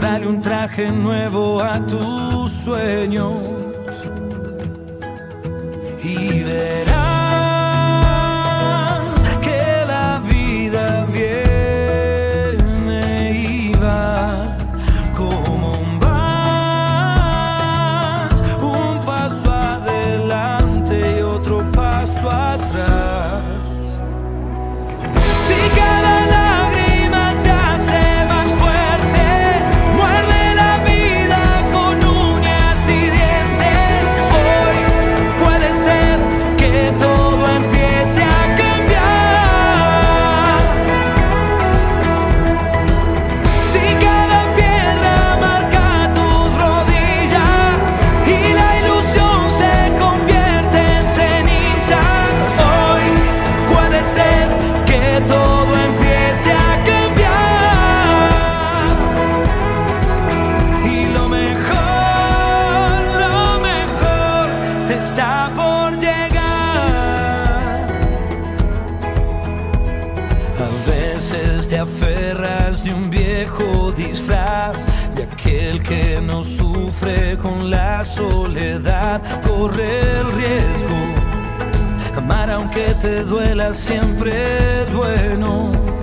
Dale un traje nuevo a tus sueños y verás. Corre el riesgo. Amar aunque te duela siempre es bueno.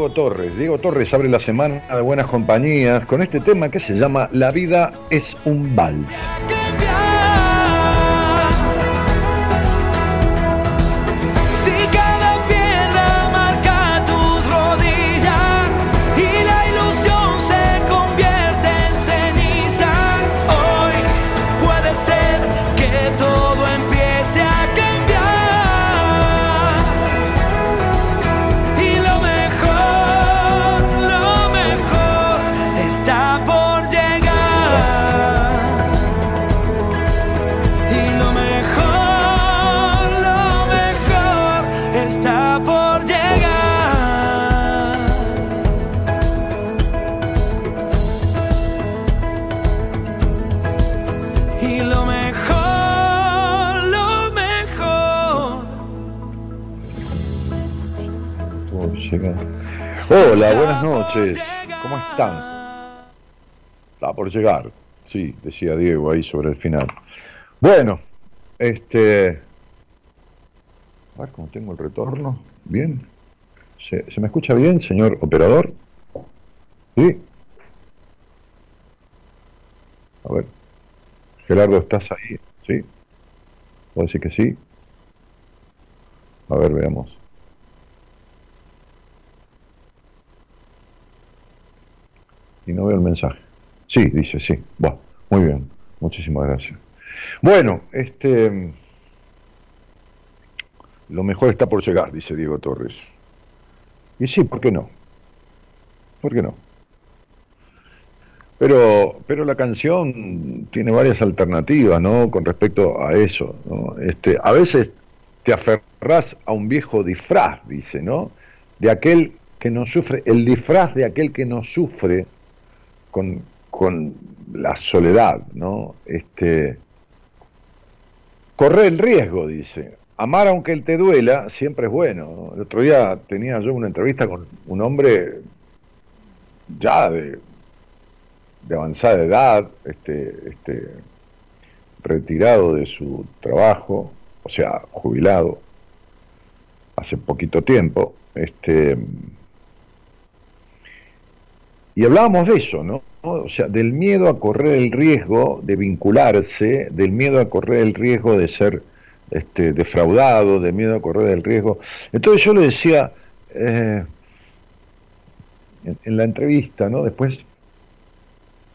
Diego, Torres. Diego Torres abre la semana de buenas compañías con este tema que se llama La vida es un vals. Hola, buenas noches. ¿Cómo están? Está por llegar. Sí, decía Diego ahí sobre el final. Bueno, este. A ver cómo tengo el retorno. Bien. ¿Se, me escucha bien, señor operador? ¿Sí? A ver. Gerardo, ¿estás ahí? ¿Sí? ¿Puedo decir que sí? A ver, veamos. Y no veo el mensaje. Sí, dice, sí. Bueno, muy bien. Muchísimas gracias. Bueno, este. Lo mejor está por llegar, dice Diego Torres. Y sí, ¿por qué no? ¿Por qué no? Pero, pero la canción tiene varias alternativas, ¿no? Con respecto a eso. Este, a veces te aferrás a un viejo disfraz, dice, ¿no? De aquel que no sufre, el disfraz de aquel que no sufre con, con la soledad, ¿no? Este, corre el riesgo, dice. Amar aunque él te duela siempre es bueno. El otro día tenía yo una entrevista con un hombre ya de, de avanzada edad, este, este, retirado de su trabajo, o sea, jubilado, hace poquito tiempo, este, y hablábamos de eso, ¿no? O sea, del miedo a correr el riesgo de vincularse, del miedo a correr el riesgo de ser este, defraudado, del miedo a correr el riesgo. Entonces yo le decía, eh, en, la entrevista, ¿no? Después,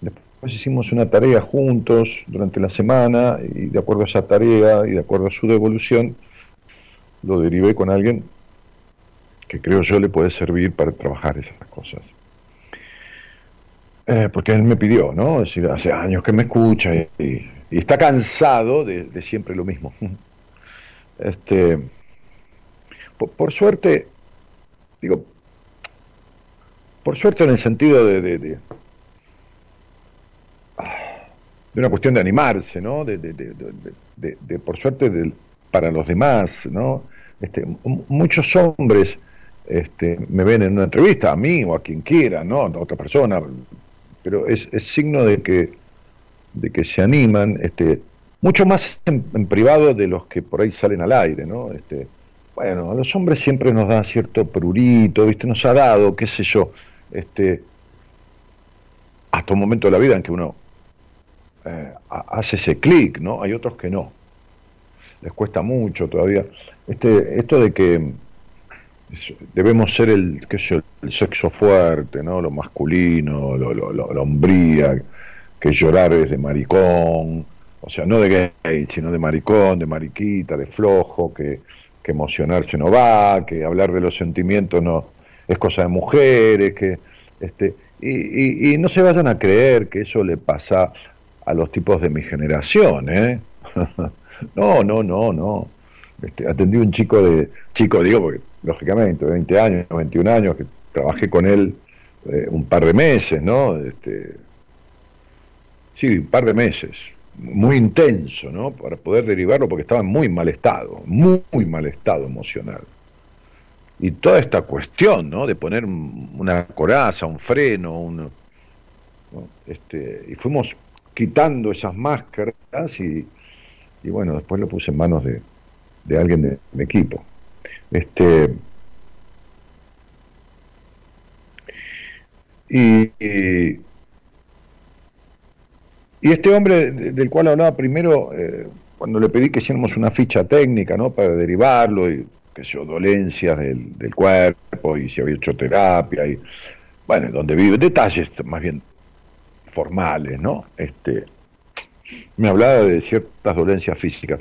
después hicimos una tarea juntos durante la semana y de acuerdo a esa tarea y de acuerdo a su devolución, lo derivé con alguien que creo yo le puede servir para trabajar esas cosas. Eh, porque él me pidió, ¿no? Es decir, hace años que me escucha y, está cansado de, siempre lo mismo. Este, por, suerte, digo, por suerte en el sentido de, de, de, una cuestión de animarse, ¿no? De, de por suerte para los demás, ¿no? Este, muchos hombres este, me ven en una entrevista, a mí o a quien quiera, ¿no? A otra persona, pero es, signo de que, de que se animan, este, mucho más en, privado de los que por ahí salen al aire, ¿no? Este, bueno, a los hombres siempre nos da cierto prurito, ¿viste? Nos ha dado, qué sé yo, este, hasta un momento de la vida en que uno eh, hace ese clic, ¿no? Hay otros que no. Les cuesta mucho todavía. Este, esto de que debemos ser el, qué sé, el sexo fuerte, ¿no? Lo masculino, lo, lo, lo, hombría, que llorar es de maricón, o sea, no de gay, sino de maricón, de mariquita, de flojo, que, que emocionarse no va, que hablar de los sentimientos no es cosa de mujeres, que este y, y, no se vayan a creer que eso le pasa a los tipos de mi generación, ¿eh? no, no, no, no. Este, atendí un chico de, chico digo porque lógicamente, 20 años, 21 años, que trabajé con él eh, un par de meses, ¿no? Este, sí, un par de meses, muy intenso, ¿no? Para poder derivarlo porque estaba en muy mal estado, muy, mal estado emocional. Y toda esta cuestión, ¿no? De poner una coraza, un freno, un, este, y fuimos quitando esas máscaras y, y bueno, después lo puse en manos de, de alguien de mi equipo. Este, y, y, este hombre del cual hablaba primero, eh, cuando le pedí que hiciéramos una ficha técnica ¿no? para derivarlo, y que sé dolencias del, del, cuerpo, y si había hecho terapia, y bueno, donde vive, detalles más bien formales, ¿no? Este, me hablaba de ciertas dolencias físicas.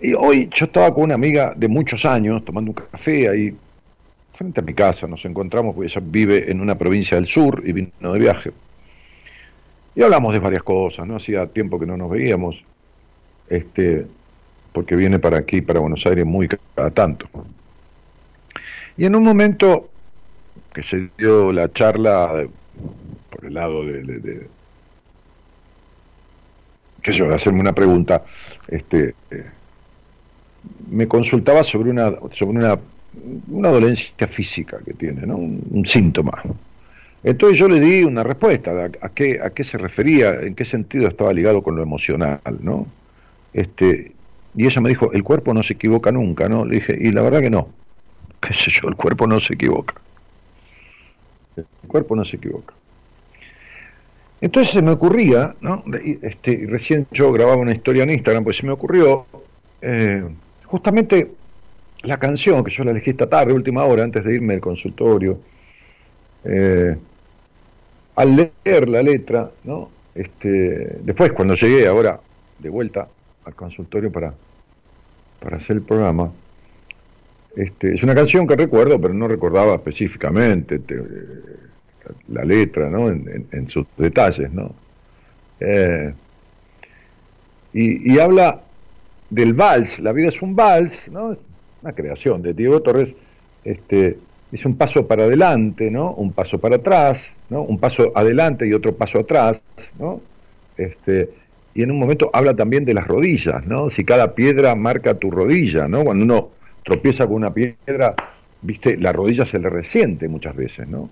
Y hoy yo estaba con una amiga de muchos años tomando un café ahí frente a mi casa, nos encontramos porque ella vive en una provincia del sur y vino de viaje. Y hablamos de varias cosas, ¿no? Hacía tiempo que no nos veíamos, este, porque viene para aquí, para Buenos Aires, muy cada tanto. Y en un momento que se dio la charla por el lado de, de, qué sé yo, de hacerme una pregunta, este, eh, me consultaba sobre una, sobre una, una dolencia física que tiene, ¿no? un, síntoma. Entonces yo le di una respuesta a, qué, a qué se refería, en qué sentido estaba ligado con lo emocional, ¿no? Este, y ella me dijo, el cuerpo no se equivoca nunca, ¿no? Le dije, y la verdad que no, qué sé yo, el cuerpo no se equivoca. El cuerpo no se equivoca. Entonces se me ocurría, ¿no? Este, recién yo grababa una historia en Instagram, pues se me ocurrió eh, justamente la canción que yo la elegí esta tarde, última hora, antes de irme al consultorio, eh, al leer la letra, ¿no? Este, después cuando llegué ahora de vuelta al consultorio para, para hacer el programa, este, es una canción que recuerdo, pero no recordaba específicamente, la letra, ¿no? En, sus detalles, ¿no? Eh, y, habla del vals, la vida es un vals, ¿no? Una creación de Diego Torres, este, es un paso para adelante, ¿no? Un paso para atrás, ¿no? Un paso adelante y otro paso atrás, ¿no? Este, y en un momento habla también de las rodillas, ¿no? Si cada piedra marca tu rodilla, ¿no? Cuando uno tropieza con una piedra, viste, la rodilla se le resiente muchas veces, ¿no?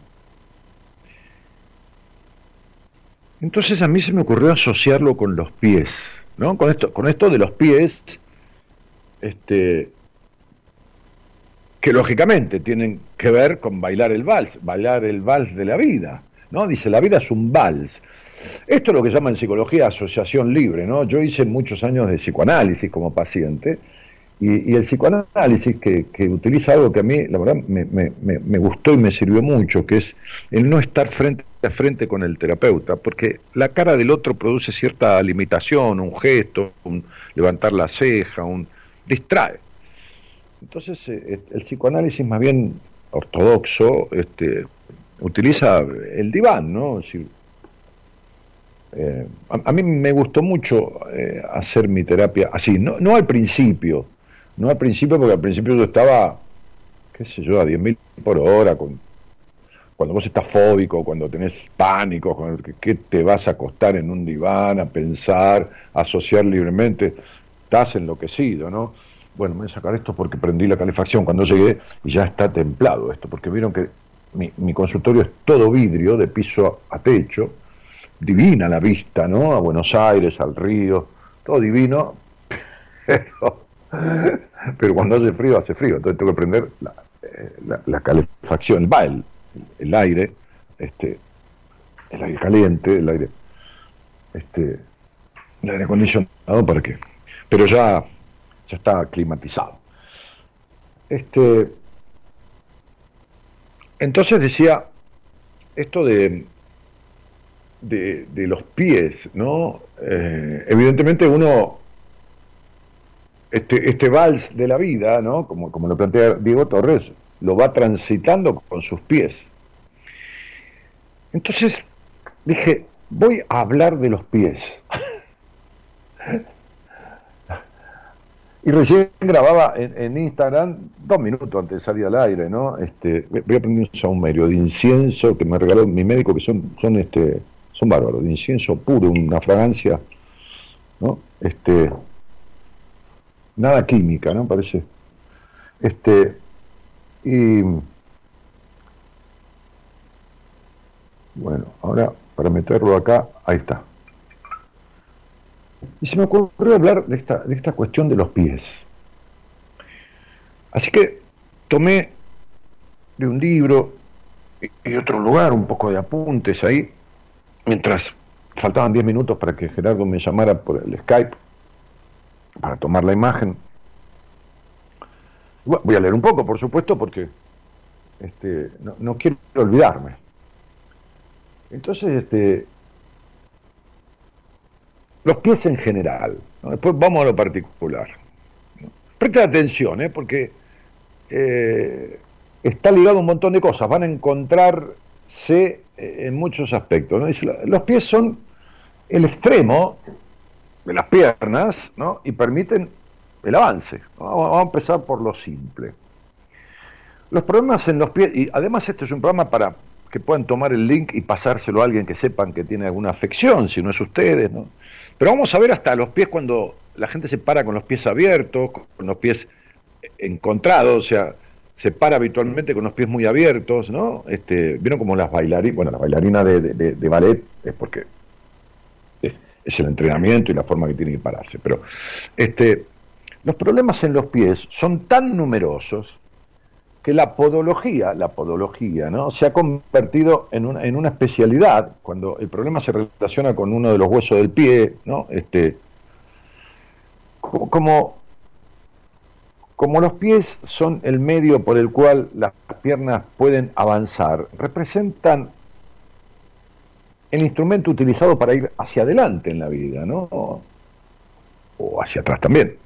Entonces a mí se me ocurrió asociarlo con los pies, ¿no? Con esto, con esto de los pies, este, que lógicamente tienen que ver con bailar el vals, bailar el vals de la vida, ¿no? Dice, la vida es un vals. Esto es lo que llama en psicología asociación libre, ¿no? Yo hice muchos años de psicoanálisis como paciente y, el psicoanálisis que, utiliza algo que a mí, la verdad, me, gustó y me sirvió mucho, que es el no estar frente a frente con el terapeuta, porque la cara del otro produce cierta limitación, un gesto, un levantar la ceja, un distrae. Entonces, eh, el psicoanálisis más bien ortodoxo este, utiliza el diván, ¿no? Eh, a, mí me gustó mucho eh, hacer mi terapia así, no, no al principio, no al principio, porque al principio yo estaba, qué sé yo, a 10.000 por hora, con, cuando vos estás fóbico, cuando tenés pánico, con que, te vas a acostar en un diván a pensar, a asociar libremente, estás enloquecido, ¿no? Bueno, me voy a sacar esto porque prendí la calefacción cuando llegué y ya está templado esto, porque vieron que mi, mi consultorio es todo vidrio, de piso a techo, divina la vista, ¿no? A Buenos Aires, al río, todo divino, pero pero cuando hace frío, hace frío, entonces tengo que prender la, eh, calefacción, va el, el, aire, este, el aire caliente, el aire, este, el aire acondicionado para qué, pero ya, ya está climatizado. Este, entonces decía esto de, de, de los pies, ¿no? Eh, evidentemente uno este, este vals de la vida, ¿no? como, como lo plantea Diego Torres, lo va transitando con sus pies. Entonces dije, voy a hablar de los pies. y recién grababa en, Instagram dos minutos antes de salir al aire, ¿no? Este, voy a prender un saumerio de incienso que me regaló mi médico, que son, son, este, son bárbaros, de incienso puro, una fragancia, ¿no? Este, nada química, ¿no? Parece. Este, y bueno, ahora para meterlo acá, ahí está. Y se me ocurrió hablar de esta, de esta cuestión de los pies. Así que tomé de un libro y otro lugar un poco de apuntes ahí, mientras faltaban 10 minutos para que Gerardo me llamara por el Skype para tomar la imagen. Voy a leer un poco, por supuesto, porque este, no, quiero olvidarme. Entonces, este, los pies en general. Después vamos a lo particular. Presta atención, ¿eh? porque eh, está ligado a un montón de cosas. Van a encontrarse eh, en muchos aspectos. Los pies son el extremo de las piernas ¿no? y permiten el avance. Vamos a empezar por lo simple. Los problemas en los pies, y además este es un programa para que puedan tomar el link y pasárselo a alguien que sepan que tiene alguna afección, si no es ustedes, ¿no? Pero vamos a ver hasta los pies cuando la gente se para con los pies abiertos, con los pies encontrados, o sea, se para habitualmente con los pies muy abiertos, ¿no? Este, Vieron como las bailarinas, bueno, la bailarina de, de ballet es porque es, el entrenamiento y la forma que tiene que pararse. Pero este, los problemas en los pies son tan numerosos que la podología, la podología, ¿no? se ha convertido en una, en una especialidad cuando el problema se relaciona con uno de los huesos del pie, ¿no? Este, como, como los pies son el medio por el cual las piernas pueden avanzar, representan el instrumento utilizado para ir hacia adelante en la vida, ¿no? O hacia atrás también.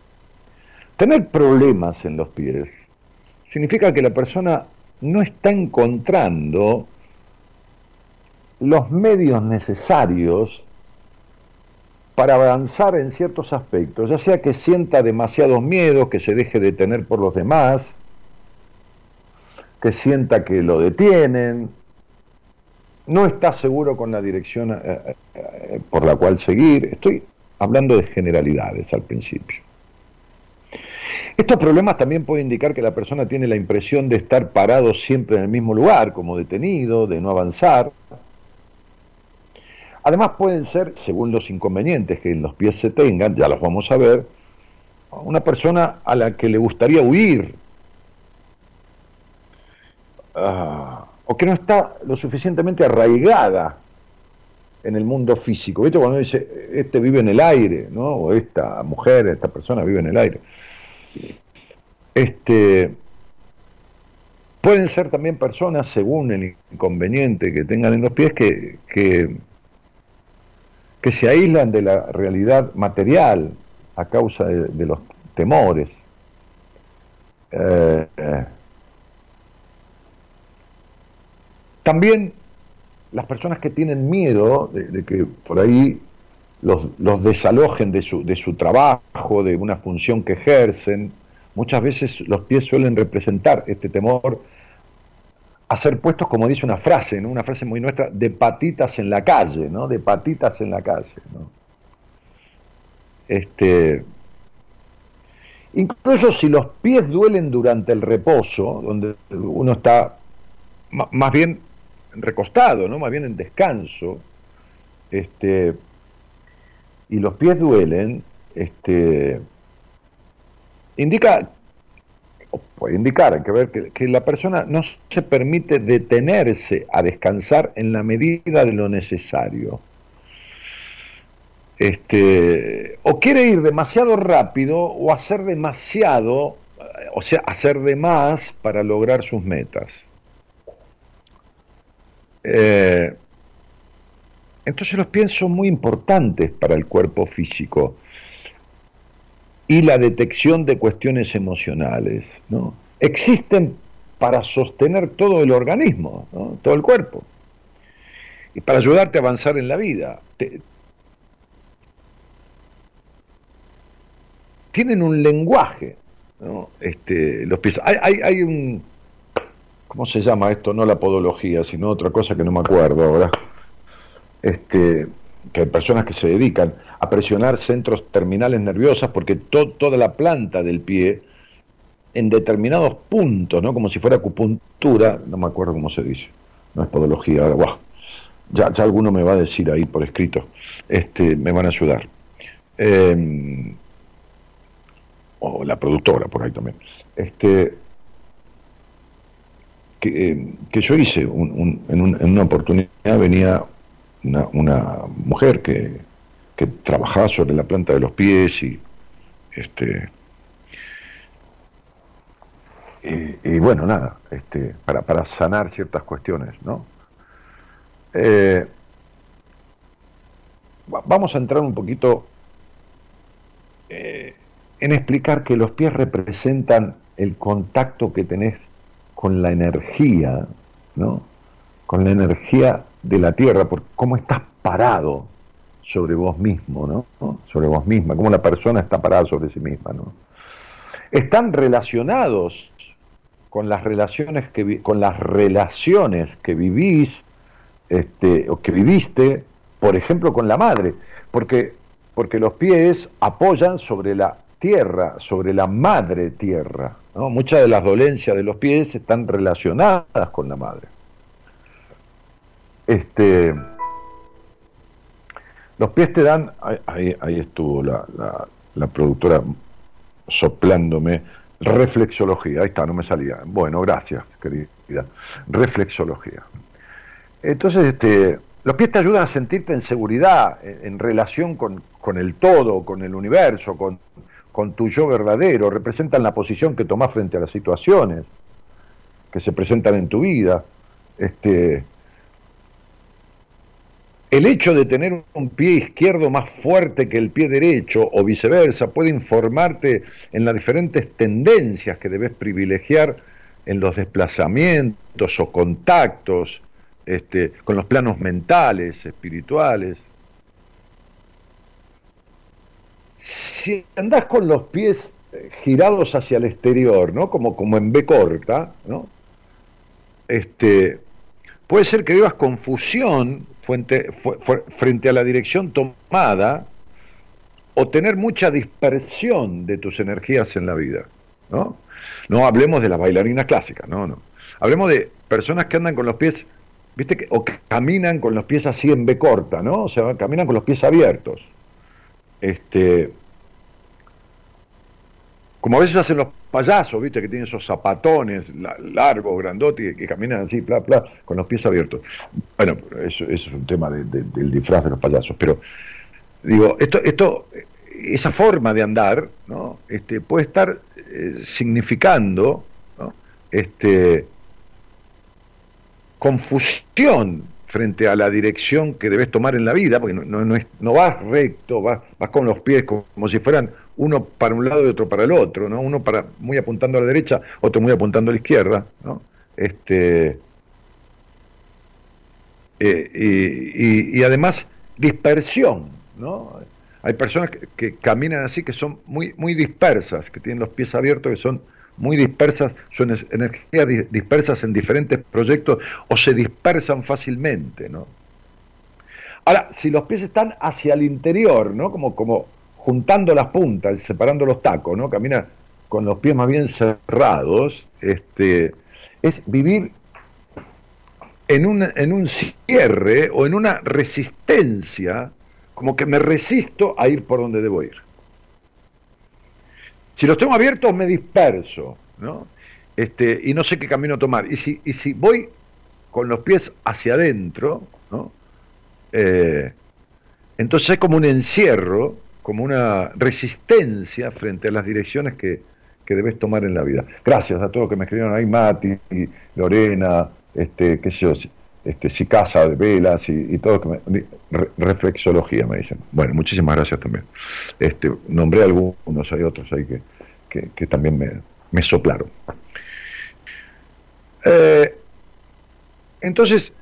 Tener problemas en los pies significa que la persona no está encontrando los medios necesarios para avanzar en ciertos aspectos, ya sea que sienta demasiados miedos, que se deje detener por los demás, que sienta que lo detienen, no está seguro con la dirección eh, eh, por la cual seguir. Estoy hablando de generalidades al principio. Estos problemas también pueden indicar que la persona tiene la impresión de estar parado siempre en el mismo lugar, como detenido, de no avanzar. Además pueden ser, según los inconvenientes que en los pies se tengan, ya los vamos a ver, una persona a la que le gustaría huir, ah, o que no está lo suficientemente arraigada en el mundo físico. ¿Viste cuando dice, este vive en el aire, ¿no? O esta mujer, esta persona vive en el aire. Este, pueden ser también personas, según el inconveniente que tengan en los pies, que, que, se aíslan de la realidad material a causa de, los temores. Eh, también las personas que tienen miedo de, que por ahí los, desalojen de su, de su trabajo, de una función que ejercen, muchas veces los pies suelen representar este temor a ser puestos, como dice una frase, una frase muy nuestra, de patitas en la calle, ¿no? De patitas en la calle, ¿no? Este, incluso si los pies duelen durante el reposo, donde uno está más bien recostado, ¿no? Más bien en descanso, este, y los pies duelen, este, indica, puede indicar, que ver que, la persona no se permite detenerse a descansar en la medida de lo necesario. Este, o quiere ir demasiado rápido o hacer demasiado, o sea, hacer de más para lograr sus metas. Eh, entonces los pies son muy importantes para el cuerpo físico y la detección de cuestiones emocionales. ¿no? Existen para sostener todo el organismo, todo el cuerpo, y para ayudarte a avanzar en la vida. tienen un lenguaje, este, los pies. hay un ¿cómo se llama esto? No la podología, sino otra cosa que no me acuerdo ahora. Este, que hay personas que se dedican a presionar centros terminales nerviosas porque toda la planta del pie en determinados puntos, ¿no? como si fuera acupuntura, no me acuerdo cómo se dice, no es podología, ya, ya alguno me va a decir ahí por escrito, este, me van a ayudar. Em, o la productora por ahí también. Este, eh, que, yo hice. en, una oportunidad venía una, mujer que, trabajaba sobre la planta de los pies y este y, bueno nada este para, para sanar ciertas cuestiones no eh, vamos a entrar un poquito eh, en explicar que los pies representan el contacto que tenés con la energía, ¿no? Con la energía de la tierra, por cómo estás parado sobre vos mismo, ¿no? Sobre vos misma, cómo la persona está parada sobre sí misma, ¿no? Están relacionados con las relaciones que con las relaciones que vivís este, o que viviste, por ejemplo, con la madre, porque porque los pies apoyan sobre la tierra, sobre la madre tierra. Muchas de las dolencias de los pies están relacionadas con la madre. Este, los pies te dan, ahí, estuvo la, la, productora soplándome, reflexología, ahí está, no me salía. Bueno, gracias, querida. Reflexología. Entonces, este, los pies te ayudan a sentirte en seguridad, en, relación con, con, el todo, con el universo, con, con tu yo verdadero, representan la posición que tomás frente a las situaciones que se presentan en tu vida. Este, el hecho de tener un pie izquierdo más fuerte que el pie derecho o viceversa puede informarte en las diferentes tendencias que debes privilegiar en los desplazamientos o contactos este, con los planos mentales, espirituales. Si andás con los pies eh, girados hacia el exterior, ¿no? Como, como en B corta, ¿no? Este, puede ser que vivas confusión frente, a la dirección tomada o tener mucha dispersión de tus energías en la vida, ¿no? No hablemos de las bailarinas clásicas, no, no. Hablemos de personas que andan con los pies, viste, o que caminan con los pies así en B corta, ¿no? O sea, caminan con los pies abiertos. Este, como a veces hacen los payasos, viste, que tienen esos zapatones largos, grandotes, que, caminan así, bla, bla, con los pies abiertos. Bueno, eso, es un tema del disfraz de los payasos, pero digo, esto, esto, esa forma de andar, ¿no? Este, puede estar eh, significando, Este, confusión frente a la dirección que debes tomar en la vida, porque no, no, no vas recto, vas, vas con los pies como, si fueran uno para un lado y otro para el otro, ¿no? Uno para muy apuntando a la derecha, otro muy apuntando a la izquierda, ¿no? Este, eh, y, y, además dispersión, ¿no? Hay personas que, que, caminan así que son muy, muy dispersas, que tienen los pies abiertos, que son muy dispersas, son energías dispersas en diferentes proyectos o se dispersan fácilmente, ¿no? Ahora, si los pies están hacia el interior, ¿no? Como, como juntando las puntas, separando los tacos, ¿no? Camina con los pies más bien cerrados, este, es vivir en un, en un cierre o en una resistencia, como que me resisto a ir por donde debo ir. Si los tengo abiertos me disperso, ¿no? Este, y no sé qué camino tomar. Y si, y si voy con los pies hacia adentro, ¿no? Eh, entonces es como un encierro, como una resistencia frente a las direcciones que, que debes tomar en la vida. Gracias a todos que me escribieron ahí, Mati, Lorena, este, qué sé yo, este, si casa de velas y, todo, que me, reflexología me dicen. Bueno, muchísimas gracias también. Este, nombré algunos, hay otros ahí que, que, también me, me soplaron. Eh, entonces,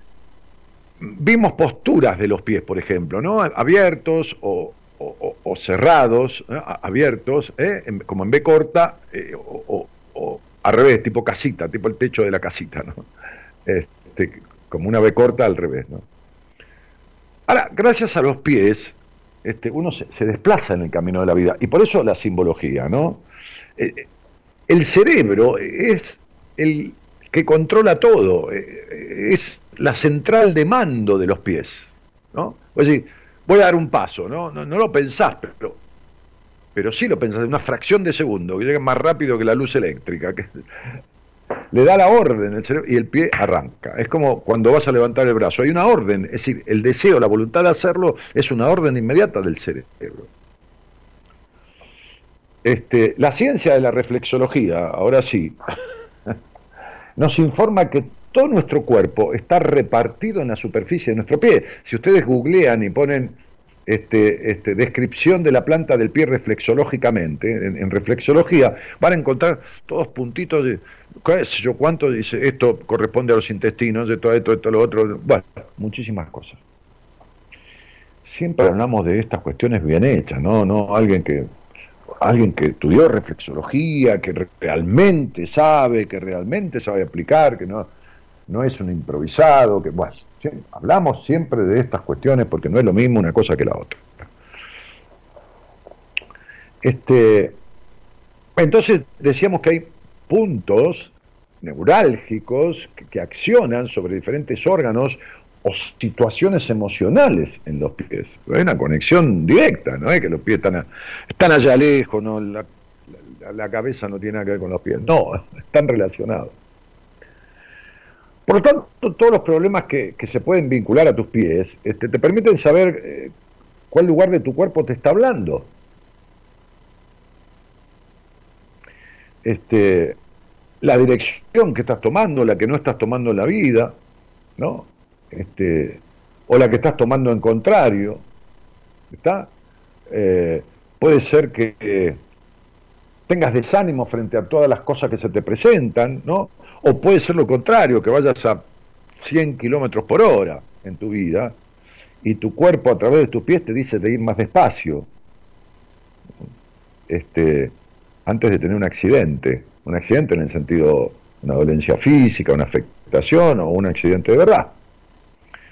vimos posturas de los pies, por ejemplo, ¿no? Abiertos o, o, cerrados, abiertos, ¿eh? como en B corta, eh, o, al revés, tipo casita, tipo el techo de la casita, ¿no? Este, como una B corta al revés. ¿no? Ahora, gracias a los pies, este, uno se, desplaza en el camino de la vida, y por eso la simbología, ¿no? Eh, el cerebro es el que controla todo, eh, es la central de mando de los pies, ¿no? Decir, voy a dar un paso, ¿no? No, lo pensás, pero, pero sí lo pensás en una fracción de segundo, que llega más rápido que la luz eléctrica. Le da la orden el cerebro y el pie arranca. Es como cuando vas a levantar el brazo. Hay una orden, es decir, el deseo, la voluntad de hacerlo es una orden inmediata del cerebro. Este, la ciencia de la reflexología, ahora sí, nos informa que todo nuestro cuerpo está repartido en la superficie de nuestro pie. Si ustedes googlean y ponen este, este, descripción de la planta del pie reflexológicamente, en, reflexología, van a encontrar todos puntitos de, yo, cuánto dice, esto corresponde a los intestinos, de todo esto, esto, lo otro, bueno, muchísimas cosas. Siempre hablamos de estas cuestiones bien hechas, ¿no? No alguien que alguien que estudió reflexología, que realmente sabe, que realmente sabe aplicar, que no, no es un improvisado, que bueno, hablamos siempre de estas cuestiones porque no es lo mismo una cosa que la otra. Este, entonces decíamos que hay puntos neurálgicos que, accionan sobre diferentes órganos o situaciones emocionales en los pies. Hay una conexión directa, no es que los pies están, están allá lejos, ¿no? La, la cabeza no tiene nada que ver con los pies, no, están relacionados. Por lo tanto, todos los problemas que, se pueden vincular a tus pies este, te permiten saber eh, cuál lugar de tu cuerpo te está hablando. Este, la dirección que estás tomando, la que no estás tomando en la vida, ¿no? Este, o la que estás tomando en contrario, ¿está? Eh, puede ser que tengas desánimo frente a todas las cosas que se te presentan, ¿no? O puede ser lo contrario, que vayas a 100 kilómetros por hora en tu vida y tu cuerpo a través de tus pies te dice de ir más despacio. Este, antes de tener un accidente, un accidente en el sentido una dolencia física, una afectación o un accidente de verdad.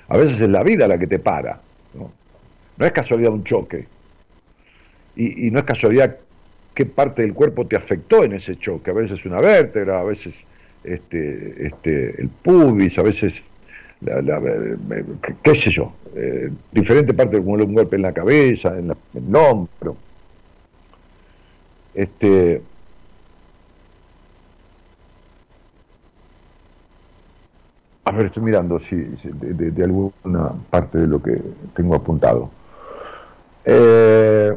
A veces es la vida la que te para. No, es casualidad un choque. Y, y, no es casualidad qué parte del cuerpo te afectó en ese choque. A veces una vértebra, a veces este, este, el pubis, a veces, la, qué sé yo, eh, diferente parte como un golpe en la cabeza, en, el hombro. Este, a ver, estoy mirando si, de, alguna parte de lo que tengo apuntado. Eh,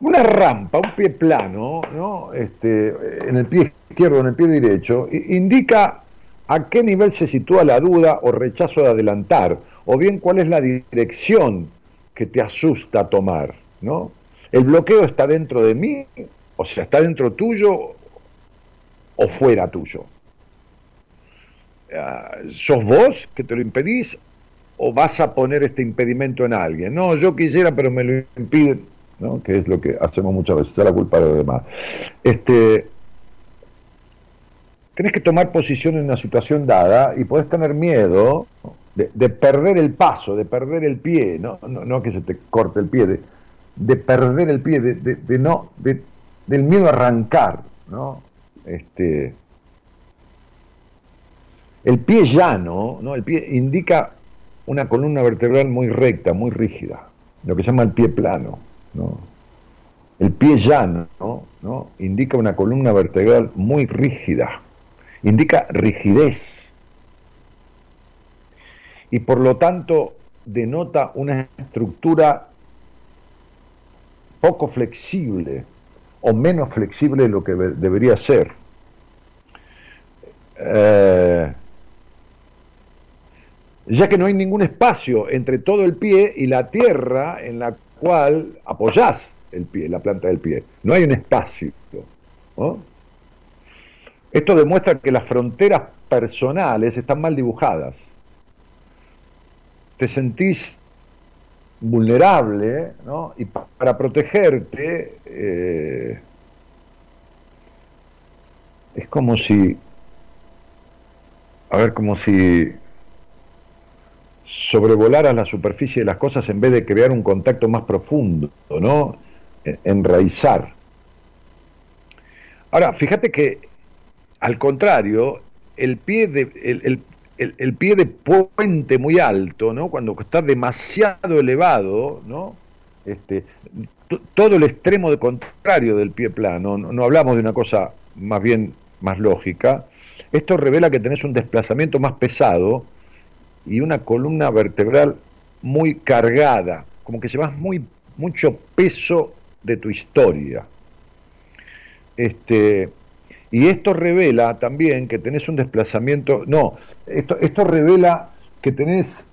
una rampa, un pie plano, ¿no? este, en el pie izquierdo, en el pie derecho, indica a qué nivel se sitúa la duda o rechazo de adelantar, o bien cuál es la dirección que te asusta tomar. ¿no? El bloqueo está dentro de mí, o sea, está dentro tuyo o fuera tuyo. Ah, ¿Sos vos que te lo impedís o vas a poner este impedimento en alguien? No, yo quisiera, pero me lo impiden que es lo que hacemos muchas veces, la culpa de los demás. Este, tenés que tomar posición en una situación dada y podés tener miedo de, perder el paso, de perder el pie, no, no, que se te corte el pie, de, perder el pie, de, no, del miedo a arrancar, ¿no? Este, el pie llano, ¿no? El pie indica una columna vertebral muy recta, muy rígida, lo que se llama el pie plano. El pie llano ¿no? indica una columna vertebral muy rígida, indica rigidez y por lo tanto denota una estructura poco flexible o menos flexible de lo que debería ser. Eh, ya que no hay ningún espacio entre todo el pie y la tierra en la cual apoyás el pie, la planta del pie. No hay un espacio. Esto demuestra que las fronteras personales están mal dibujadas. Te sentís vulnerable, ¿no? Y para protegerte eh, es como si, a ver, como si sobrevolar a la superficie de las cosas en vez de crear un contacto más profundo, ¿no? E, enraizar. Ahora, fíjate que, al contrario, el pie de, el, pie de puente muy alto, ¿no? Cuando está demasiado elevado, ¿no? Este, todo el extremo de contrario del pie plano, no, no hablamos de una cosa más bien más lógica, esto revela que tenés un desplazamiento más pesado y una columna vertebral muy cargada, como que llevas muy, mucho peso de tu historia. Este, y esto revela también que tenés un desplazamiento, no, esto, esto revela que tenés,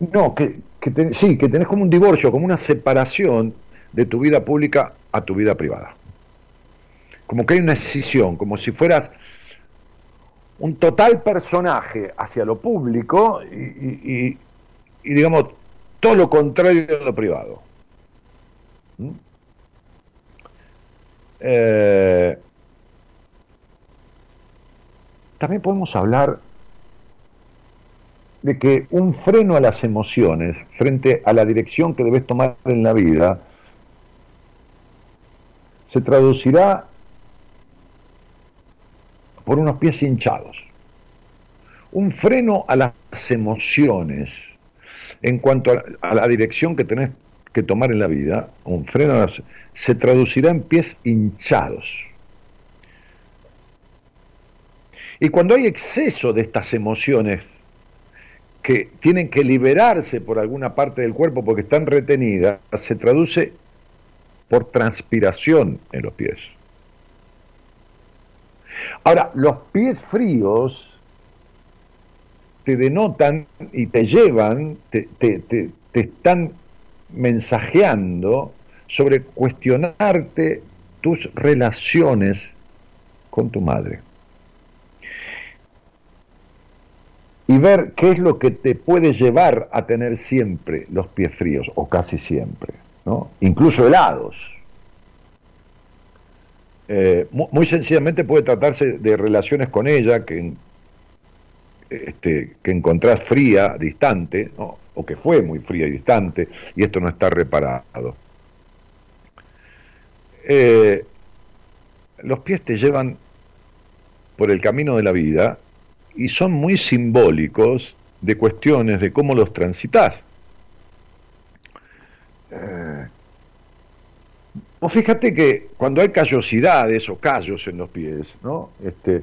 no, que, que sí, que tenés como un divorcio, como una separación de tu vida pública a tu vida privada. Como que hay una escisión, como si fueras un total personaje hacia lo público y, digamos, todo lo contrario de lo privado. ¿Mm? Eh, también podemos hablar de que un freno a las emociones frente a la dirección que debes tomar en la vida se traducirá por unos pies hinchados. Un freno a las emociones en cuanto a la dirección que tenés que tomar en la vida, un freno se traducirá en pies hinchados. Y cuando hay exceso de estas emociones que tienen que liberarse por alguna parte del cuerpo porque están retenidas, se traduce por transpiración en los pies. Ahora, los pies fríos te denotan y te llevan, te, están mensajeando sobre cuestionarte tus relaciones con tu madre. Y ver qué es lo que te puede llevar a tener siempre los pies fríos, o casi siempre, ¿no? incluso helados. Eh, muy, sencillamente puede tratarse de relaciones con ella que, este, que encontrás fría, distante, o que fue muy fría y distante, y esto no está reparado. Eh, los pies te llevan por el camino de la vida y son muy simbólicos de cuestiones de cómo los transitas. Eh, fíjate que cuando hay callosidades o callos en los pies, ¿no? Este,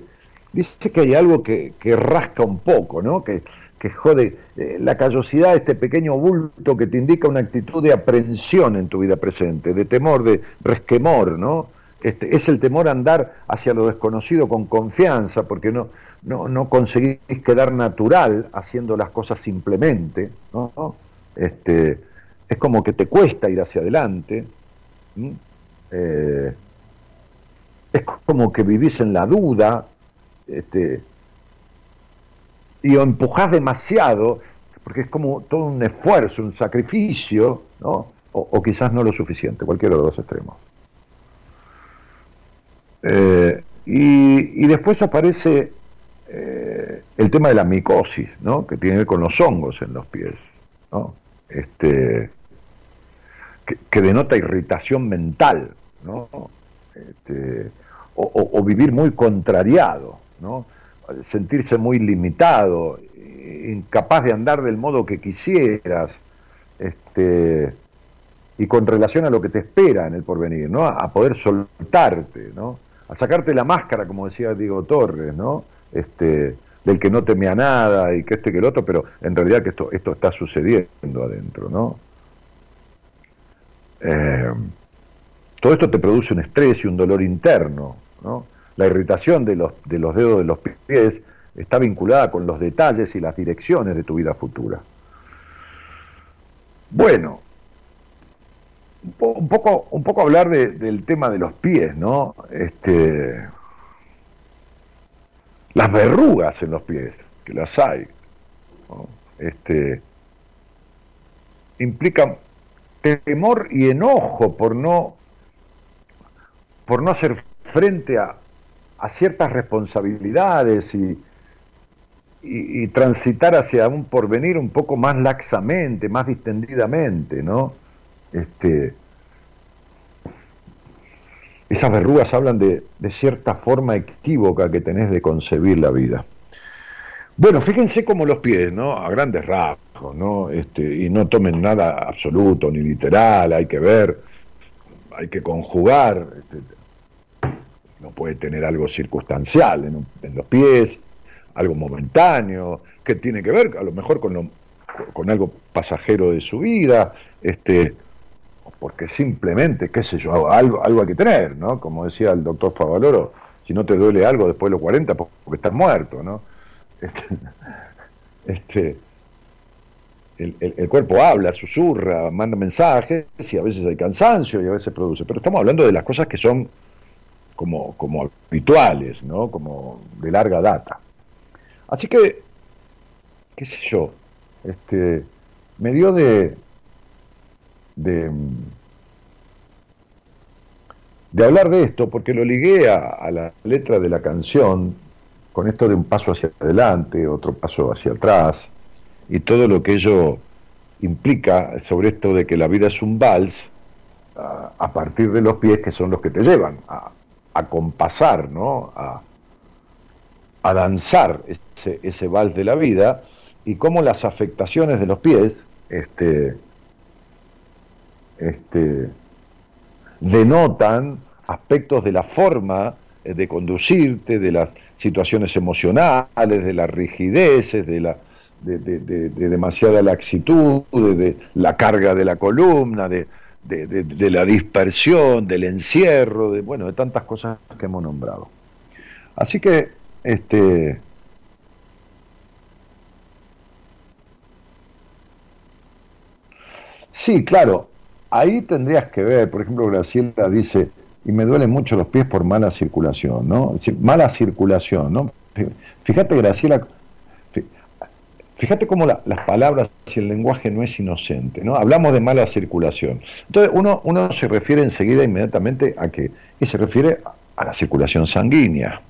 dice que hay algo que, rasca un poco, ¿no? Que, que jode eh, la callosidad, este pequeño bulto que te indica una actitud de aprensión en tu vida presente, de temor, de resquemor, ¿no? Este, es el temor a andar hacia lo desconocido con confianza, porque no, no, no conseguís quedar natural haciendo las cosas simplemente, ¿no? Este, es como que te cuesta ir hacia adelante, eh, es como que vivís en la duda, este, y o empujás demasiado, porque es como todo un esfuerzo, un sacrificio, ¿no? o, quizás no lo suficiente, cualquiera de los dos extremos. Eh, y, después aparece eh, el tema de la micosis, ¿no? que tiene que ver con los hongos en los pies, ¿no? este, que, denota irritación mental, ¿no? Este, o, vivir muy contrariado, ¿no? sentirse muy limitado, incapaz de andar del modo que quisieras, este, y con relación a lo que te espera en el porvenir, ¿no? a poder soltarte, ¿no? a sacarte la máscara, como decía Diego Torres, ¿no? Este, del que no teme a nada y que este que el otro, pero en realidad que esto, esto está sucediendo adentro, ¿no? Eh, todo esto te produce un estrés y un dolor interno, ¿no? La irritación de los, de los dedos de los pies está vinculada con los detalles y las direcciones de tu vida futura. Bueno, un poco, un poco hablar del tema de los pies, ¿no? Este, las verrugas en los pies, que las hay, este, implican temor y enojo por no, por no hacer frente a, ciertas responsabilidades y, transitar hacia un porvenir un poco más laxamente, más distendidamente, ¿no? Este, esas verrugas hablan de, cierta forma equívoca que tenés de concebir la vida. Bueno, fíjense como los pies, ¿no? A grandes rasgos, ¿no? Este, y no tomen nada absoluto ni literal, hay que ver, hay que conjugar. Este, no puede tener algo circunstancial en, los pies, algo momentáneo, que tiene que ver a lo mejor con, lo, con algo pasajero de su vida, este, porque simplemente, qué sé yo, algo, algo hay que tener, ¿no? Como decía el doctor Favaloro, si no te duele algo después de los 40, porque estás muerto, ¿no? Este, este el, cuerpo habla, susurra, manda mensajes, y a veces hay cansancio y a veces produce, pero estamos hablando de las cosas que son como, como habituales, ¿no? Como de larga data. Así que, qué sé yo, este, me dio de, de, de hablar de esto, porque lo ligué a, la letra de la canción, con esto de un paso hacia adelante, otro paso hacia atrás, y todo lo que ello implica sobre esto de que la vida es un vals, a, partir de los pies que son los que te llevan a, a compasar, ¿no? a, a danzar ese, ese vals de la vida, y cómo las afectaciones de los pies, este, este, denotan aspectos de la forma eh, de conducirte, de las situaciones emocionales, de las rigideces, de la de, demasiada laxitud, de, la carga de la columna, de, la dispersión, del encierro, de bueno, de tantas cosas que hemos nombrado. Así que este Sí, claro, ahí tendrías que ver, por ejemplo, Graciela dice, y me duelen mucho los pies por mala circulación, ¿no? Mala circulación, ¿no? Fíjate, Graciela, Fíjate cómo las palabras y el lenguaje no es inocente, ¿no? Hablamos de mala circulación. Entonces uno, se refiere enseguida inmediatamente a qué? Y se refiere a la circulación sanguínea.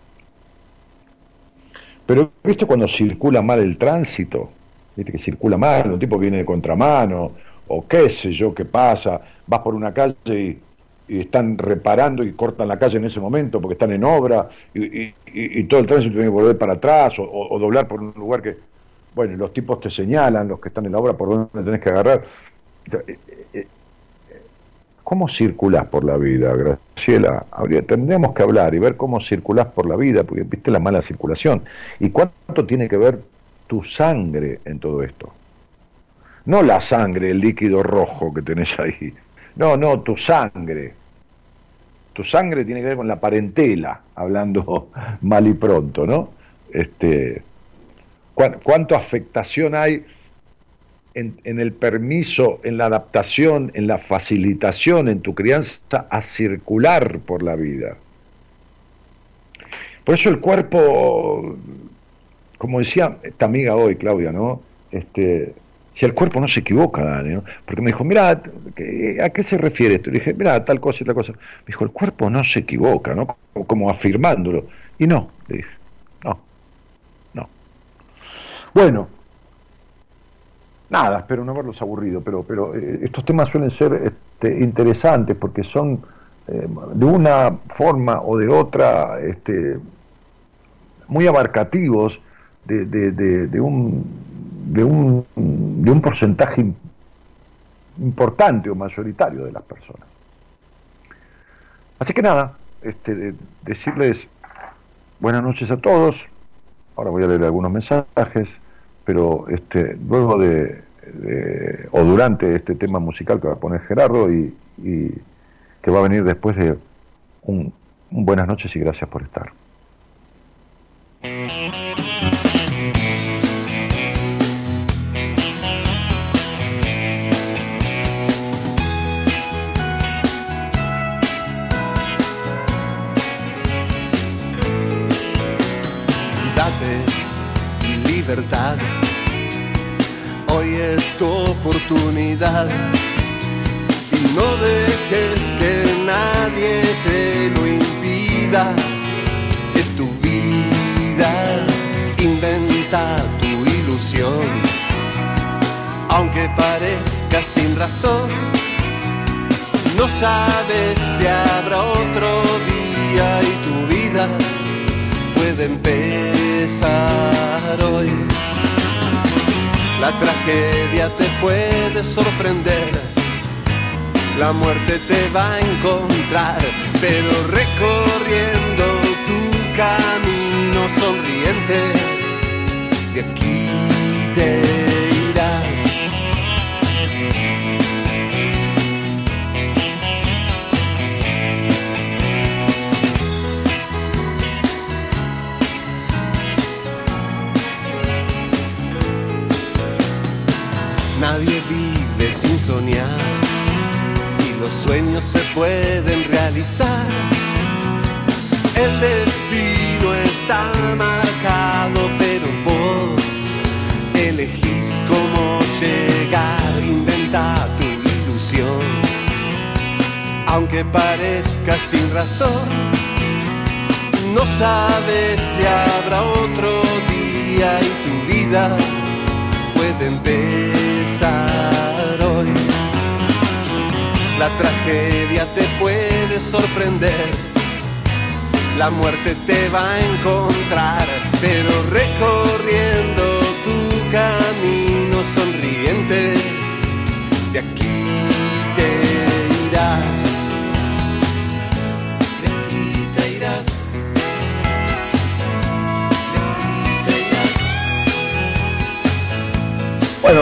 Pero ¿viste cuando circula mal el tránsito? ¿Viste que circula mal? Un tipo viene de contramano, o qué sé yo qué pasa, vas por una calle y, están reparando y cortan la calle en ese momento porque están en obra y, todo el tránsito tiene que volver para atrás o doblar por un lugar que bueno, los tipos te señalan, los que están en la obra, por dónde tenés que agarrar. Eh, eh, ¿Cómo circulás por la vida, Graciela? Habría, tendríamos que hablar y ver cómo circulás por la vida, porque viste la mala circulación. ¿Y cuánto tiene que ver tu sangre en todo esto? No la sangre, el líquido rojo que tenés ahí. No, no, tu sangre. Tu sangre tiene que ver con la parentela, hablando mal y pronto, ¿no? Este, cuánta afectación hay en, el permiso, en la adaptación, en la facilitación en tu crianza a circular por la vida. Por eso el cuerpo, como decía esta amiga hoy, Claudia, ¿no? Este, si el cuerpo no se equivoca, Dani, ¿no? Porque me dijo, mira, ¿a qué se refiere esto? Le dije, mira, tal cosa y tal cosa. Me dijo, el cuerpo no se equivoca, ¿no? Como afirmándolo. Y no, le dije, bueno, nada, espero no haberlos aburrido, pero, pero eh, estos temas suelen ser este, interesantes porque son eh, de una forma o de otra este, muy abarcativos de, un, de, un, de un porcentaje importante o mayoritario de las personas. Así que nada, este, decirles buenas noches a todos, Ahora voy a leer algunos mensajes, pero este, luego de, o durante este tema musical que va a poner Gerardo y, que va a venir después de un buenas noches y gracias por estar. Hoy es tu oportunidad y no dejes que nadie te lo impida. Es tu vida, inventa tu ilusión, aunque parezca sin razón. No sabes si habrá otro día y tu vida empezar hoy. La tragedia te puede sorprender, la muerte te va a encontrar, pero recorriendo tu camino sonriente, de aquí te sin soñar y los sueños se pueden realizar. El destino está marcado, pero vos elegís cómo llegar, inventa tu ilusión. Aunque parezca sin razón, no sabes si habrá otro día y tu vida puede empezar. La tragedia te puede sorprender, la muerte te va a encontrar,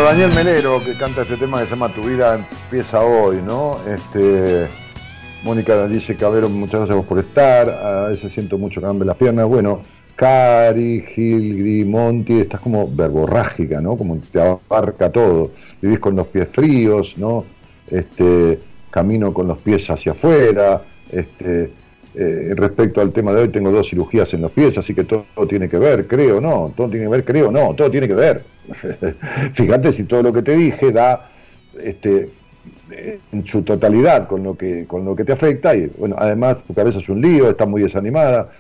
Daniel Melero, que canta este tema que se llama Tu vida empieza hoy, ¿no? Este, Mónica dice, Cabero, muchas gracias por estar, a veces siento mucho que me las piernas. Bueno, Cari, Gil, Monti, estás como verborrágica, ¿no? Como te abarca todo. Vivís con los pies fríos, ¿no? Este, camino con los pies hacia afuera, este, eh, respecto al tema de hoy, tengo dos cirugías en los pies, así que todo, tiene que ver, creo, no, todo tiene que ver, creo, no, todo tiene que ver. Fíjate si todo lo que te dije da este, en su totalidad con lo que con lo que te afecta y bueno, además tu cabeza es un lío, está muy desanimada.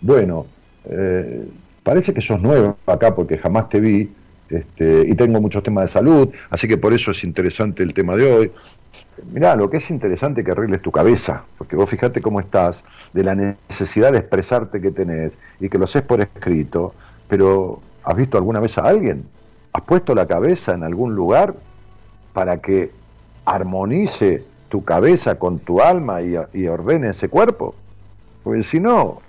Bueno, eh, parece que sos nuevo acá porque jamás te vi este, y tengo muchos temas de salud, así que por eso es interesante el tema de hoy. Mirá, lo que es interesante que arregles tu cabeza, porque vos fijate cómo estás, de la necesidad de expresarte que tenés y que lo haces por escrito, pero ¿has visto alguna vez a alguien? ¿Has puesto la cabeza en algún lugar para que armonice tu cabeza con tu alma y, y ordene ese cuerpo? Porque si no,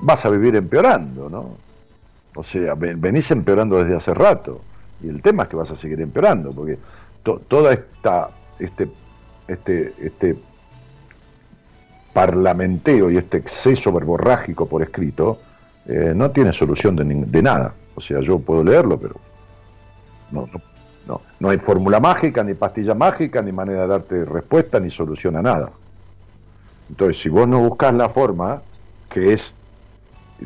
vas a vivir empeorando, ¿no? O sea, venís empeorando desde hace rato. Y el tema es que vas a seguir empeorando, porque toda esta este, este, este parlamenteo y este exceso verborrágico por escrito eh, no tiene solución de, nada. O sea, yo puedo leerlo, pero no, no, no, no hay fórmula mágica, ni pastilla mágica, ni manera de darte respuesta, ni solución a nada. Entonces, si vos no buscas la forma, que es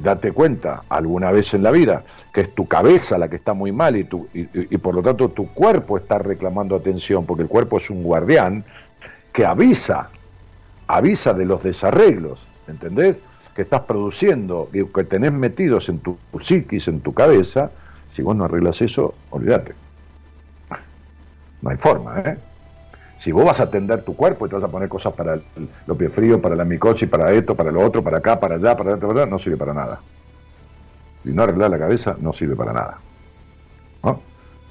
date cuenta alguna vez en la vida que es tu cabeza la que está muy mal y, tu, y, por lo tanto tu cuerpo está reclamando atención, porque el cuerpo es un guardián que avisa, avisa de los desarreglos, ¿entendés? Que estás produciendo, que, que tenés metidos en tu psiquis, en tu cabeza, si vos no arreglas eso, olvídate. No hay forma, ¿eh? Si vos vas a atender tu cuerpo y te vas a poner cosas para el, los pies fríos, para la micosis, para esto, para lo otro, para acá, para allá, para allá, no sirve para nada. Si no arreglar la cabeza, no sirve para nada. ¿No?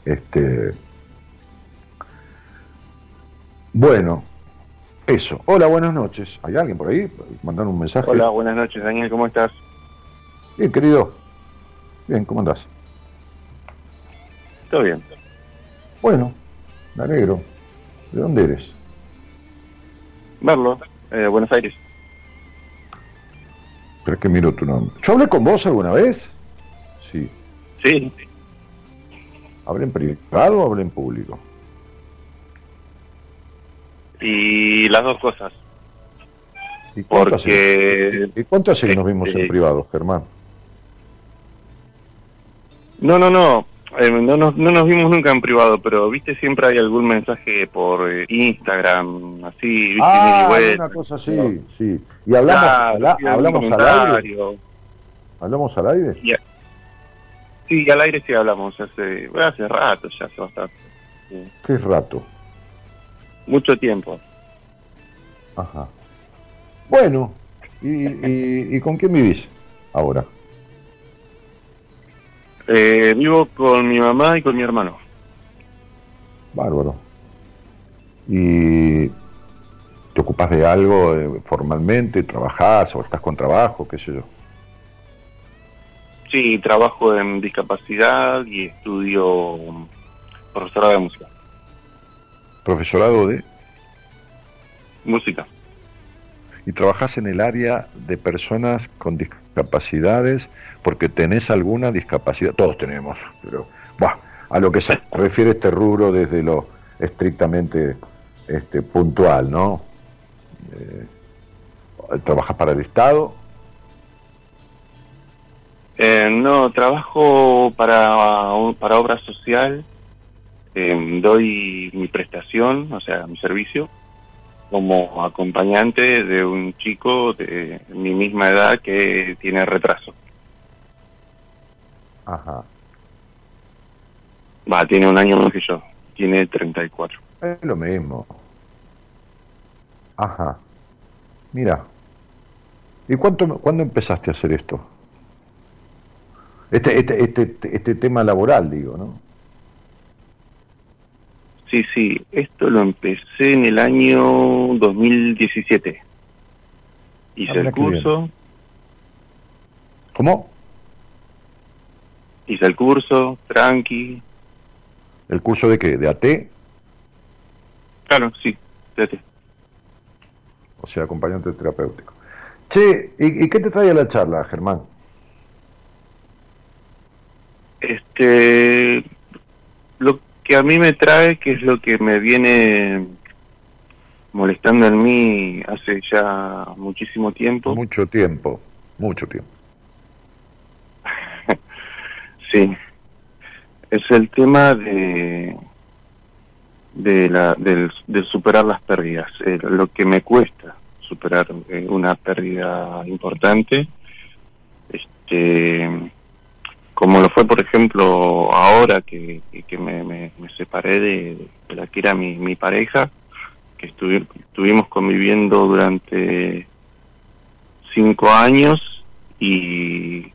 Este. Bueno, eso. Hola, buenas noches. ¿Hay alguien por ahí? Mandar un mensaje. Hola, buenas noches, Daniel, ¿cómo estás? Bien, querido. Bien, ¿cómo andás? Todo bien. Bueno, me alegro. ¿De dónde eres? Merlo, eh, Buenos Aires. Pero es que miro tu nombre. ¿Yo hablé con vos alguna vez? Sí. Sí. ¿Hablé en privado o hablé en público? Y las dos cosas. ¿Y cuánto Porque... hace, ¿Y cuánto hace que nos vimos en Este- privado, Germán? No, no, no. Eh, no, nos, no nos vimos nunca en privado, pero viste, siempre hay algún mensaje por eh, Instagram, así, viste, Ah, vuelta. una cosa así, sí. ¿Y hablamos, Claro, algún hablamos al aire? ¿Hablamos al aire? Sí, al aire sí hablamos, hace, hace rato, ya hace bastante. Sí. ¿Qué rato? Mucho tiempo. Ajá. Bueno, ¿y, y, y con quién vivís ahora? Eh, vivo con mi mamá y con mi hermano. Bárbaro. ¿Y te ocupas de algo eh, formalmente? ¿Trabajás o estás con trabajo? ¿Qué sé yo? Sí, trabajo en discapacidad y estudio profesorado de música. ¿Profesorado de...? Música. y trabajás en el área de personas con discapacidades porque tenés alguna discapacidad, todos tenemos, pero bah, a lo que se refiere este rubro desde lo estrictamente este, puntual, ¿no? Eh, ¿Trabajas para el Estado? Eh, no, trabajo para, para obra social. eh, doy mi prestación, o sea, mi servicio, como acompañante de un chico de mi misma edad que tiene retraso. Ajá. Va, tiene un año más que yo. Tiene 34. Es lo mismo. Ajá. Mira. ¿Y cuánto, cuándo empezaste a hacer esto? Este, este, este, este tema laboral, digo, ¿no? Sí, sí, esto lo empecé en el año 2017. Hice Ah, el curso, ¿Cómo? hice el curso, tranqui. ¿El curso de qué? ¿De AT? Claro, sí, fíjate. O sea, acompañante terapéutico. Che, ¿y, y qué te trae a la charla, Germán? Este, lo que a mí me trae, que es lo que me viene molestando en mí hace ya muchísimo tiempo. Mucho tiempo, mucho tiempo. sí, es el tema de de, la, de, superar las pérdidas, eh, lo que me cuesta superar eh, una pérdida importante, este, como lo fue por ejemplo ahora que, que me, me, separé de, la que era mi, mi pareja, que estuvimos conviviendo durante cinco años y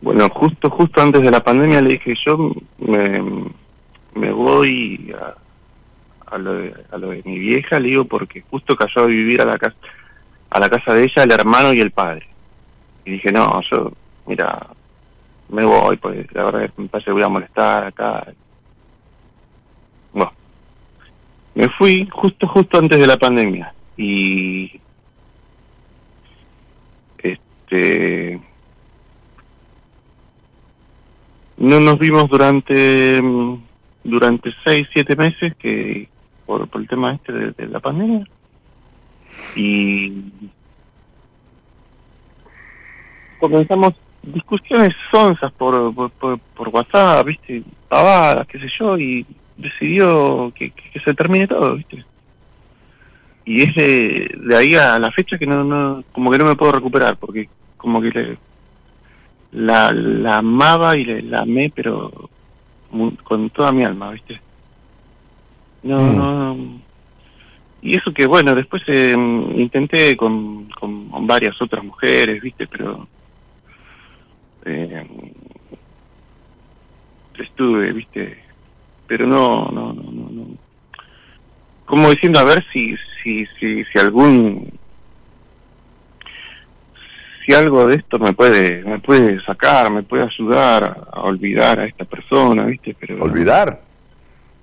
bueno, justo justo antes de la pandemia le dije yo me, me voy a, a, lo de, a lo de mi vieja, le digo porque justo cayó a vivir a la casa a la casa de ella el hermano y el padre. Y dije, no, yo, mira, me voy, pues la verdad que me parece que voy a molestar acá. Bueno, me fui justo, justo antes de la pandemia. Y este no nos vimos durante durante seis siete meses que por, por el tema este de, la pandemia y comenzamos discusiones sonsas por, por, por, WhatsApp, viste, pavadas, qué sé yo, y decidió que, que, se termine todo, viste. Y es de, ahí a la fecha que no, no, como que no me puedo recuperar, porque como que le, la, la amaba y le, la amé, pero con toda mi alma, viste. No, mm. no, y eso que bueno, después eh, intenté con, con varias otras mujeres, viste, pero eh, estuve, viste, pero no, no, no, no, como diciendo a ver si, si, si, si algún, si algo de esto me puede, me puede sacar, me puede ayudar a, olvidar a esta persona, viste, pero olvidar.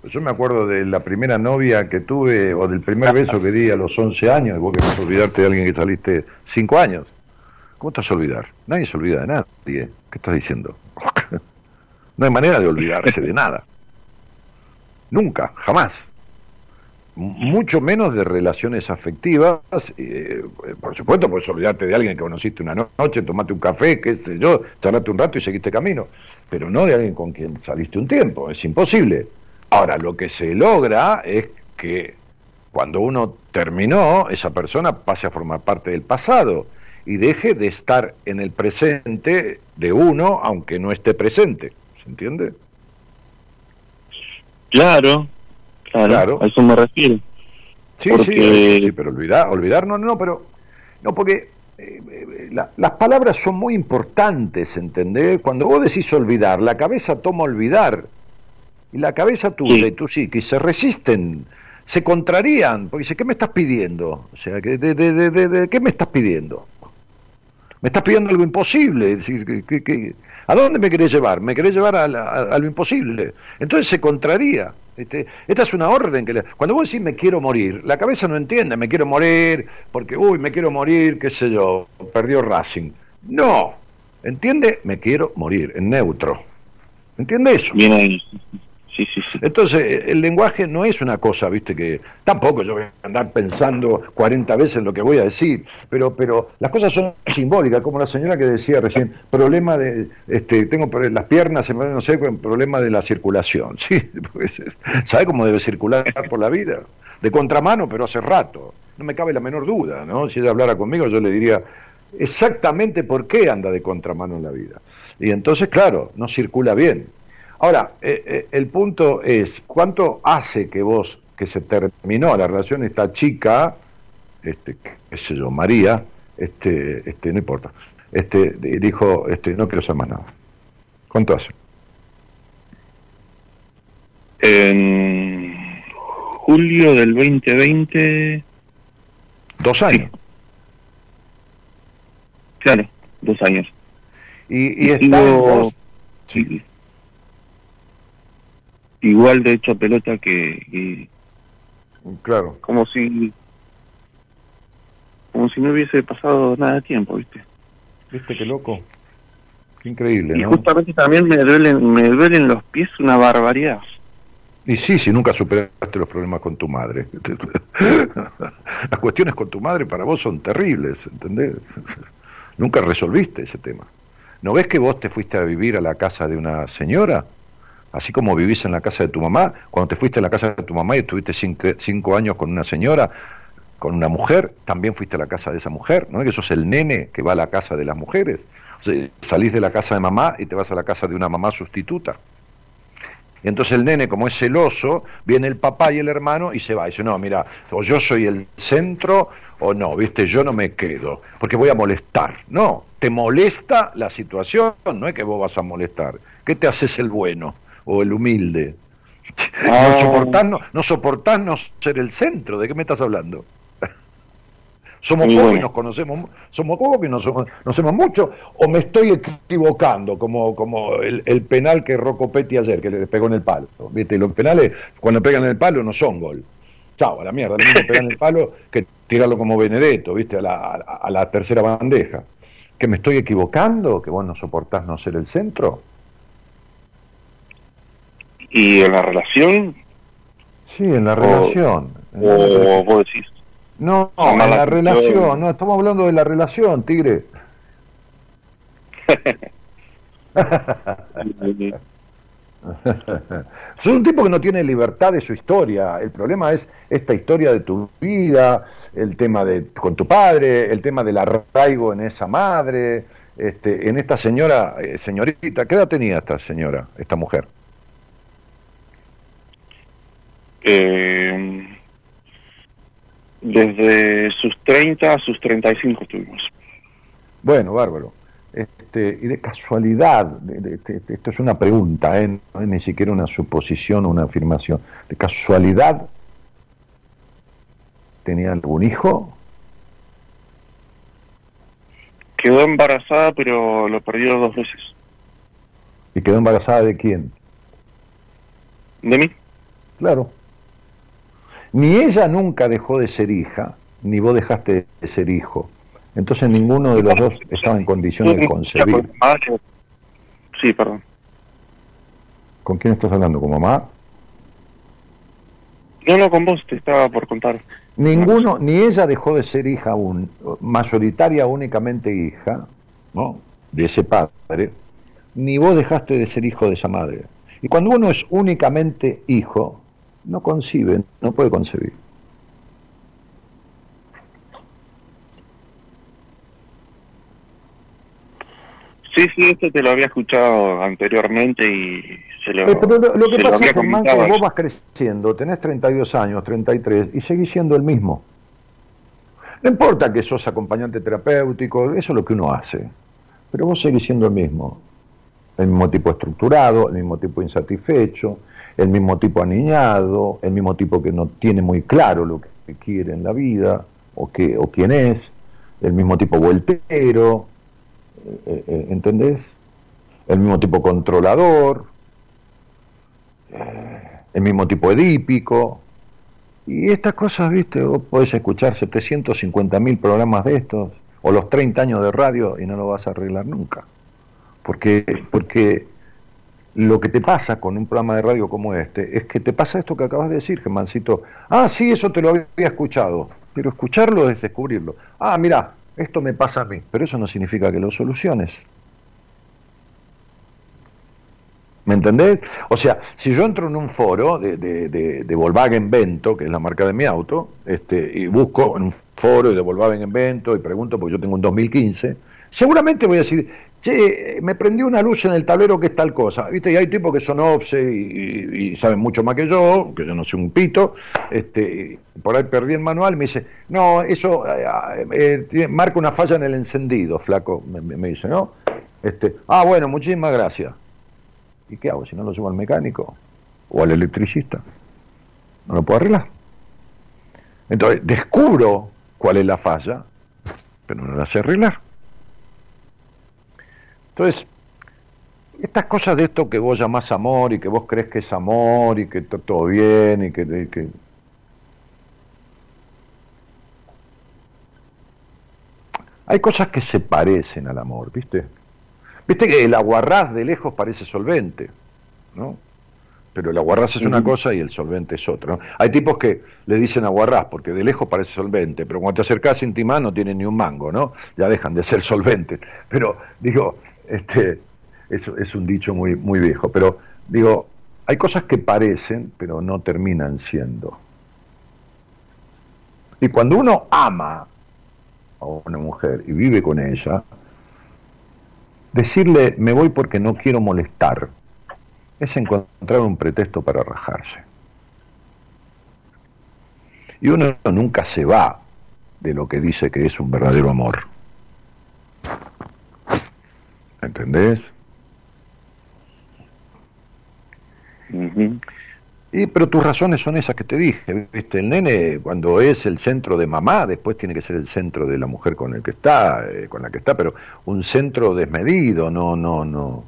Yo me acuerdo de la primera novia que tuve o del primer beso que di a los 11 años, y vos que vas a olvidarte de alguien que saliste 5 años. ¿Cómo te vas a olvidar? Nadie se olvida de nadie. ¿Qué estás diciendo? no hay manera de olvidarse de nada. Nunca, jamás. Mucho menos de relaciones afectivas. Eh, por supuesto, puedes olvidarte de alguien que conociste una noche, tomate un café, qué sé yo, charlate un rato y seguiste camino. Pero no de alguien con quien saliste un tiempo. Es imposible. Ahora, lo que se logra es que cuando uno terminó, esa persona pase a formar parte del pasado y deje de estar en el presente de uno, aunque no esté presente. ¿Se entiende? Claro, claro, a eso me refiero. Sí, sí, sí, pero olvidar, olvidar, no, no, pero, no, porque eh, eh, las palabras son muy importantes, ¿entendés? Cuando vos decís olvidar, la cabeza toma olvidar, y la cabeza tuya y tu psique se resisten, se contrarían, porque dice, ¿qué me estás pidiendo? O sea, de, de, de, de ¿qué me estás pidiendo? Me estás pidiendo algo imposible. Es decir, que, ¿a dónde me querés llevar? Me querés llevar a, lo imposible. Entonces se contraría. Este, esta es una orden que cuando vos decís me quiero morir, la cabeza no entiende, me quiero morir porque, uy, me quiero morir, qué sé yo, perdió Racing. No, entiende, me quiero morir, en neutro. ¿Entiende eso? Bien. Entonces, el lenguaje no es una cosa, viste, que tampoco yo voy a andar pensando 40 veces lo que voy a decir, pero, pero las cosas son simbólicas, como la señora que decía recién, problema de, este, tengo las piernas, no sé, problema de la circulación, ¿sí? Pues, ¿Sabe cómo debe circular por la vida? De contramano, pero hace rato, no me cabe la menor duda, ¿no? Si ella hablara conmigo, yo le diría exactamente por qué anda de contramano en la vida. Y entonces, claro, no circula bien. Ahora, eh, eh, el punto es, ¿cuánto hace que vos, que se terminó la relación esta chica, este, qué sé yo, María, este, este, no importa, este, dijo, este, no quiero hacer más nada? ¿Cuánto hace? En julio del 2020. Dos años. Claro, dos años. Y, y está sí igual de hecha pelota que, claro como si como si no hubiese pasado nada de tiempo viste viste qué loco qué increíble y justamente también me duelen me duelen los pies una barbaridad Y sí, si nunca superaste los problemas con tu madre. Las cuestiones con tu madre para vos son terribles, ¿entendés? Nunca resolviste ese tema. ¿No ves que vos te fuiste a vivir a la casa de una señora? Así como vivís en la casa de tu mamá, cuando te fuiste a la casa de tu mamá y estuviste cinco, años con una señora, con una mujer, también fuiste a la casa de esa mujer, ¿no que sos el nene que va a la casa de las mujeres? salís de la casa de mamá y te vas a la casa de una mamá sustituta. Y entonces el nene, como es celoso, viene el papá y el hermano y se va. Y dice, no, mira, o yo soy el centro o no, viste, yo no me quedo, porque voy a molestar. No, te molesta la situación, no es que vos vas a molestar. ¿Qué te haces el bueno o el humilde? No, ah. soportás, no, no soportás no ser el centro, ¿de qué me estás hablando? somos pocos y nos conocemos, somos pocos y nos conocemos mucho, o me estoy equivocando, como, como el, penal que Rocco Petti ayer, que le pegó en el palo. ¿viste? los penales, cuando pegan en el palo, no son gol. Chao, a la mierda, lo mismo pegan en el palo que tirarlo como Benedetto, ¿viste? A la, a, la tercera bandeja. ¿Que me estoy equivocando? ¿Que vos no soportás no ser el centro? ¿Y en la relación? Sí, en la relación. o vos decís, no, en la relación, no, estamos hablando de la relación, Tigre. Es un tipo que no tiene libertad de su historia. El problema es esta historia de tu vida, el tema de con tu padre, el tema del arraigo en esa madre, este, en esta señora, eh, señorita. ¿Qué edad tenía esta señora, esta mujer? Eh, desde sus 30 a sus 35 estuvimos. Bueno, bárbaro. Este, y de casualidad, esto es una pregunta, ¿eh? no es ni siquiera una suposición o una afirmación. ¿De casualidad tenía algún hijo? Quedó embarazada, pero lo perdió dos veces. ¿Y quedó embarazada de quién? De mí. Claro. Ni ella nunca dejó de ser hija, ni vos dejaste de ser hijo. Entonces ninguno de los dos estaba en condiciones de concebir. Sí, perdón. ¿Con quién estás hablando? ¿Con mamá? No, no, con vos te estaba por contar. Ninguno, ni ella dejó de ser hija aún, mayoritaria únicamente hija, ¿no? De ese padre, ni vos dejaste de ser hijo de esa madre. Y cuando uno es únicamente hijo, no concibe, no puede concebir. Sí, sí, esto te lo había escuchado anteriormente y se lo, eh, pero lo, que pasa es que vos vas creciendo, tenés 32 años, 33 y seguís siendo el mismo. No importa que sos acompañante terapéutico, eso es lo que uno hace, pero vos seguís siendo el mismo. El mismo tipo estructurado, el mismo tipo insatisfecho, el mismo tipo aniñado, el mismo tipo que no tiene muy claro lo que quiere en la vida o, o quién es, el mismo tipo vueltero, eh, eh, eh, ¿entendés? El mismo tipo controlador, el mismo tipo edípico. Y estas cosas, viste, vos podés escuchar 750 mil programas de estos, o los 30 años de radio y no lo vas a arreglar nunca. Porque, porque lo que te pasa con un programa de radio como este es que te pasa esto que acabas de decir, Germancito. Ah, sí, eso te lo había escuchado, pero escucharlo es descubrirlo. Ah, mira, esto me pasa a mí, pero eso no significa que lo soluciones. ¿Me entendés? O sea, si yo entro en un foro de, de, de, Volkswagen Vento, que es la marca de mi auto, este, y busco en un foro de Volkswagen Vento y pregunto, porque yo tengo un 2015, seguramente voy a decir, che, me prendió una luz en el tablero que es tal cosa, ¿viste? Y hay tipos que son obse y, saben mucho más que yo, que yo no sé un pito, este, por ahí perdí el manual, me dice, no, eso eh, eh, marca una falla en el encendido, flaco, me, dice, ¿no? Este, ah, bueno, muchísimas gracias. ¿Y qué hago si no lo subo al mecánico o al electricista? No lo puedo arreglar. Entonces, descubro cuál es la falla, pero no la sé arreglar. Entonces, estas cosas de esto que vos llamás amor y que vos crees que es amor y que todo bien y que, Hay cosas que se parecen al amor, ¿viste? Viste que el aguarrás de lejos parece solvente, ¿no? pero el aguarrás es una cosa y el solvente es otra. ¿no? Hay tipos que le dicen aguarrás porque de lejos parece solvente, pero cuando te acercás intimás no tienen ni un mango, ¿no? Ya dejan de ser solventes. Pero digo, este, eso es un dicho muy, muy viejo, pero digo, hay cosas que parecen, pero no terminan siendo. Y cuando uno ama a una mujer y vive con ella, decirle me voy porque no quiero molestar es encontrar un pretexto para rajarse. Y uno nunca se va de lo que dice que es un verdadero amor. ¿Entendés? Y, pero tus razones son esas que te dije, ¿viste? El nene cuando es el centro de mamá, después tiene que ser el centro de la mujer con el que está, eh, con la que está, pero un centro desmedido, no, no, no,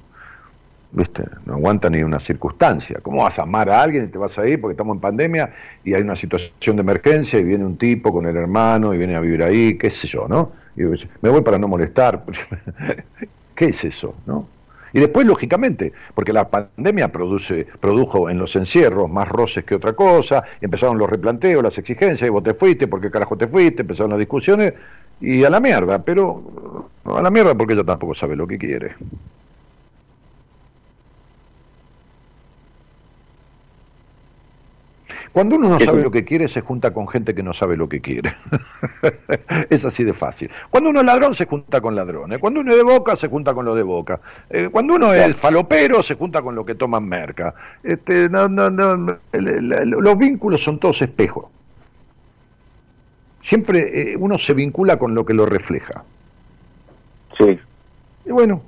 ¿viste? No aguanta ni una circunstancia. ¿Cómo vas a amar a alguien y te vas a ir porque estamos en pandemia y hay una situación de emergencia y viene un tipo con el hermano y viene a vivir ahí, qué sé yo, ¿no? Y me voy para no molestar. ¿Qué es eso, no? Y después, lógicamente, porque la pandemia produce, produjo en los encierros más roces que otra cosa, empezaron los replanteos, las exigencias, y vos te fuiste, ¿por qué carajo te fuiste? Empezaron las discusiones, y a la mierda, pero a la mierda porque ella tampoco sabe lo que quiere. Cuando uno no sabe lo que quiere, se junta con gente que no sabe lo que quiere. es así de fácil. Cuando uno es ladrón, se junta con ladrones. Cuando uno es de boca, se junta con lo de boca. Eh, cuando uno es falopero, se junta con lo que toman merca. Este, no, no, no, los vínculos son todos espejos. Siempre eh, uno se vincula con lo que lo refleja. Sí. Y bueno,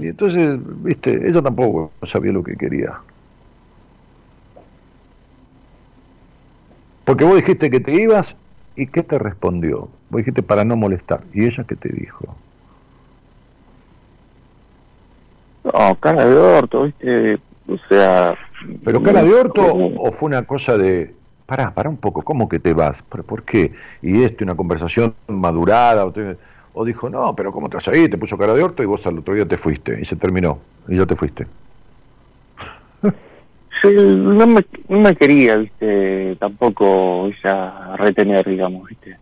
Y entonces, viste, ella tampoco sabía lo que quería. Porque vos dijiste que te ibas y ¿qué te respondió? Vos dijiste para no molestar. ¿Y ella qué te dijo? No, cara de orto, viste, o sea... ¿Pero cara de orto o fue una cosa de... Pará, pará un poco, ¿cómo que te vas? ¿Por, por qué? Y esto, una conversación madurada... O o dijo, no, pero ¿cómo te vas ahí? Te puso cara de orto y vos al otro día te fuiste y se terminó y ya te fuiste. Sí, no me, no me quería, viste, tampoco ella retener, digamos, viste.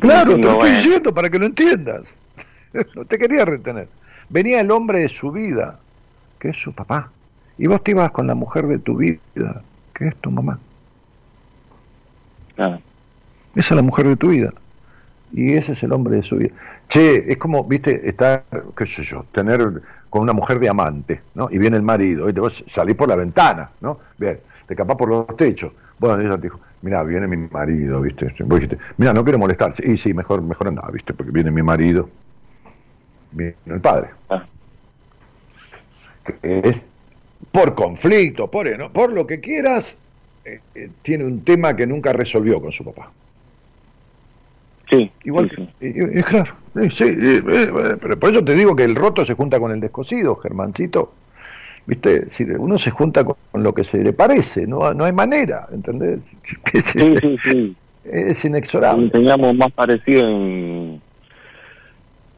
claro, te lo estoy diciendo para que lo entiendas. no te quería retener. Venía el hombre de su vida, que es su papá. Y vos te ibas con la mujer de tu vida, que es tu mamá. Esa es la mujer de tu vida. Y ese es el hombre de su vida. Che, es como, viste, estar, qué sé yo, tener con una mujer de amante, ¿no? Y viene el marido, y te vas salir por la ventana, ¿no? Bien, te capaz por los techos. Bueno, ella te dijo, mira, viene mi marido, ¿viste? Vos dijiste, mira, no quiero molestarse. Y sí, mejor, mejor anda, ¿viste? Porque viene mi marido, viene el padre. Ah. Es por conflicto, por, ¿no? por lo que quieras, eh, eh, tiene un tema que nunca resolvió con su papá. Sí. Igual que, Es claro, sí, pero por eso te digo que el roto se junta con el descosido, Germancito. ¿Viste? Si uno se junta con, lo que se le parece, no, no hay manera, ¿entendés? Es, sí, sí, sí. Es inexorable. Teníamos más parecido en,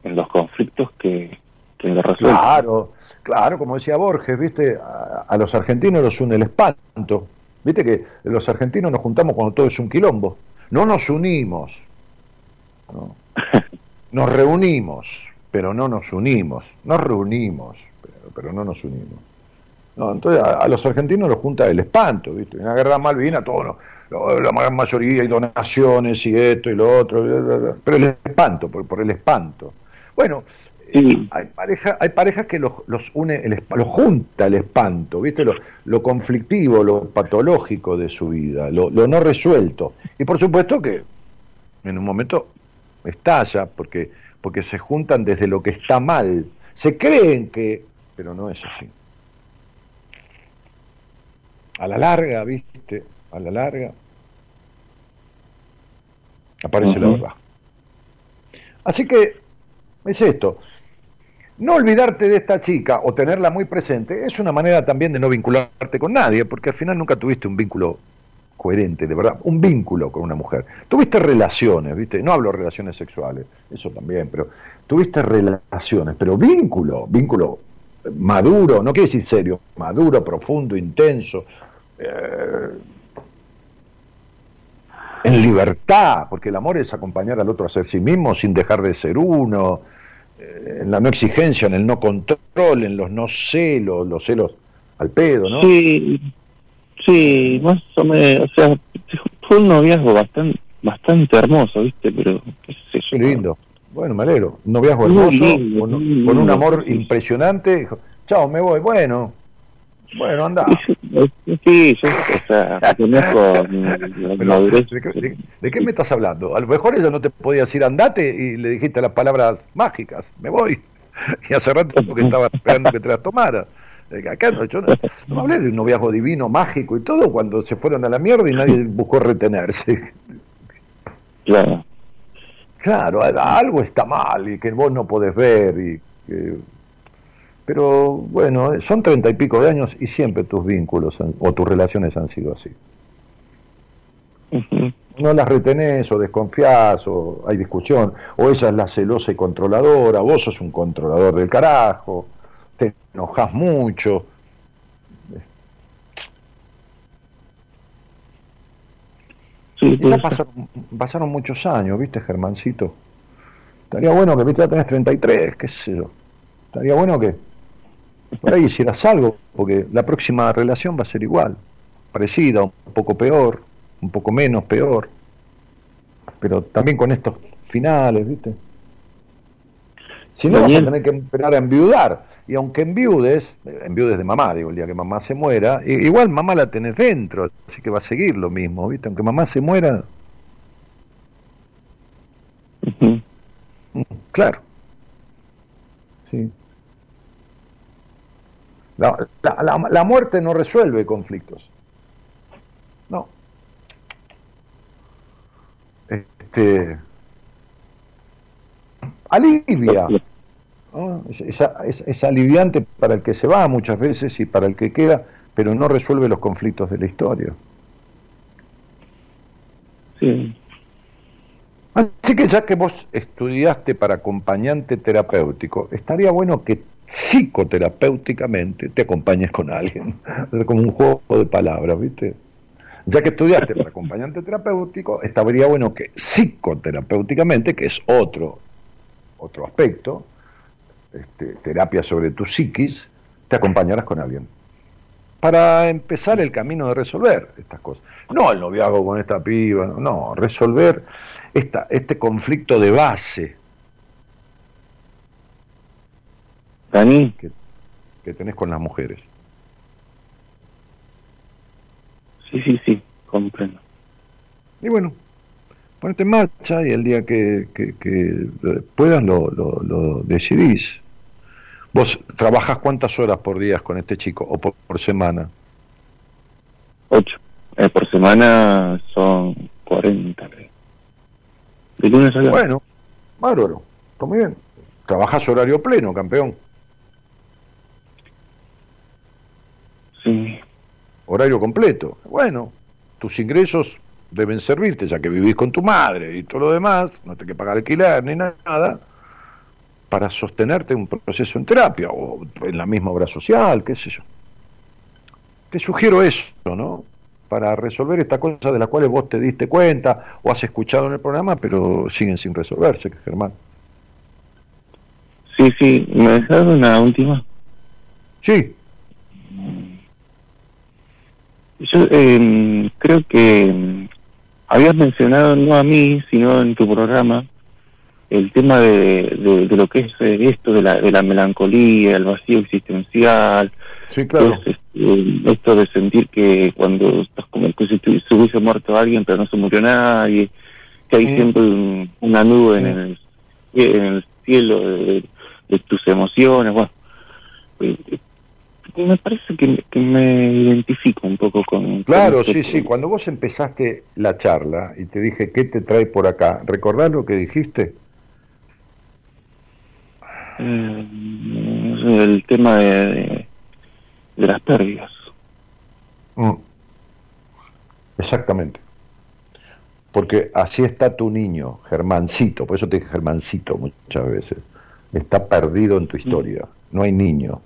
en los conflictos que, en los resultados. Claro, claro, como decía Borges, ¿viste? A, a los argentinos los une el espanto. ¿Viste que los argentinos nos juntamos cuando todo es un quilombo? No nos unimos, Nos reunimos, pero no nos unimos. Nos reunimos, pero, no nos unimos. No, entonces a, los argentinos los junta el espanto, ¿viste? En la guerra Malvina, todo, la gran mayoría hay donaciones y esto y lo otro, pero el espanto, por, el espanto. Bueno, hay, pareja, hay parejas que los, los une, los junta el espanto, ¿viste? Lo, lo, conflictivo, lo patológico de su vida, lo, lo no resuelto. Y por supuesto que en un momento estalla, porque, porque se juntan desde lo que está mal. Se creen que, pero no es así. A la larga, viste, a la larga, aparece la verdad. Así que es esto. No olvidarte de esta chica o tenerla muy presente es una manera también de no vincularte con nadie, porque al final nunca tuviste un vínculo coherente, de verdad, un vínculo con una mujer. Tuviste relaciones, ¿viste? No hablo de relaciones sexuales, eso también, pero tuviste relaciones, pero vínculo, vínculo maduro, no quiere decir serio, maduro, profundo, intenso, eh, en libertad, porque el amor es acompañar al otro a ser sí mismo sin dejar de ser uno, eh, en la no exigencia, en el no control, en los no celos, los celos al pedo, ¿no? Sí, sí, más o menos, o sea, fue un noviazgo bastante bastante hermoso, ¿viste? Pero qué lindo. Bueno, me alegro. Un noviazgo hermoso, con, con, un amor impresionante. Chao, me voy. Bueno, bueno, anda. Sí, yo, o sea, conozco ¿de, qué, me estás hablando? A lo mejor ella no te podía decir andate y le dijiste las palabras mágicas, me voy. Y hace rato porque estaba esperando que te las tomara. Acá no, yo no, hablé de un noviazgo divino, mágico y todo cuando se fueron a la mierda y nadie buscó retenerse. Claro. Claro, algo está mal y que vos no podés ver y que pero bueno, son treinta y pico de años y siempre tus vínculos o tus relaciones han sido así. No las retenés o desconfías o hay discusión, o ella es la celosa y controladora, vos sos un controlador del carajo, te enojas mucho. Sí, ya pasaron, pasaron, muchos años, ¿viste, Germancito? Estaría bueno que viste, ya tenés 33, qué sé yo. Estaría bueno que por ahí hicieras algo, porque la próxima relación va a ser igual, parecida, un poco peor, un poco menos peor, pero también con estos finales, ¿viste? Si no, vas a tener que esperar a enviudar. Y aunque enviudes, enviudes de mamá, digo, el día que mamá se muera, igual mamá la tenés dentro, así que va a seguir lo mismo, ¿viste? Aunque mamá se muera. Claro. Sí. La, muerte no resuelve conflictos. No. Este, alivia. Es, aliviante para el que se va muchas veces y para el que queda, pero no resuelve los conflictos de la historia. Sí. Así que ya que vos estudiaste para acompañante terapéutico, estaría bueno que psicoterapéuticamente te acompañes con alguien. Es como un juego de palabras, ¿viste? Ya que estudiaste para acompañante terapéutico, estaría bueno que psicoterapéuticamente, que es otro, otro aspecto, este, terapia sobre tu psiquis, te acompañaras con alguien. Para empezar el camino de resolver estas cosas. No el noviazgo con esta piba, no, resolver esta, este conflicto de base Dani. Que, tenés con las mujeres. Sí, sí, sí, comprendo. Y bueno, ponete en marcha y el día que, que, puedas lo, lo, decidís. ¿Vos trabajas cuántas horas por día con este chico o por, semana? Ocho. Eh, por semana son cuarenta. De lunes a Bueno, bárbaro. Está muy bien. Trabajas horario pleno, campeón. Sí. Horario completo. Bueno, tus ingresos deben servirte, ya que vivís con tu madre y todo lo demás, no te que pagar alquiler ni nada, para sostenerte un proceso en terapia o en la misma obra social, qué sé yo. Te sugiero eso, ¿no? Para resolver esta cosa de las cuales vos te diste cuenta o has escuchado en el programa, pero siguen sin resolverse, Germán. Sí, sí, me dejaron una última. Sí. Yo eh, creo que habías mencionado, no a mí, sino en tu programa, el tema de, de, lo que es eh, esto de la, de la melancolía, el vacío existencial. Sí, claro. Este, esto de sentir que cuando estás como que si se hubiese muerto alguien, pero no se murió nadie, que hay siempre una nube en, el, en el cielo de, de tus emociones. Bueno, eh, me parece que, me identifico un poco con... Claro, sí, sí, cuando vos empezaste la charla y te dije, ¿qué te trae por acá? ¿Recordás lo que dijiste? Eh, el tema de, de, las pérdidas. Mm. Exactamente. Porque así está tu niño, Germancito, por eso te dije Germancito muchas veces. Está perdido en tu mm. historia. No hay niño.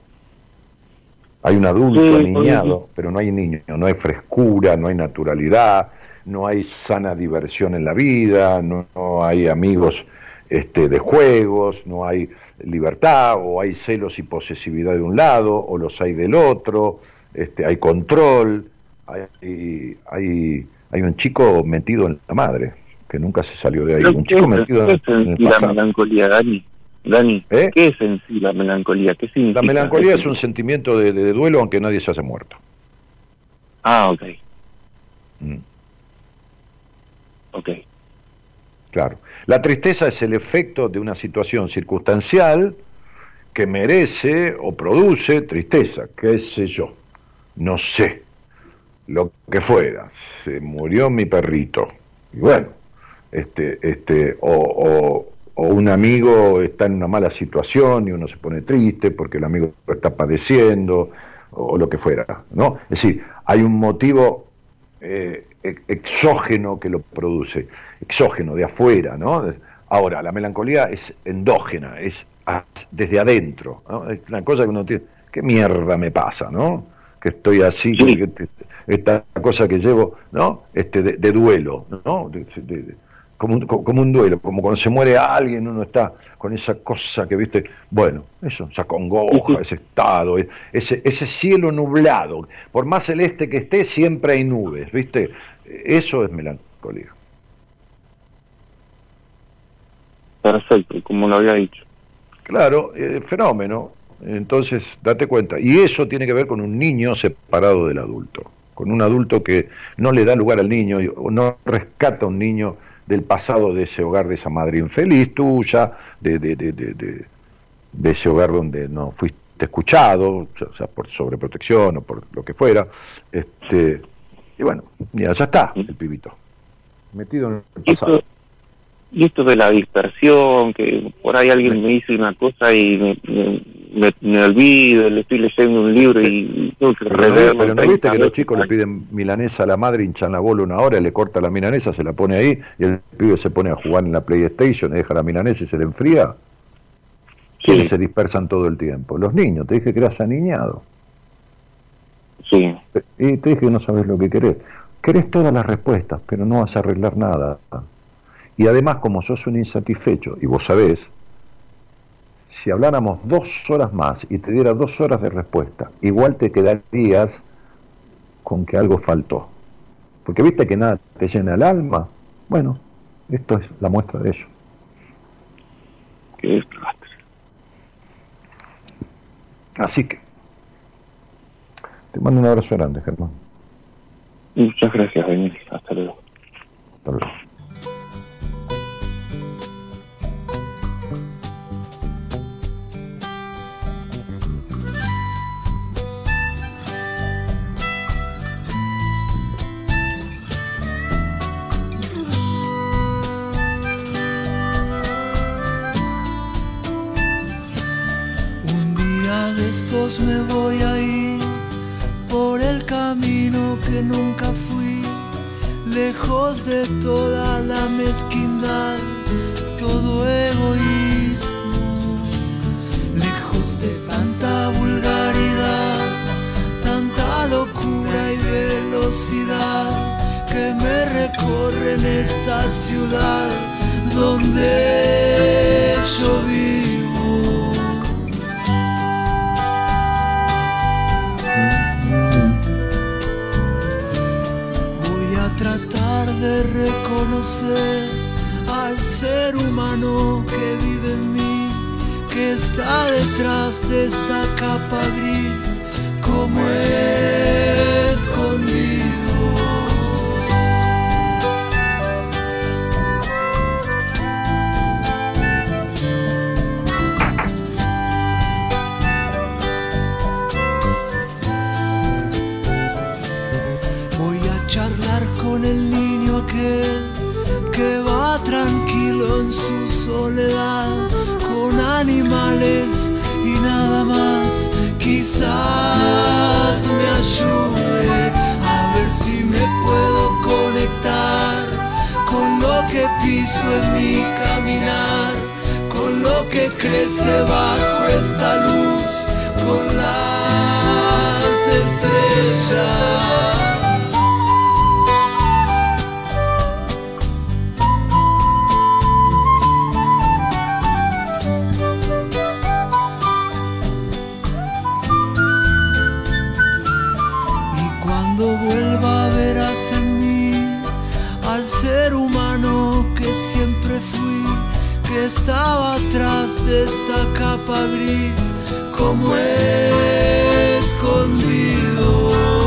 Hay un adulto aniñado, pero no hay niño, no hay frescura, no hay naturalidad, no hay sana diversión en la vida, no, hay amigos este, de juegos, no hay libertad, o hay celos y posesividad de un lado, o los hay del otro, este, hay control, hay, hay, hay un chico metido en la madre, que nunca se salió de ahí. un chico metido en, la melancolía, Dani? Dani, ¿Eh? ¿qué es en sí la melancolía? ¿Qué La melancolía es un sentimiento de, duelo aunque nadie se hace muerto. Ah, ok. Mm. Ok. Claro. La tristeza es el efecto de una situación circunstancial que merece o produce tristeza, qué sé yo, no sé, lo que fuera. Se murió mi perrito. Y bueno, este, este, o o un amigo está en una mala situación y uno se pone triste porque el amigo está padeciendo o lo que fuera, ¿no? Es decir, hay un motivo eh, exógeno que lo produce, exógeno, de afuera, ¿no? Ahora, la melancolía es endógena, es desde adentro, ¿no? Es una cosa que uno tiene, ¿qué mierda me pasa, no? Que estoy así, esta cosa que llevo, ¿no? Este, de, duelo, ¿no? Como un, como un duelo, como cuando se muere alguien, uno está con esa cosa que, viste, bueno, eso, esa congoja, ese estado, e, ese, ese cielo nublado, por más celeste que esté, siempre hay nubes, viste, eso es melancolía. Perfecto, como lo había dicho. Claro, eh, fenómeno, entonces date cuenta, y eso tiene que ver con un niño separado del adulto, con un adulto que no le da lugar al niño, no rescata a un niño del pasado de ese hogar de esa madre infeliz tuya, de, de, de, de, ese hogar donde no fuiste escuchado, o sea, por sobreprotección o por lo que fuera. Este, y bueno, ya, ya está el pibito, metido en el pasado. Y esto de la dispersión, que por ahí alguien me dice una cosa y me, me, olvido, le estoy leyendo un libro y tengo que Pero, pero no viste que los chicos le piden milanesa a la madre, hinchan la bola una hora, le corta la milanesa, se la pone ahí y el pibe se pone a jugar en la PlayStation, y deja la milanesa y se le enfría. Sí. se dispersan todo el tiempo. Los niños, te dije que eras aniñado. Sí. Y te dije que no sabes lo que querés. Querés todas las respuestas, pero no vas a arreglar nada. Y además, como sos un insatisfecho, y vos sabés, si habláramos dos horas más y te diera dos horas de respuesta, igual te quedarías con que algo faltó. Porque viste que nada te llena el alma. Bueno, esto es la muestra de ello. Así que, te mando un abrazo grande, Germán. Muchas gracias, Daniel. Hasta luego. Hasta luego. Me voy a ir por el camino que nunca fui, lejos de toda la mezquindad, todo egoísmo, lejos de tanta vulgaridad, tanta locura y velocidad que me recorren esta ciudad donde yo vivo. De reconocer al ser humano que vive en mí, que está detrás de esta capa gris, como escondido. Tranquilo en su soledad con animales y nada más. Quizás me ayude a ver si me puedo que piso en mi caminar, con lo que crece bajo esta luz, con las estrellas. Que estaba atrás de esta capa gris, como escondido.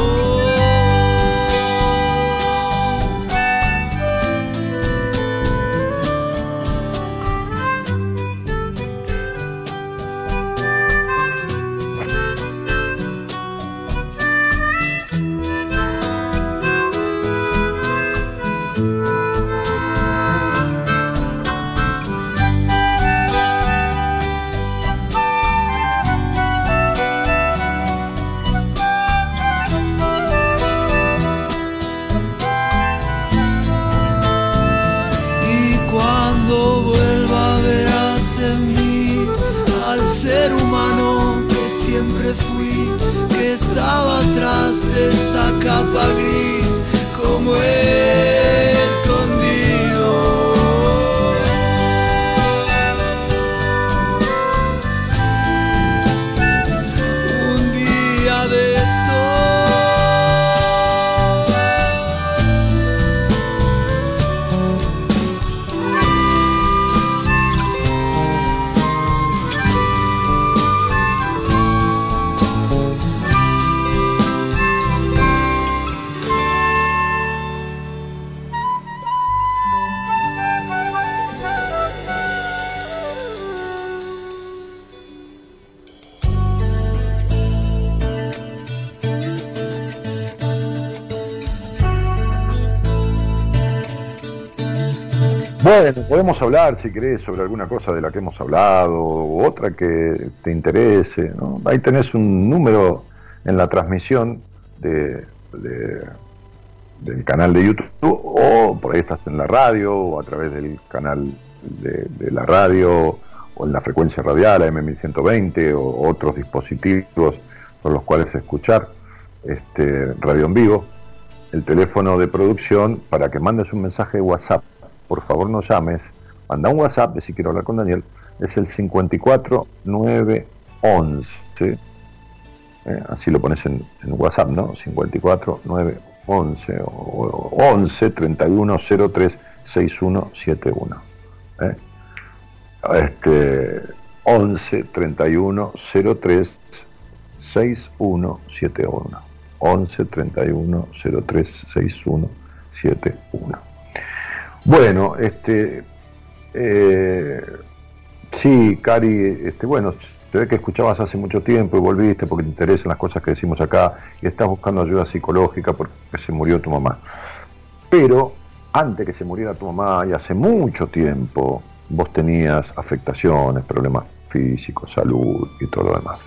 Podemos hablar, si querés, sobre alguna cosa de la que hemos hablado, o otra que te interese. ¿no? Ahí tenés un número en la transmisión de, del canal de YouTube, o por ahí estás en la radio, o a través del canal de, la radio, o en la frecuencia radial, AM1120, o otros dispositivos por los cuales escuchar este, radio en vivo. El teléfono de producción para que mandes un mensaje de WhatsApp por favor no llames, manda un WhatsApp de si quiero hablar con Daniel, es el 54911, ¿sí? Eh, así lo pones en, WhatsApp, ¿no? 54911 o 11 3103 6171. ¿eh? Este 11 3103 6171. 11 31 03 6171. Bueno, este, eh, sí, Cari, este, bueno, se ve que escuchabas hace mucho tiempo y volviste porque te interesan las cosas que decimos acá y estás buscando ayuda psicológica porque se murió tu mamá. Pero antes que se muriera tu mamá y hace mucho tiempo, vos tenías afectaciones, problemas físicos, salud y todo lo demás.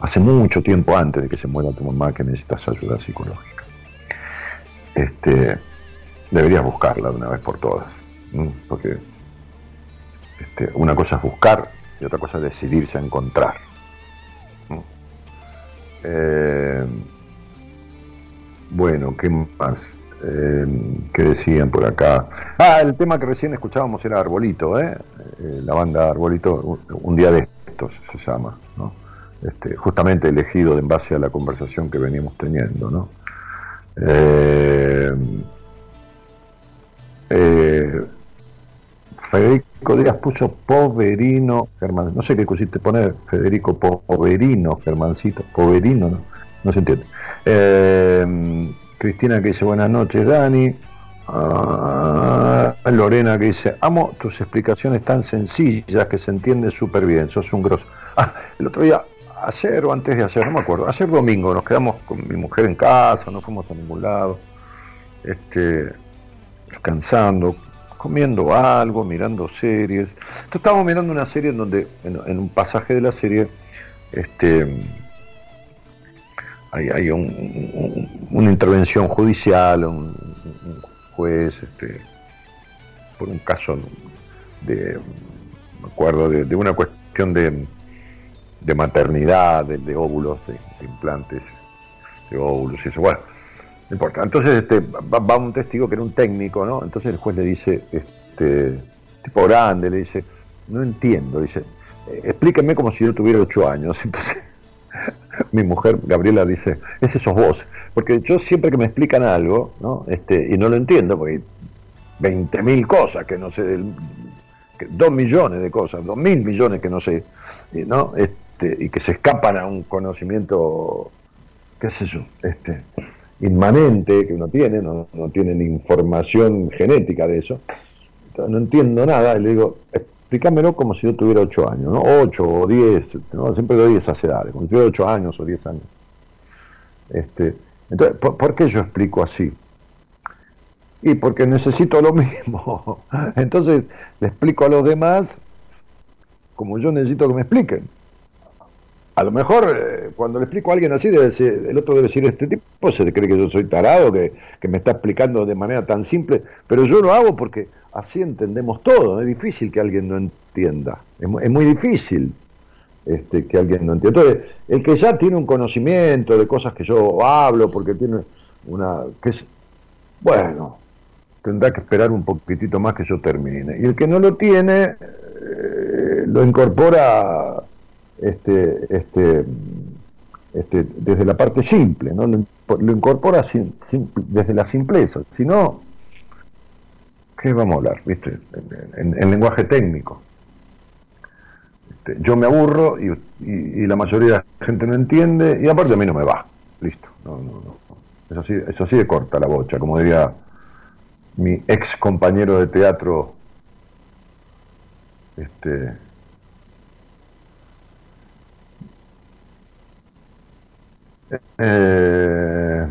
Hace mucho tiempo antes de que se muera tu mamá que necesitas ayuda psicológica. Este, deberías buscarla de una vez por todas, porque este, una cosa es buscar y otra cosa es decidirse a encontrar. Eh, bueno, ¿qué más? Eh, ¿Qué decían por acá? Ah, el tema que recién escuchábamos era Arbolito, ¿eh? eh la banda Arbolito, un día de estos se llama, ¿no? Este, justamente elegido en base a la conversación que veníamos teniendo, ¿no? Eh, Federico Díaz puso Poverino Germán. No sé qué quisiste poner, Federico Poverino Germancito. Poverino, no, no se entiende. Eh, Cristina que dice buenas noches, Dani. Ah, Lorena que dice, amo tus explicaciones tan sencillas que se entiende súper bien, sos un grosso. Ah, el otro día, ayer o antes de ayer, no me acuerdo, ayer domingo nos quedamos con mi mujer en casa, no fuimos a ningún lado. Este, descansando, comiendo algo, mirando series. Entonces estábamos mirando una serie en donde, en, un pasaje de la serie, este, hay, una intervención judicial, un, juez este, por un caso de, me acuerdo, de, una cuestión de, de maternidad, de, óvulos, de, implantes de óvulos y eso. Bueno, no importa. Entonces este, va, un testigo que era un técnico, ¿no? Entonces el juez le dice, este, tipo grande, le dice, no entiendo, dice, eh, explíqueme como si yo tuviera ocho años. Entonces mi mujer Gabriela dice, ese sos vos, porque yo siempre que me explican algo, ¿no? Este, y no lo entiendo, porque hay 20.000 cosas que no sé, dos millones de cosas, dos mil millones que no sé, ¿no? Este, y que se escapan a un conocimiento, qué sé yo, este, inmanente que uno tiene, no, no tienen información genética de eso, no entiendo nada, y le digo, explícamelo como si yo tuviera 8 años, ¿no? 8 o 10, ¿no? siempre doy esas edades, como si tuviera 8 años o 10 años. Este, entonces, ¿por, qué yo explico así? Y porque necesito lo mismo. Entonces le explico a los demás como yo necesito que me expliquen. A lo mejor eh, cuando le explico a alguien así, el otro debe decir, este tipo se cree que yo soy tarado, que, que me está explicando de manera tan simple, pero yo lo hago porque así entendemos todo. Es difícil que alguien no entienda. Es, muy, difícil este, que alguien no entienda. Entonces, el que ya tiene un conocimiento de cosas que yo hablo, porque tiene una. que es, bueno, tendrá que esperar un poquitito más que yo termine. Y el que no lo tiene, eh, lo incorpora este, este, este, desde la parte simple, ¿no? lo, incorpora desde la simpleza. Si no, ¿qué vamos a hablar? ¿Viste? En, lenguaje técnico. Este, yo me aburro y, la mayoría de la gente no entiende y aparte a mí no me va. Listo. Eso sí, eso sí de corta la bocha, como diría mi ex compañero de teatro, este, eh,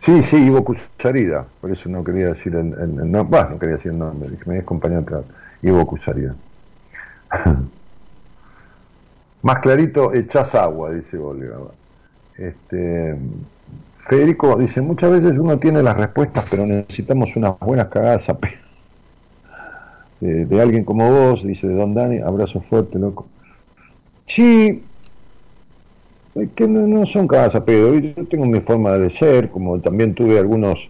Sí, sí, Ivo Cucharida, por eso no quería decir el, el, no, no quería decir el nombre, me acompañado atrás, Ivo Cucharida. Más clarito, echas agua, dice Olga. Este, Federico dice, muchas veces uno tiene las respuestas, pero necesitamos unas buenas cagadas a pedo. De, alguien como vos, dice Don Dani, abrazo fuerte, loco. Sí, que no, son cagadas a pedo. Yo tengo mi forma de ser, como también tuve algunos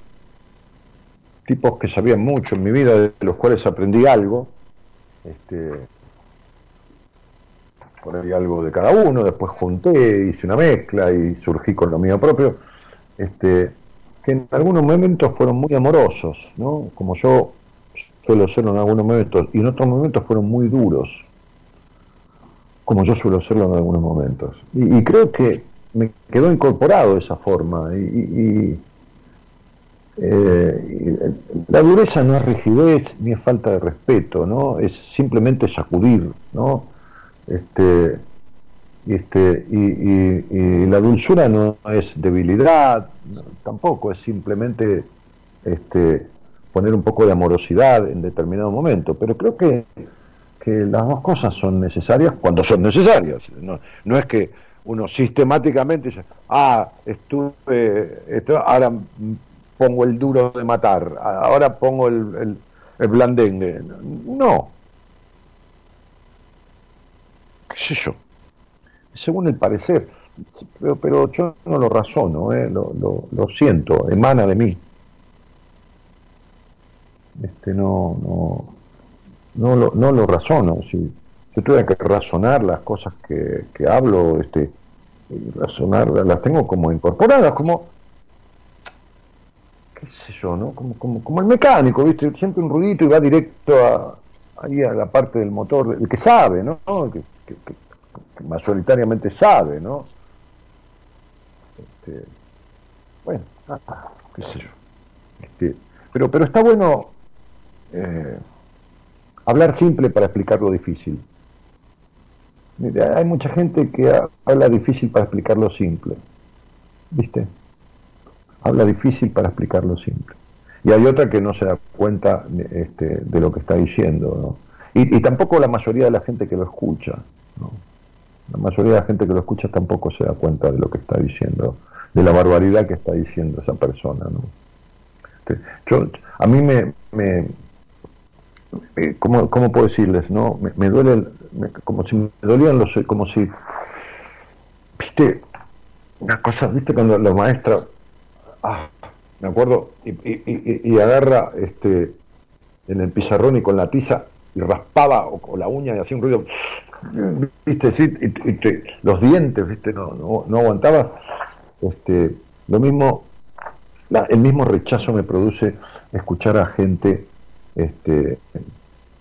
tipos que sabían mucho en mi vida, de los cuales aprendí algo. Este, por ahí algo de cada uno, después junté, hice una mezcla y surgí con lo mío propio. Este, que en algunos momentos fueron muy amorosos, ¿no? Como yo suelo ser en algunos momentos, y en otros momentos fueron muy duros como yo suelo hacerlo en algunos momentos. Y, creo que me quedó incorporado esa forma. Y, eh, la dureza no es rigidez ni es falta de respeto, ¿no? Es simplemente sacudir, ¿no? Este, este, y, la dulzura no es debilidad, tampoco, es simplemente este, poner un poco de amorosidad en determinado momento. Pero creo que que las dos cosas son necesarias cuando son necesarias. No, es que uno sistemáticamente dice, ah, estuve, ahora pongo el duro de matar, ahora pongo el, el, blandengue. No. ¿Qué sé yo? Según el parecer. Pero, pero yo no lo razono, ¿eh? lo, lo, lo siento, emana de mí. Este no, no, no lo, no lo razono. Si yo que razonar las cosas que, hablo, este, razonar, las tengo como incorporadas, como, qué sé yo, ¿no? Como, como, como el mecánico, ¿viste? Siente un ruidito y va directo a, ahí a la parte del motor, el que sabe, ¿no? que, mayoritariamente sabe, ¿no? Este, bueno, ah, qué sé yo. Este, pero, pero está bueno eh, Hablar simple para explicar lo difícil. hay mucha gente que habla difícil para explicar lo simple. ¿Viste? Habla difícil para explicar lo simple. Y hay otra que no se da cuenta este, de lo que está diciendo. Y, tampoco la mayoría de la gente que lo escucha. La mayoría de la gente que lo escucha tampoco se da cuenta de lo que está diciendo, de la barbaridad que está diciendo esa persona. ¿no? Este, yo, a mí me, eh, ¿cómo, ¿cómo, puedo decirles? no Me, duele, como si me dolían los, como si, viste, una cosa, viste, cuando los maestros, ah, me acuerdo, y, agarra este en el pizarrón y con la tiza y raspaba o con la uña y hacía un ruido, viste, sí, los dientes, viste, no, no, no aguantaba. Este, lo mismo, el mismo rechazo me produce escuchar a gente, este,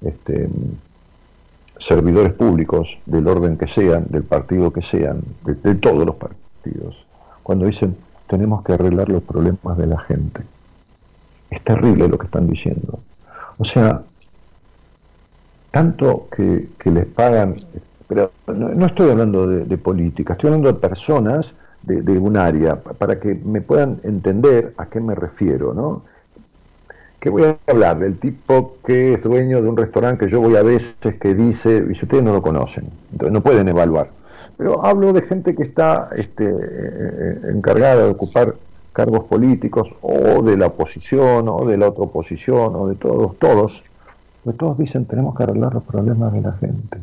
este, servidores públicos del orden que sean, del partido que sean, de, todos los partidos, cuando dicen tenemos que arreglar los problemas de la gente. Es terrible lo que están diciendo. O sea, tanto que, les pagan, pero no, estoy hablando de, política, estoy hablando de personas de, de, un área, para que me puedan entender a qué me refiero, ¿no? Que voy a hablar del tipo que es dueño de un restaurante que yo voy a veces que dice, y si ustedes no lo conocen, entonces no pueden evaluar. Pero hablo de gente que está este, eh, eh, encargada de ocupar cargos políticos o de la oposición o de la otra oposición o de todos, todos, pues todos dicen tenemos que arreglar los problemas de la gente.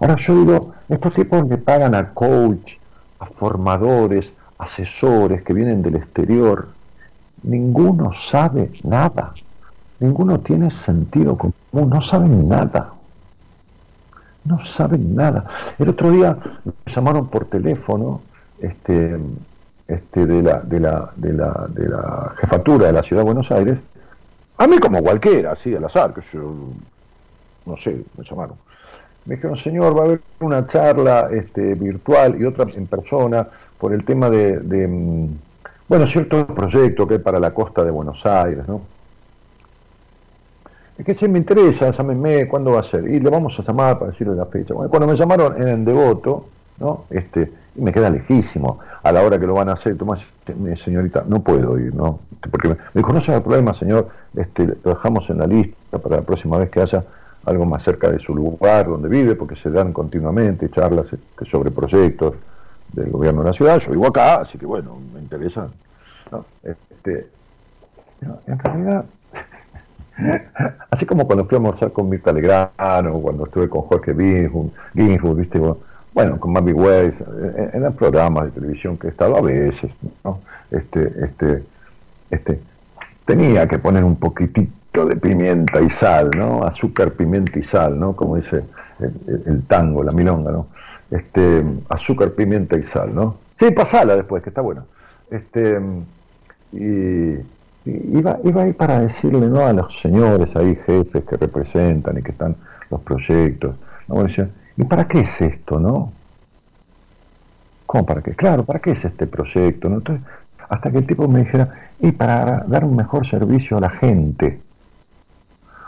Ahora yo digo, estos tipos le pagan a coach, a formadores, asesores que vienen del exterior, ninguno sabe nada, ninguno tiene sentido común, no saben nada no saben nada. El otro día me llamaron por teléfono este, este, de, la, de, la, de, la, de la jefatura de la ciudad de Buenos Aires, a mí como cualquiera, así al azar, que yo, no sé, me llamaron. Me dijeron, señor, va a haber una charla este, virtual y otra en persona por el tema de, de mm, bueno, cierto proyecto que hay para la costa de Buenos Aires, ¿no? Es que si me interesa, llámenme, ¿cuándo va a ser? Y le vamos a llamar para decirle la fecha. Bueno, cuando me llamaron en Devoto, ¿no? Este, y me queda lejísimo a la hora que lo van a hacer. Tomás, señorita, no puedo ir, ¿no? Porque me, dijo, no se el problema, señor, este, lo dejamos en la lista para la próxima vez que haya algo más cerca de su lugar donde vive, porque se dan continuamente charlas este, sobre proyectos del gobierno de la ciudad. Yo vivo acá, así que bueno, me interesa. Este, en realidad Así como cuando fui a almorzar con Mirta Legrano, cuando estuve con Jorge Ginsburg, ¿viste? bueno, con Mami Weiss, en, los programas de televisión que he estado a veces, ¿no? Este, este, este, tenía que poner un poquitito de pimienta y sal, ¿no? Azúcar, pimienta y sal, ¿no? Como dice el, tango, la milonga, ¿no? Este, azúcar, pimienta y sal, ¿no? Sí, pasala después, que está bueno. Este, y, iba, iba a ir para decirle ¿no? a los señores ahí, jefes que representan y que están los proyectos, ¿no? ¿y para qué es esto, no? ¿Cómo para qué? Claro, ¿para qué es este proyecto? hasta que el tipo me dijera, y para dar un mejor servicio a la gente,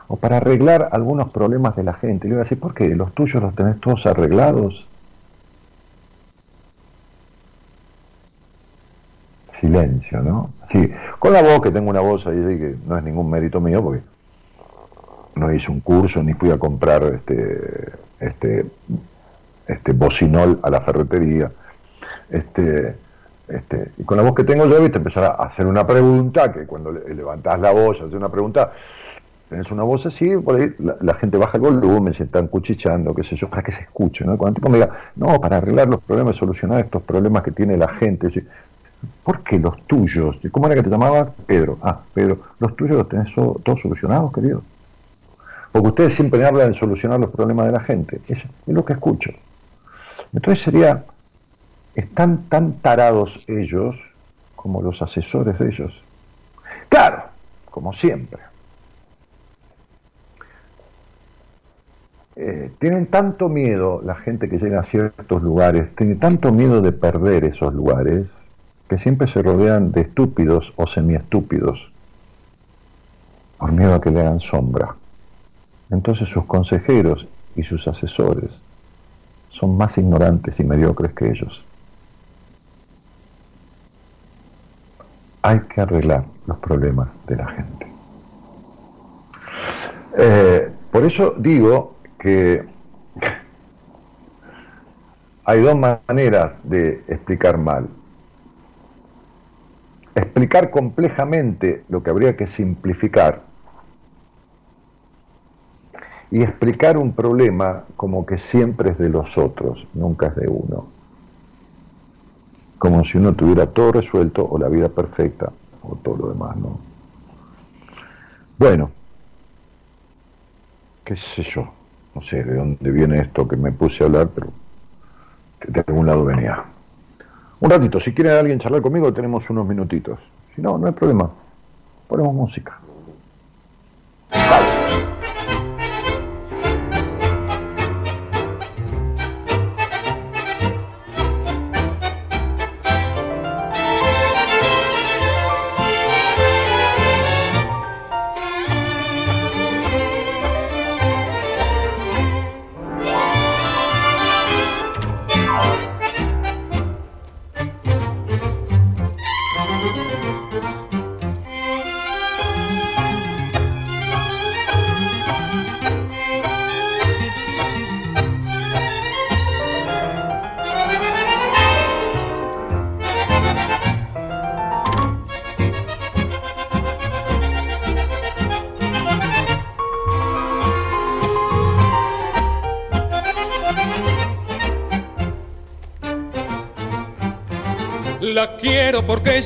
o para arreglar algunos problemas de la gente. Le iba a decir, ¿por qué? ¿Los tuyos los tenés todos arreglados? silencio, ¿no? Sí, con la voz, que tengo una voz ahí que no es ningún mérito mío, porque no hice un curso ni fui a comprar este, este, este bocinol a la ferretería. Este, este, y con la voz que tengo yo, viste, empezar a hacer una pregunta, que cuando levantás la voz, haces una pregunta, tenés una voz así, por ahí la, gente baja el volumen, se están cuchicheando, qué sé yo, para que se escuche, ¿no? Cuando el tipo me diga, no, para arreglar los problemas, solucionar estos problemas que tiene la gente, ¿Por qué los tuyos? ¿Cómo era que te llamaba? Pedro. Ah, Pedro, los tuyos los tenés todos solucionados, querido. Porque ustedes siempre hablan de solucionar los problemas de la gente. Es, es lo que escucho. Entonces sería, están tan tarados ellos como los asesores de ellos. Claro, como siempre. Eh, tienen tanto miedo la gente que llega a ciertos lugares, tiene tanto miedo de perder esos lugares, que siempre se rodean de estúpidos o semiestúpidos, por miedo a que le hagan sombra. Entonces sus consejeros y sus asesores son más ignorantes y mediocres que ellos. Hay que arreglar los problemas de la gente. Eh, por eso digo que hay dos maneras de explicar mal explicar complejamente lo que habría que simplificar y explicar un problema como que siempre es de los otros, nunca es de uno. Como si uno tuviera todo resuelto o la vida perfecta o todo lo demás, ¿no? Bueno, qué sé yo, no sé de dónde viene esto que me puse a hablar, pero de algún lado venía. Un ratito, si quiere alguien charlar conmigo, tenemos unos minutitos. Si no, no hay problema. Ponemos música.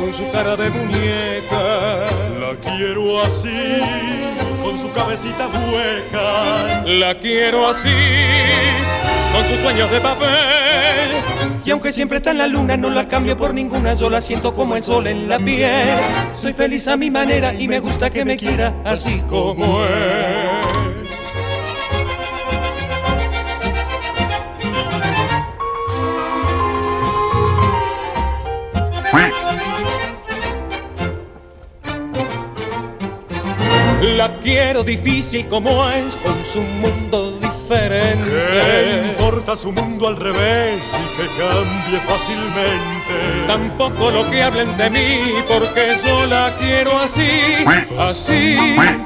con su cara de muñeca. La quiero así, con su cabecita hueca. La quiero así, con sus sueños de papel. Y aunque siempre está en la luna, no la cambio por ninguna. Yo la siento como el sol en la piel. Soy feliz a mi manera y me gusta que me quiera así como es. La quiero difícil como es, con su mundo ¿Qué diferente. importa su mundo al revés y que cambie fácilmente? Tampoco lo que hablen de mí, porque yo la quiero así, así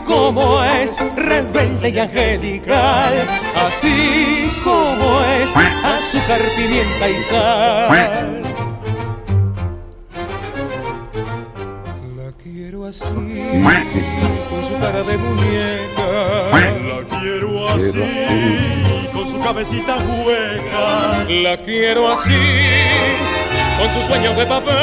como es, rebelde y angelical, así como es, azúcar, pimienta y sal. La quiero así, cara de muñeca. La quiero así, con su cabecita hueca. La quiero así, con sus sueños de papel.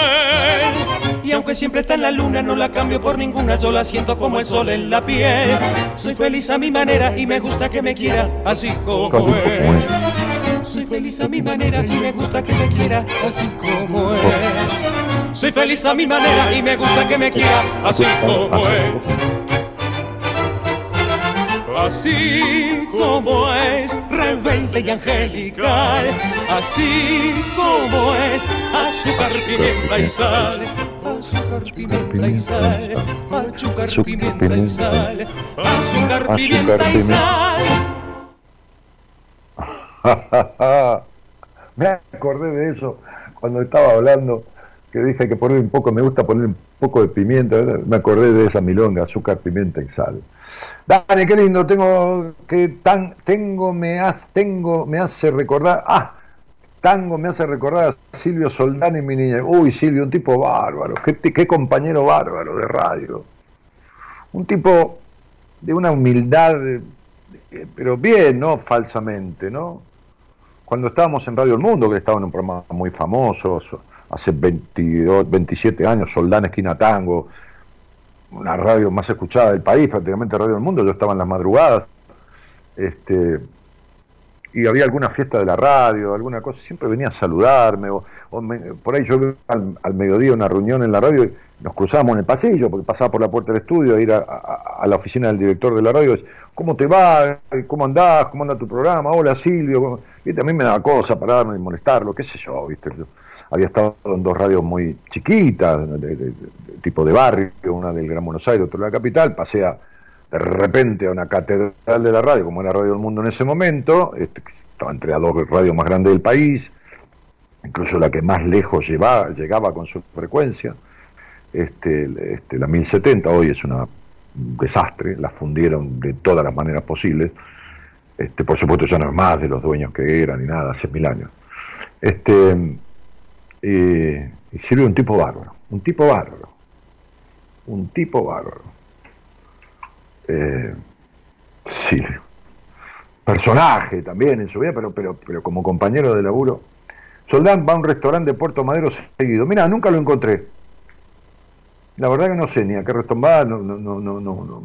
Y aunque siempre está en la luna, no la cambio por ninguna. Yo la siento como el sol en la piel. Soy feliz a mi manera y me gusta que me quiera así como es. Soy feliz a mi manera y me gusta que me quiera así como es. Soy feliz a mi manera y me gusta que me quiera así como es. Así como es, rebelde y angelical, así como es, azúcar, pimienta y sal, azúcar, pimienta y sal, azúcar, pimienta y sal, azúcar, pimienta y sal. me acordé de eso cuando estaba hablando, que dije que poner un poco, me gusta poner un poco de pimienta, ¿verdad? me acordé de esa milonga, azúcar, pimienta y sal. Dani, qué lindo, tengo que tan, tengo, me hace, tengo, me hace recordar, ah, tango me hace recordar a Silvio Soldani, mi niña. Uy, Silvio, un tipo bárbaro, qué, qué compañero bárbaro de radio. Un tipo de una humildad, pero bien, no falsamente, ¿no? Cuando estábamos en Radio El Mundo, que estaba en un programa muy famoso, hace 22, 27 años, Soldán Esquina Tango, una radio más escuchada del país, prácticamente Radio del Mundo, yo estaba en las madrugadas, este, y había alguna fiesta de la radio, alguna cosa, siempre venía a saludarme, o, o me, por ahí yo al, al, mediodía una reunión en la radio, y nos cruzábamos en el pasillo, porque pasaba por la puerta del estudio, a ir a, la oficina del director de la radio, ¿cómo te va? ¿Cómo andás? ¿Cómo anda tu programa? Hola Silvio, y también me daba cosa pararme y molestarlo, qué sé yo, viste, yo, había estado en dos radios muy chiquitas, tipo de barrio, una del Gran Buenos Aires, otra de la capital, pasé de repente a una catedral de la radio, como era Radio del Mundo en ese momento, este, estaba entre las dos radios más grandes del país, incluso la que más lejos llevaba, llegaba con su frecuencia, este, este, la 1070 hoy es un desastre, la fundieron de todas las maneras posibles, este, por supuesto ya no es más de los dueños que eran ni nada, hace mil años. Este, eh, y sirve un tipo bárbaro, un tipo bárbaro, un tipo bárbaro. Eh, personaje también en su vida, pero, pero, pero como compañero de laburo. Soldán va a un restaurante de Puerto Madero seguido. Mira, nunca lo encontré. La verdad que no sé ni a qué restaurante no, no, no, no, no,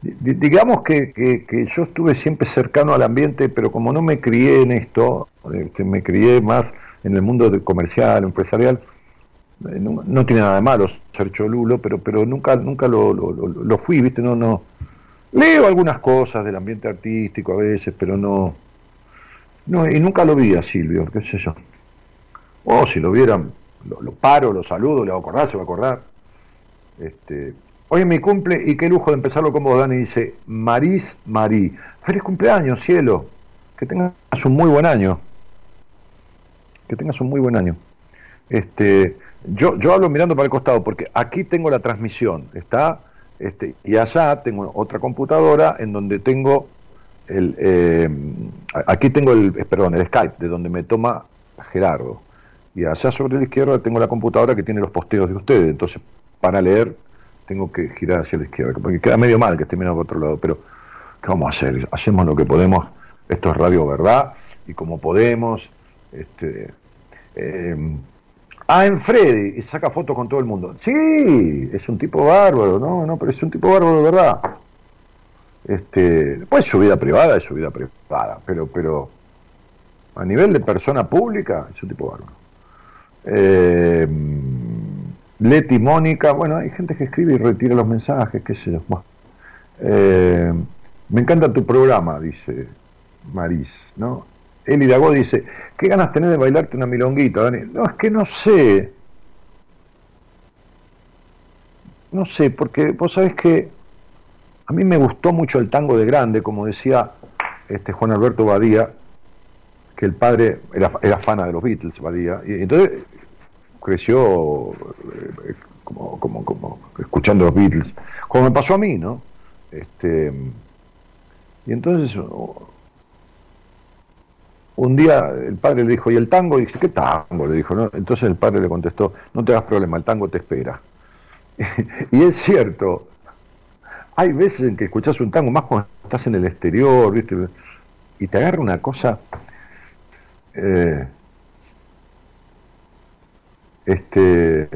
digamos que, que, yo estuve siempre cercano al ambiente, pero como no me crié en esto, este, me crié más en el mundo comercial, empresarial, eh, no, tiene nada de malo ser cholulo, pero, pero nunca, nunca lo, lo, lo, fui, ¿viste? No, no. Leo algunas cosas del ambiente artístico a veces, pero no. No, y nunca lo vi a Silvio, qué sé yo. O si lo vieran, lo, paro, lo saludo, le va a acordar, se va a acordar. Este, hoy es mi cumple y qué lujo de empezarlo con vos, Dani. Dice Maris Marí. Feliz cumpleaños, cielo. Que tengas un muy buen año. Que tengas un muy buen año. Este, yo, yo hablo mirando para el costado porque aquí tengo la transmisión, está, este, y allá tengo otra computadora en donde tengo el, eh, aquí tengo el, eh, perdón, el Skype, de donde me toma Gerardo. Y allá sobre la izquierda tengo la computadora que tiene los posteos de ustedes. Entonces, para leer, tengo que girar hacia la izquierda, porque queda medio mal que esté mirando por otro lado. Pero, ¿qué vamos a hacer? Hacemos lo que podemos. Esto es radio verdad, y como podemos. Este, eh, Ah, en Freddy, y saca fotos con todo el mundo. Sí, es un tipo bárbaro, no, no, pero es un tipo bárbaro de verdad. Este, después su vida privada es su vida privada, pero, pero a nivel de persona pública es un tipo bárbaro. Eh, Leti, Mónica, bueno, hay gente que escribe y retira los mensajes, qué sé yo. Eh, me encanta tu programa, dice Maris, ¿no? Eli Dagó dice, ¿qué ganas tenés de bailarte una milonguita, Dani? No, es que no sé. No sé, porque vos sabés que a mí me gustó mucho el tango de grande, como decía este Juan Alberto Badía, que el padre era, era fana de los Beatles, Badía, y entonces creció eh, como, como, como escuchando los Beatles, como me pasó a mí, ¿no? Este, y entonces un día el padre le dijo, ¿y el tango? Y dice, ¿qué tango? Le dijo, ¿no? Entonces el padre le contestó, no te hagas problema, el tango te espera. y es cierto, hay veces en que escuchás un tango, más cuando estás en el exterior, ¿viste? Y te agarra una cosa. Eh, este.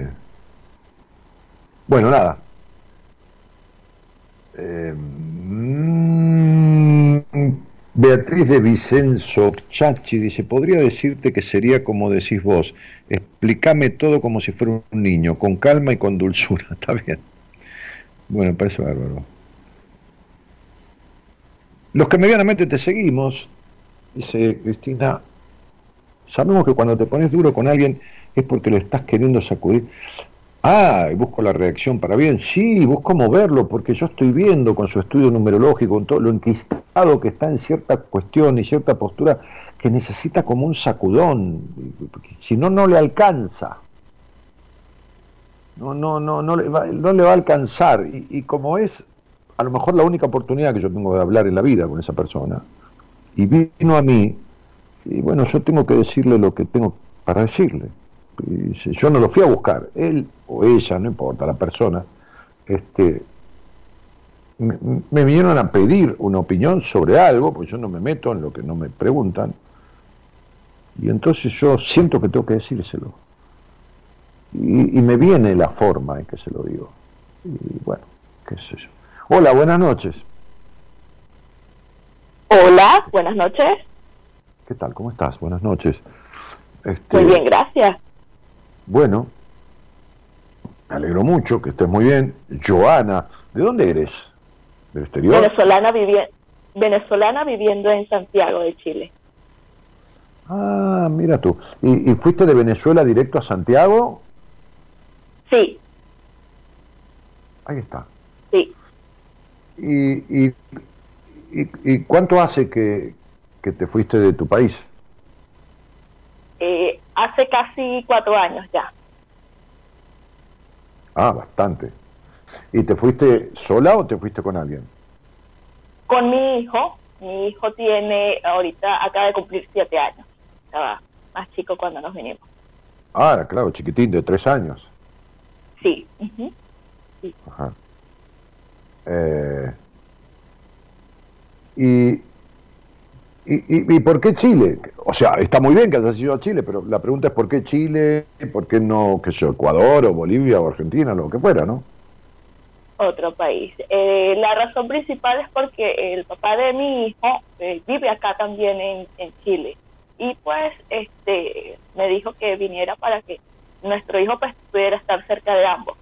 Bueno, nada. Eh, mm, Beatriz de Vicenzo Chachi dice, podría decirte que sería como decís vos, explícame todo como si fuera un niño, con calma y con dulzura, está bien. Bueno, parece bárbaro. Los que medianamente te seguimos, dice Cristina, sabemos que cuando te pones duro con alguien es porque lo estás queriendo sacudir. Ah, y busco la reacción para bien. Sí, busco moverlo, porque yo estoy viendo con su estudio numerológico, con todo lo enquistado que está en cierta cuestión y cierta postura, que necesita como un sacudón. Si no, no le alcanza. No, no, no, no le va, no le va a alcanzar. Y, y como es a lo mejor la única oportunidad que yo tengo de hablar en la vida con esa persona, y vino a mí, y bueno, yo tengo que decirle lo que tengo para decirle yo no lo fui a buscar, él o ella, no importa, la persona, este, me, vinieron a pedir una opinión sobre algo, pues yo no me meto en lo que no me preguntan, y entonces yo siento que tengo que decírselo. Y, y me viene la forma en que se lo digo. Y bueno, qué sé yo. Hola, buenas noches. Hola, buenas noches. ¿Qué tal? ¿Cómo estás? Buenas noches. Este, Muy bien, gracias. Bueno, me alegro mucho que estés muy bien. Joana, ¿de dónde eres? ¿Del exterior? Venezolana, venezolana viviendo en Santiago de Chile. Ah, mira tú. ¿Y, fuiste de Venezuela directo a Santiago? Sí. Ahí está. Sí. y, y, y, cuánto hace que, que, te fuiste de tu país? Eh, hace casi cuatro años ya. Ah, bastante. ¿Y te fuiste sola o te fuiste con alguien? Con mi hijo. Mi hijo tiene, ahorita acaba de cumplir siete años. Estaba más chico cuando nos vinimos. Ah, claro, chiquitín, de tres años. Sí. sí. Ajá. Eh, y, y, y, por qué Chile? O sea, está muy bien que hayas ido a Chile, pero la pregunta es ¿por qué Chile? ¿Por qué no, qué sé yo, Ecuador o Bolivia o Argentina, lo que fuera, no? Otro país. Eh, la razón principal es porque el papá de mi hijo eh, vive acá también en, en Chile y pues este me dijo que viniera para que nuestro hijo pues pudiera estar cerca de ambos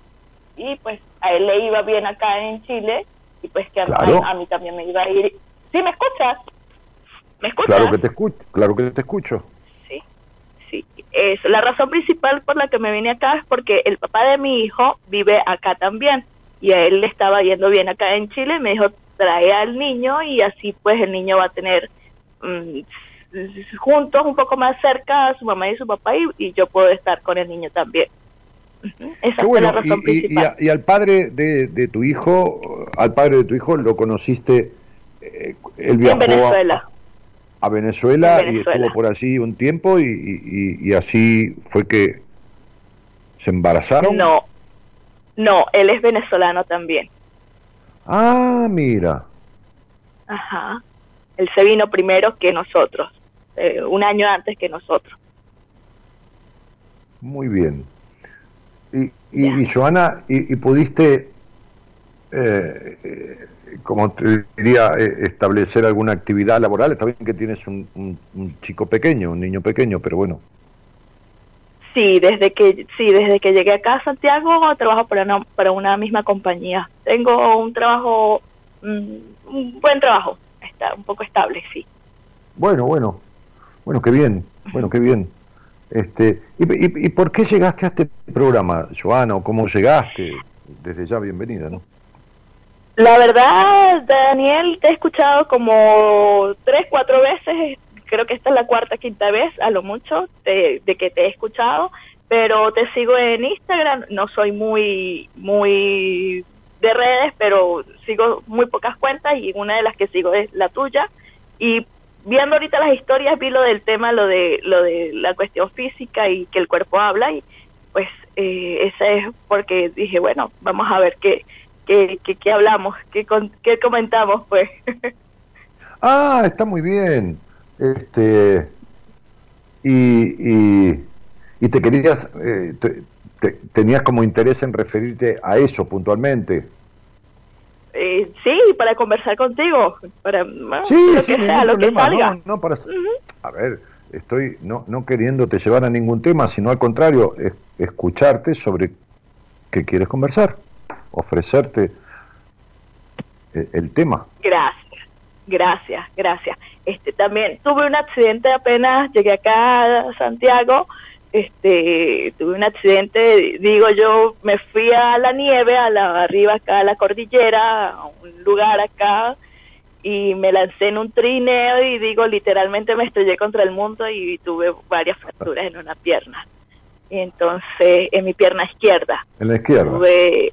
y pues a él le iba bien acá en Chile y pues que a, mí también me iba a ir ¿sí me escuchas? ¿Me escuchas? claro que te escucho claro que te escucho sí sí es la razón principal por la que me vine acá es porque el papá de mi hijo vive acá también y a él le estaba yendo bien acá en Chile me dijo trae al niño y así pues el niño va a tener mm, juntos, un poco más cerca a su mamá y su papá y, yo puedo estar con el niño también. Esa es la razón y, principal. Y, al padre de, tu hijo, al padre de tu hijo lo conociste, eh, él viajó en Venezuela. A, Venezuela, y estuvo por allí un tiempo y, así fue que se embarazaron. No, no, él es venezolano también. Ah, mira. Ajá. Él se vino primero que nosotros. Eh, un año antes que nosotros. Muy bien. Y, y, Joana, y, pudiste, eh, eh, como te diría, establecer alguna actividad laboral? Está bien que tienes un, un, chico pequeño, un niño pequeño, pero bueno. Sí, desde que sí, desde que llegué acá a Santiago trabajo para una, para una misma compañía. Tengo un trabajo, mm, un buen trabajo, está un poco estable, sí. Bueno, bueno, bueno, qué bien, bueno, qué bien. Este, y, por qué llegaste a este programa, Joana, o cómo llegaste? Desde ya, bienvenida, ¿no? La verdad, Daniel, te he escuchado como tres, cuatro veces, creo que esta es la cuarta, quinta vez, a lo mucho, de, que te he escuchado, pero te sigo en Instagram, no soy muy, muy de redes, pero sigo muy pocas cuentas y una de las que sigo es la tuya. Y viendo ahorita las historias vi lo del tema, lo de lo de la cuestión física y que el cuerpo habla y pues eh, ese es porque dije, bueno, vamos a ver qué qué, qué, hablamos, qué, qué comentamos pues. ah, está muy bien. Este y, y, te querías eh, tenías como interés en referirte a eso puntualmente. Eh, sí, para conversar contigo, para sí, lo que sea, lo que salga. No, para, A ver, estoy no, no queriéndote llevar a ningún tema, sino al contrario, escucharte sobre qué quieres conversar, ofrecerte el, el tema. Gracias, gracias, gracias. Este también tuve un accidente apenas llegué acá a Santiago este tuve un accidente, digo yo, me fui a la nieve, a la arriba acá a la cordillera, a un lugar acá y me lancé en un trineo y digo, literalmente me estrellé contra el mundo y tuve varias fracturas en una pierna. Entonces, en mi pierna izquierda. En la izquierda. Tuve,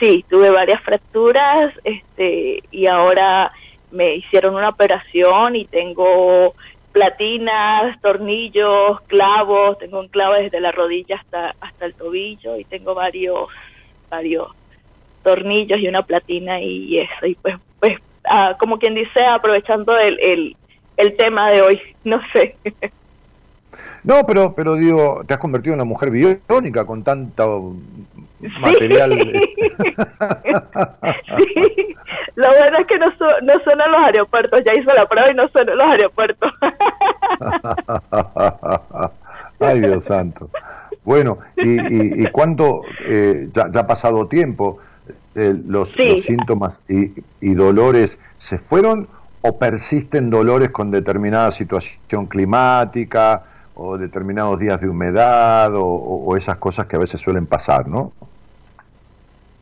sí, tuve varias fracturas este y ahora me hicieron una operación y tengo platinas, tornillos, clavos, tengo un clavo desde la rodilla hasta hasta el tobillo y tengo varios varios tornillos y una platina y eso y pues pues ah, como quien dice aprovechando el, el, el tema de hoy, no sé. No, pero pero digo, te has convertido en una mujer biónica con tanto material. sí, lo bueno es que no, no suenan los aeropuertos, ya hizo la prueba y no suenan los aeropuertos. Ay, Dios santo. Bueno, ¿y, y, cuánto, eh, ya, ha pasado tiempo, eh, los, síntomas y, y dolores se fueron o persisten dolores con determinada situación climática o determinados días de humedad o, esas cosas que a veces suelen pasar, ¿no?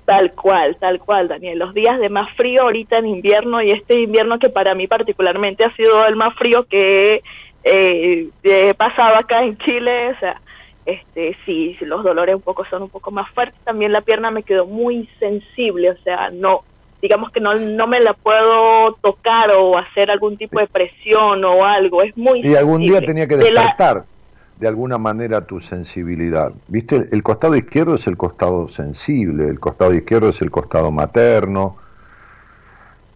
Tal cual, tal cual, Daniel. Los días de más frío ahorita en invierno y este invierno que para mí particularmente ha sido el más frío que eh, he pasado acá en Chile, o sea, este, sí, los dolores un poco son un poco más fuertes. También la pierna me quedó muy sensible, o sea, no, digamos que no, no me la puedo tocar o hacer algún tipo de presión o algo, es muy Y algún día tenía que despertar de alguna manera tu sensibilidad. ¿Viste? El costado izquierdo es el costado sensible, el costado izquierdo es el costado materno.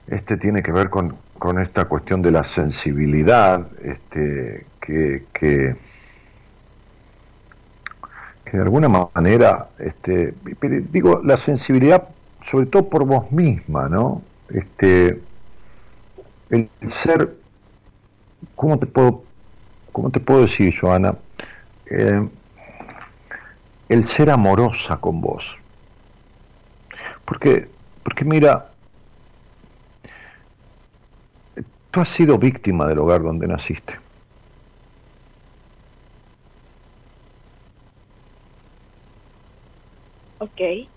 Este tiene que ver con, con esta cuestión de la sensibilidad, este, que, que, que de alguna manera, este, digo, la sensibilidad sobre todo por vos misma, ¿no? Este, el ser, ¿cómo te puedo, cómo te puedo decir, Joana? Eh, el ser amorosa con vos. Porque, porque mira, tú has sido víctima del hogar donde naciste. Ok.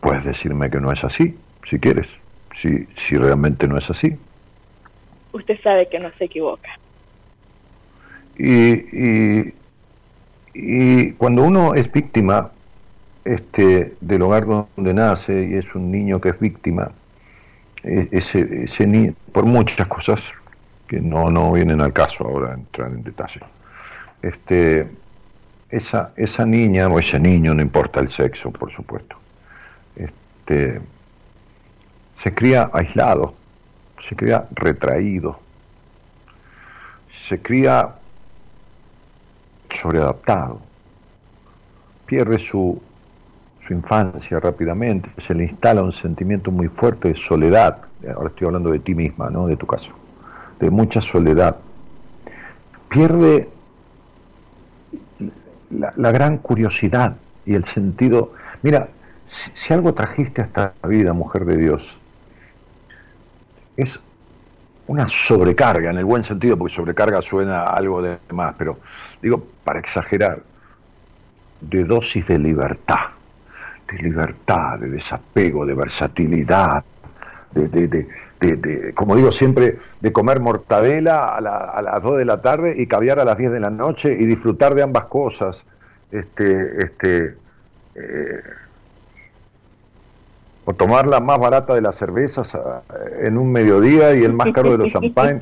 Puedes decirme que no es así, si quieres, si, si realmente no es así. Usted sabe que no se equivoca. Y, y, cuando uno es víctima este, del hogar donde nace y es un niño que es víctima, e, ese, ese niño, por muchas cosas que no, no vienen al caso ahora entrar en detalle, este, esa, esa niña o ese niño, no importa el sexo, por supuesto, este, se cría aislado, se cría retraído, se cría sobreadaptado, pierde su, su infancia rápidamente, se le instala un sentimiento muy fuerte de soledad, ahora estoy hablando de ti misma, ¿no? de tu caso, de mucha soledad, pierde la, la gran curiosidad y el sentido, mira, si, algo trajiste a esta vida, mujer de Dios, es una sobrecarga, en el buen sentido, porque sobrecarga suena algo de más, pero digo, para exagerar, de dosis de libertad, de libertad, de desapego, de versatilidad, de, de, de, de como digo siempre, de comer mortadela a, a, las 2 de la tarde y caviar a las 10 de la noche y disfrutar de ambas cosas. Este, este, eh, o tomar la más barata de las cervezas en un mediodía y el más caro de los champán.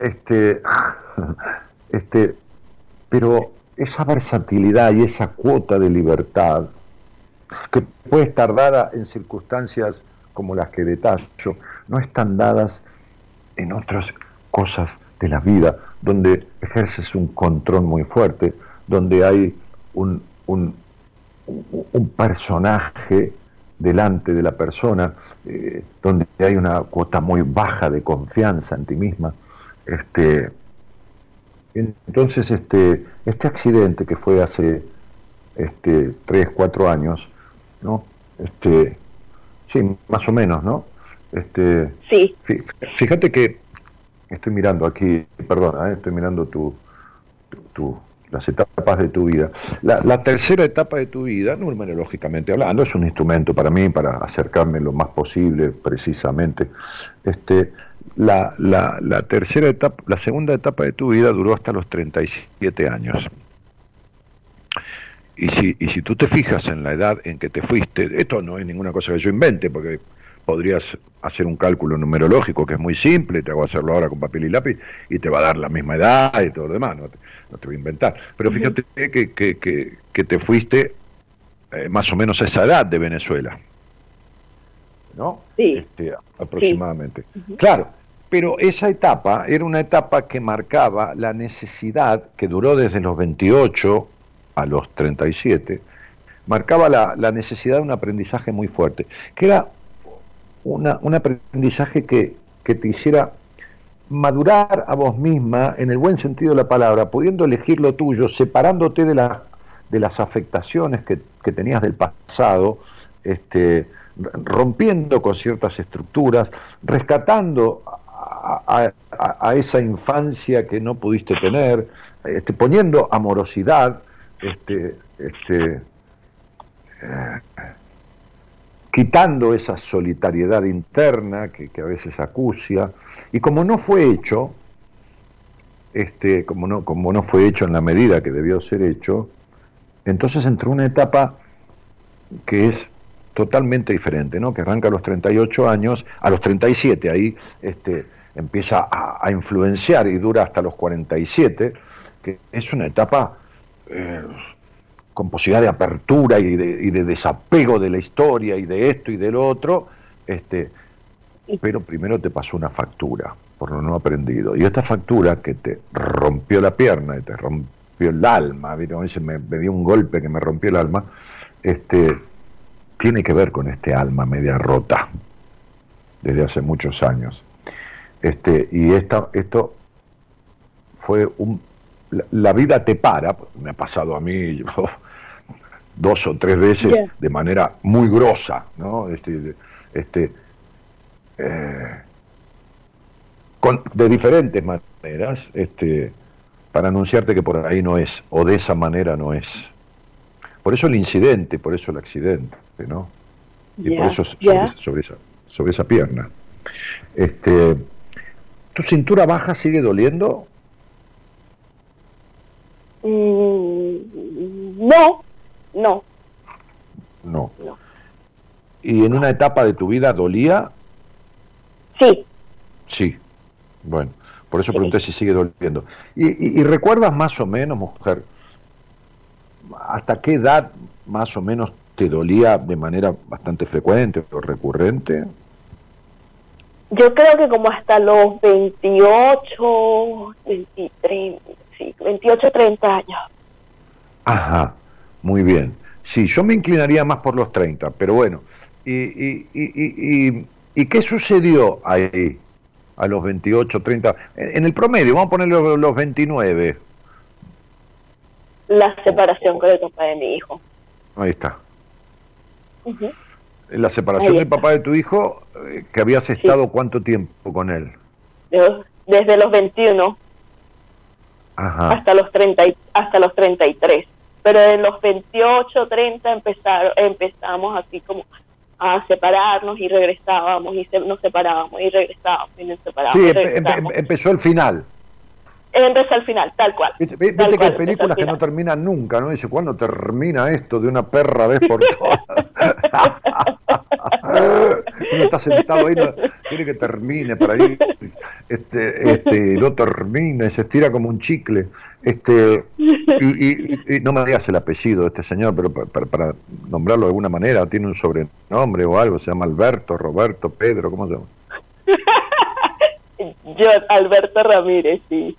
Este, este, pero esa versatilidad y esa cuota de libertad, que puede estar dada en circunstancias como las que detallo, no están dadas en otras cosas de la vida, donde ejerces un control muy fuerte, donde hay un, un, un personaje delante de la persona, eh, donde hay una cuota muy baja de confianza en ti misma. Este, entonces, este, este accidente que fue hace este, tres, cuatro años, ¿no? Este, sí, más o menos, ¿no? Este, sí. Fíjate que estoy mirando aquí, perdona, ¿eh? estoy mirando tu, tu, tu las etapas de tu vida. La, tercera etapa de tu vida, numerológicamente hablando, es un instrumento para mí para acercarme lo más posible, precisamente. Este, la, la, la tercera etapa, la segunda etapa de tu vida duró hasta los 37 años. Y si, y si tú te fijas en la edad en que te fuiste, esto no es ninguna cosa que yo invente, porque podrías hacer un cálculo numerológico que es muy simple, te hago hacerlo ahora con papel y lápiz y te va a dar la misma edad y todo lo demás, no te, no te voy a inventar. Pero fíjate que, que, que, que te fuiste eh, más o menos a esa edad de Venezuela, ¿no? Sí. Este, aproximadamente. Sí. Claro, pero esa etapa era una etapa que marcaba la necesidad, que duró desde los 28 a los 37, marcaba la, la necesidad de un aprendizaje muy fuerte, que era un aprendizaje que, te hiciera madurar a vos misma en el buen sentido de la palabra, pudiendo elegir lo tuyo, separándote de, la, de las afectaciones que, tenías del pasado, este, rompiendo con ciertas estructuras, rescatando a, esa infancia que no pudiste tener, este, poniendo amorosidad, este, este, eh, quitando esa solitariedad interna que, a veces acucia, y como no fue hecho, este, como, no, como no fue hecho en la medida que debió ser hecho, entonces entró una etapa que es totalmente diferente, ¿no? que arranca a los 38 años, a los 37 ahí este, empieza a, a influenciar y dura hasta los 47, que es una etapa eh, con posibilidad de apertura y de, y de, desapego de la historia y de esto y del otro, este, pero primero te pasó una factura por lo no aprendido. Y esta factura que te rompió la pierna y te rompió el alma, me, me dio un golpe que me rompió el alma, este, tiene que ver con este alma media rota desde hace muchos años. Este, y esta, esto fue un... La, vida te para, me ha pasado a mí dos o tres veces yeah. de manera muy grosa, ¿no? Este, este, eh, con, de diferentes maneras, este, para anunciarte que por ahí no es, o de esa manera no es. Por eso el incidente, por eso el accidente, ¿no? Y yeah. por eso sobre, yeah. sobre, esa, sobre esa pierna. Este, ¿Tu cintura baja sigue doliendo? Mm, no, no. No. No. ¿Y en una etapa de tu vida dolía? Sí. Sí. Bueno, por eso sí. pregunté si sigue doliendo. ¿Y, y, y recuerdas más o menos, mujer, hasta qué edad más o menos te dolía de manera bastante frecuente o recurrente? Yo creo que como hasta los 28, 23, sí, 28, 30 años. Ajá, muy bien. Sí, yo me inclinaría más por los 30, pero bueno. ¿Y, y, y, y, y qué sucedió ahí a los 28, 30? En el promedio, vamos a poner los, los 29. La separación con el papá de mi hijo. Ahí está. Uh -huh. La separación del papá de tu hijo, eh, que habías estado sí. cuánto tiempo con él? Desde los 21 Ajá. hasta los 30 hasta los 33. Pero en los 28, 30 empezaron, empezamos así como a separarnos y regresábamos y se, nos separábamos y regresábamos y nos separábamos. Sí, y regresábamos. empezó el final empezó al final, tal cual. Viste, viste tal que cual, hay películas que no terminan nunca, ¿no? Dice, ¿cuándo termina esto de una perra vez por todas? Uno está sentado ahí, no, quiere que termine para ir, este, este, no termina, y se estira como un chicle. Este, y, y, y no me digas el apellido de este señor, pero para, para, nombrarlo de alguna manera, tiene un sobrenombre o algo, se llama Alberto, Roberto, Pedro, ¿cómo se llama? Yo, Alberto Ramírez, sí.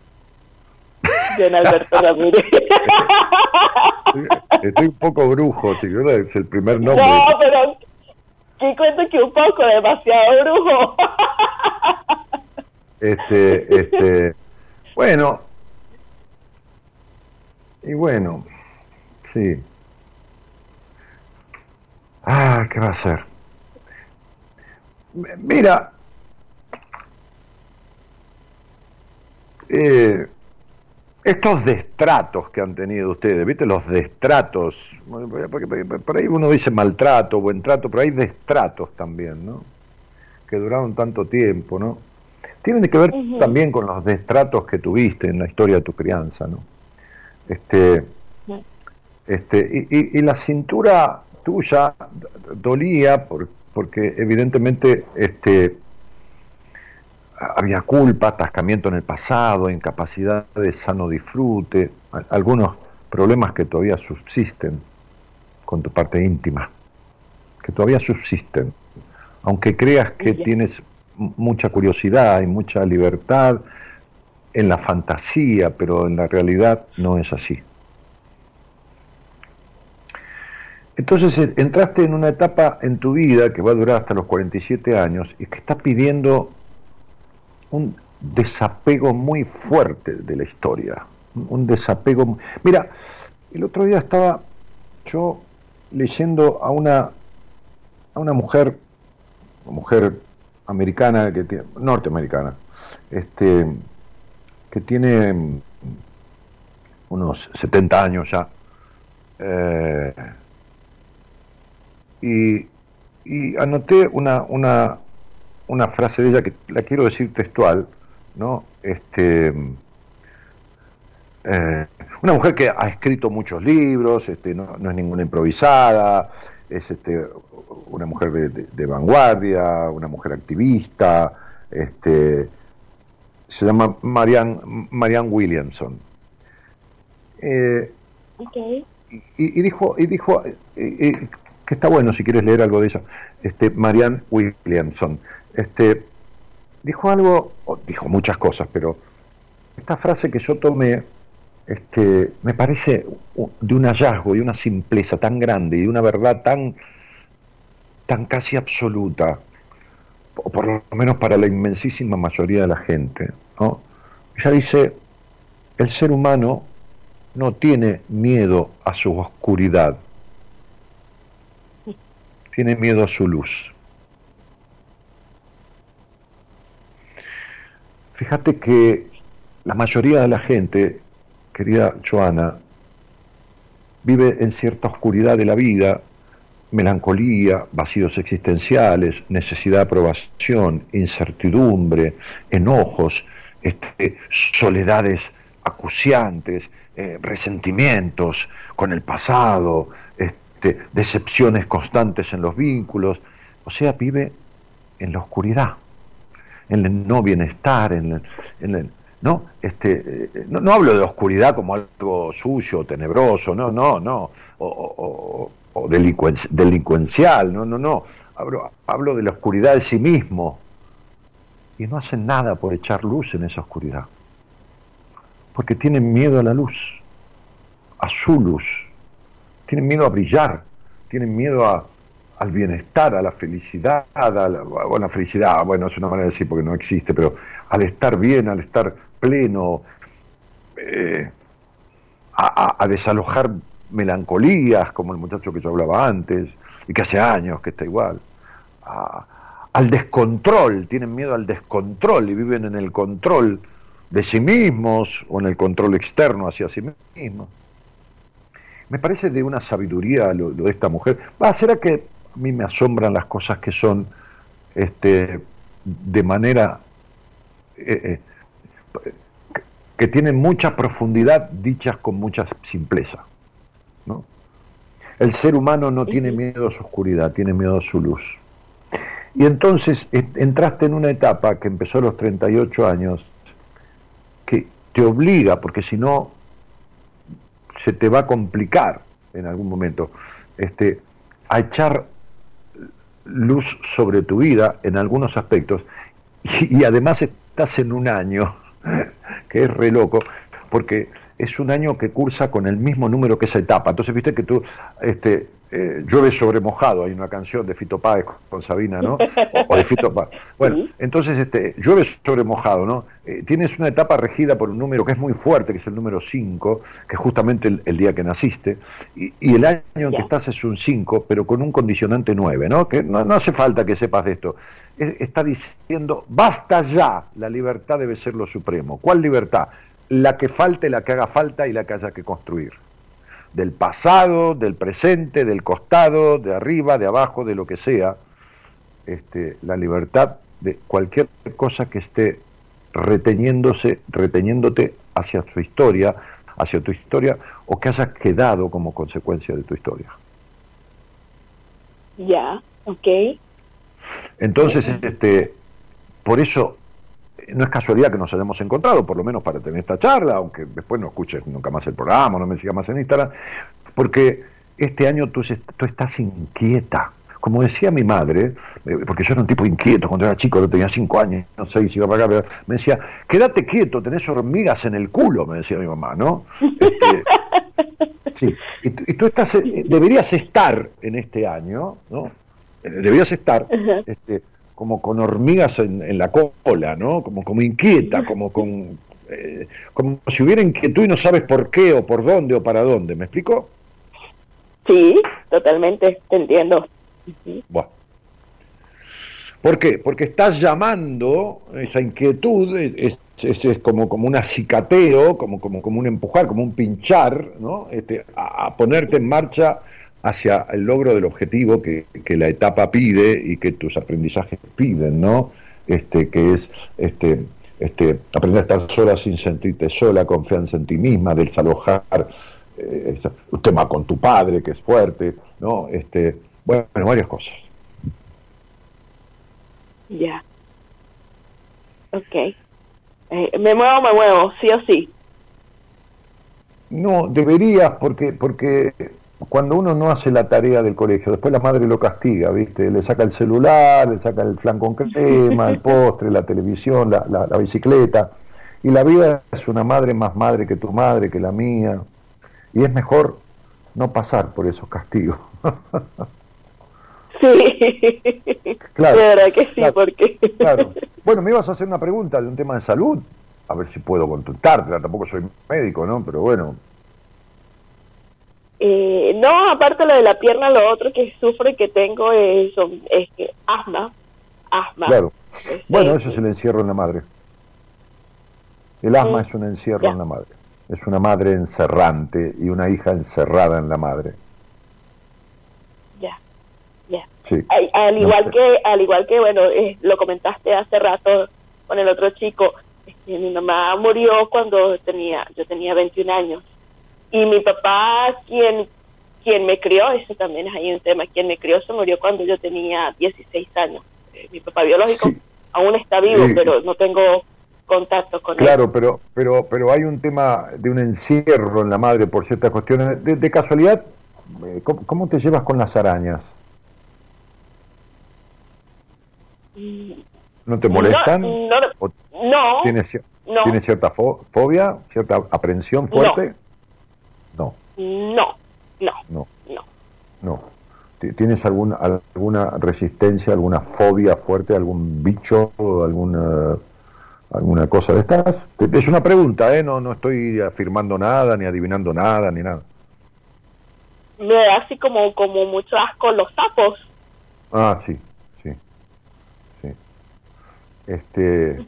John Alberto Ramírez. Estoy un poco brujo, chicos, es el primer nombre. No, pero sí cuento que un poco, demasiado brujo. Este, este, bueno, y bueno, sí. Ah, ¿qué va a ser? Mira, eh, estos destratos que han tenido ustedes, ¿viste? Los destratos, porque por ahí uno dice maltrato, buen trato, pero hay destratos también, ¿no? Que duraron tanto tiempo, ¿no? Tienen que ver uh -huh. también con los destratos que tuviste en la historia de tu crianza, ¿no? Este, este y, y, y la cintura tuya dolía por, porque evidentemente este, había culpa, atascamiento en el pasado, incapacidad de sano disfrute, algunos problemas que todavía subsisten con tu parte íntima, que todavía subsisten, aunque creas que tienes mucha curiosidad y mucha libertad en la fantasía, pero en la realidad no es así. Entonces eh, entraste en una etapa en tu vida que va a durar hasta los 47 años y que está pidiendo un desapego muy fuerte de la historia, un desapego. Mira, el otro día estaba yo leyendo a una a una mujer, mujer americana que tiene, norteamericana, este que tiene unos 70 años ya, Eh, y, y anoté una, una, una frase de ella que la quiero decir textual, ¿no? Este, eh, una mujer que ha escrito muchos libros, este, no, no es ninguna improvisada, es este, una mujer de, de- de vanguardia, una mujer activista, este, se llama Marianne, Marianne Williamson. Eh, Ok. y, y dijo, y dijo eh, que está bueno si quieres leer algo de ella, este, Marianne Williamson. Este, dijo algo, dijo muchas cosas, pero esta frase que yo tomé este, me parece de un hallazgo y una simpleza tan grande y de una verdad tan, tan casi absoluta, o por lo menos para la inmensísima mayoría de la gente. Ella dice, el ser humano no tiene miedo a su oscuridad, tiene miedo a su luz. Fíjate que la mayoría de la gente, querida Joana, vive en cierta oscuridad de la vida, melancolía, vacíos existenciales, necesidad de aprobación, incertidumbre, enojos, este, soledades acuciantes, eh, resentimientos con el pasado, este, decepciones constantes en los vínculos. O sea, vive en la oscuridad, en el no bienestar, en el, el- ¿no? Este, eh, no, no hablo de oscuridad como algo sucio, tenebroso, no, no, no, o, delincuencial, no, no, no. Hablo, hablo de la oscuridad de sí mismo. Y no hacen nada por echar luz en esa oscuridad. Porque tienen miedo a la luz, a su luz. Tienen miedo a brillar, tienen miedo a, al bienestar, a la felicidad, a la, bueno, felicidad, bueno, es una manera de decir porque no existe, pero al estar bien, al estar pleno, eh, a, desalojar melancolías, como el muchacho que yo hablaba antes, y que hace años que está igual, al descontrol, tienen miedo al descontrol y viven en el control de sí mismos o en el control externo hacia sí mismos. Me parece de una sabiduría lo, lo de esta mujer. Va, será que a mí me asombran las cosas que son este, de manera eh, eh, que tienen mucha profundidad dichas con mucha simpleza. ¿no? El ser humano no tiene miedo a su oscuridad, tiene miedo a su luz. Y entonces eh, entraste en una etapa que empezó a los 38 años, que te obliga, porque si no se te va a complicar en algún momento, este, a echar luz sobre tu vida en algunos aspectos. Y, y además estás en un año que es re loco, porque es un año que cursa con el mismo número que esa etapa. Entonces, viste que tú, este, eh, llueve sobre mojado, hay una canción de Fito Páez con, Sabina, ¿no? O, o de Fito Páez. Bueno, entonces, este, llueve sobre mojado, ¿no? Eh, tienes una etapa regida por un número que es muy fuerte, que es el número 5, que es justamente el, el día que naciste, y, y el año en que estás es un 5, pero con un condicionante 9, ¿no? Que no, no hace falta que sepas de esto. Es- está diciendo, basta ya, la libertad debe ser lo supremo. ¿Cuál libertad? La que falte, la que haga falta y la que haya que construir. Del pasado, del presente, del costado, de arriba, de abajo, de lo que sea. Este, la libertad de cualquier cosa que esté reteniéndose, reteniéndote hacia tu historia, hacia tu historia, o que hayas quedado como consecuencia de tu historia. Ya, ok. Entonces, este, por eso no es casualidad que nos hayamos encontrado, por lo menos para tener esta charla, aunque después no escuches nunca más el programa, no me sigas más en Instagram, porque este año tú, es- tú estás inquieta. Como decía mi madre, eh, porque yo era un tipo inquieto cuando era chico, yo tenía cinco años, no sé, iba para acá, me decía, quédate quieto, tenés hormigas en el culo, me decía mi mamá, ¿no? Este, sí, y, tú- y tú estás, eh, deberías estar en este año, ¿no? Eh, Deberías estar este, como con hormigas en, en la cola, ¿no? Como, como inquieta, como con eh, como si hubiera inquietud y no sabes por qué o por dónde o para dónde, ¿me explico? Sí, totalmente, te entiendo. Bueno. ¿Por qué? Porque estás llamando esa inquietud, eh, es, como, como un acicateo, como, como, como un empujar, como un pinchar, ¿no? Este, a, ponerte en marcha hacia el logro del objetivo que, que, la etapa pide y que tus aprendizajes piden, ¿no? Este, que es este, este, aprender a estar sola sin sentirte sola, confianza en ti misma, desalojar eh, un tema con tu padre que es fuerte, ¿no? Este, bueno, varias cosas. Ya. Ok. Eh, ¿Me muevo me muevo, sí o sí? No, deberías, porque, porque cuando uno no hace la tarea del colegio, después la madre lo castiga, ¿viste? Le saca el celular, le saca el flan con crema, el postre, la televisión, la, la, bicicleta. Y la vida es una madre más madre que tu madre, que la mía. Y es mejor no pasar por esos castigos. Sí, claro. De verdad que sí, porque... Claro. Bueno, me ibas a hacer una pregunta de un tema de salud, a ver si puedo contestártela, tampoco soy médico, ¿no? Pero bueno. Eh, no, aparte lo de la pierna, lo otro que sufro y que tengo es, asma, asma. Claro. Este, bueno, eso es el encierro en la madre. El asma es un encierro en la madre. Es una madre encerrante y una hija encerrada en la madre. Al, igual que, al igual que, bueno, eh, lo comentaste hace rato con el otro chico, este, mi mamá murió cuando tenía, yo tenía 21 años. Y mi papá, quien, quien me crió, eso también es ahí un tema, quien me crió se murió cuando yo tenía 16 años. Eh, mi papá biológico aún está vivo, pero no tengo contacto con él. Claro, pero, pero, pero hay un tema de un encierro en la madre por ciertas cuestiones. De, casualidad, eh, ¿cómo, te llevas con las arañas? ¿No te molestan? No, ¿Tienes, cierta fobia, cierta aprensión fuerte? No. No, no. No. No. ¿Tienes alguna, alguna resistencia, alguna fobia fuerte, algún bicho, alguna, alguna cosa de estas? Es una pregunta, ¿eh? No, no estoy afirmando nada, ni adivinando nada, ni nada. Me da así como, como mucho asco los sapos. Ah, sí, este,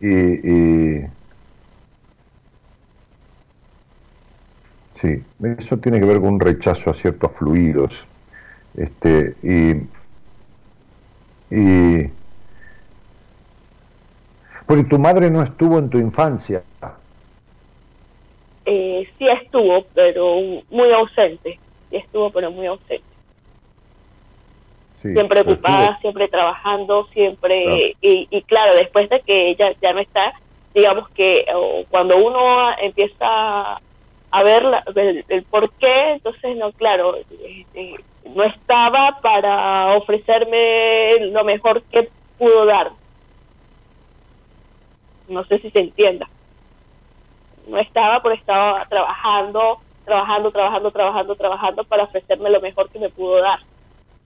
y, sí, eso tiene que ver con un rechazo a ciertos fluidos. Este, y, y porque tu madre no estuvo en tu infancia. Eh, sí estuvo, pero muy ausente. Sí estuvo, pero muy ausente siempre ocupada, siempre trabajando, siempre, Y, claro, después de que ella ya no está, digamos que cuando uno empieza a ver el, por qué, entonces, no, claro, este, no estaba para ofrecerme lo mejor que pudo dar. No sé si se entienda. No estaba, pero estaba trabajando, trabajando, trabajando, trabajando, trabajando para ofrecerme lo mejor que me pudo dar.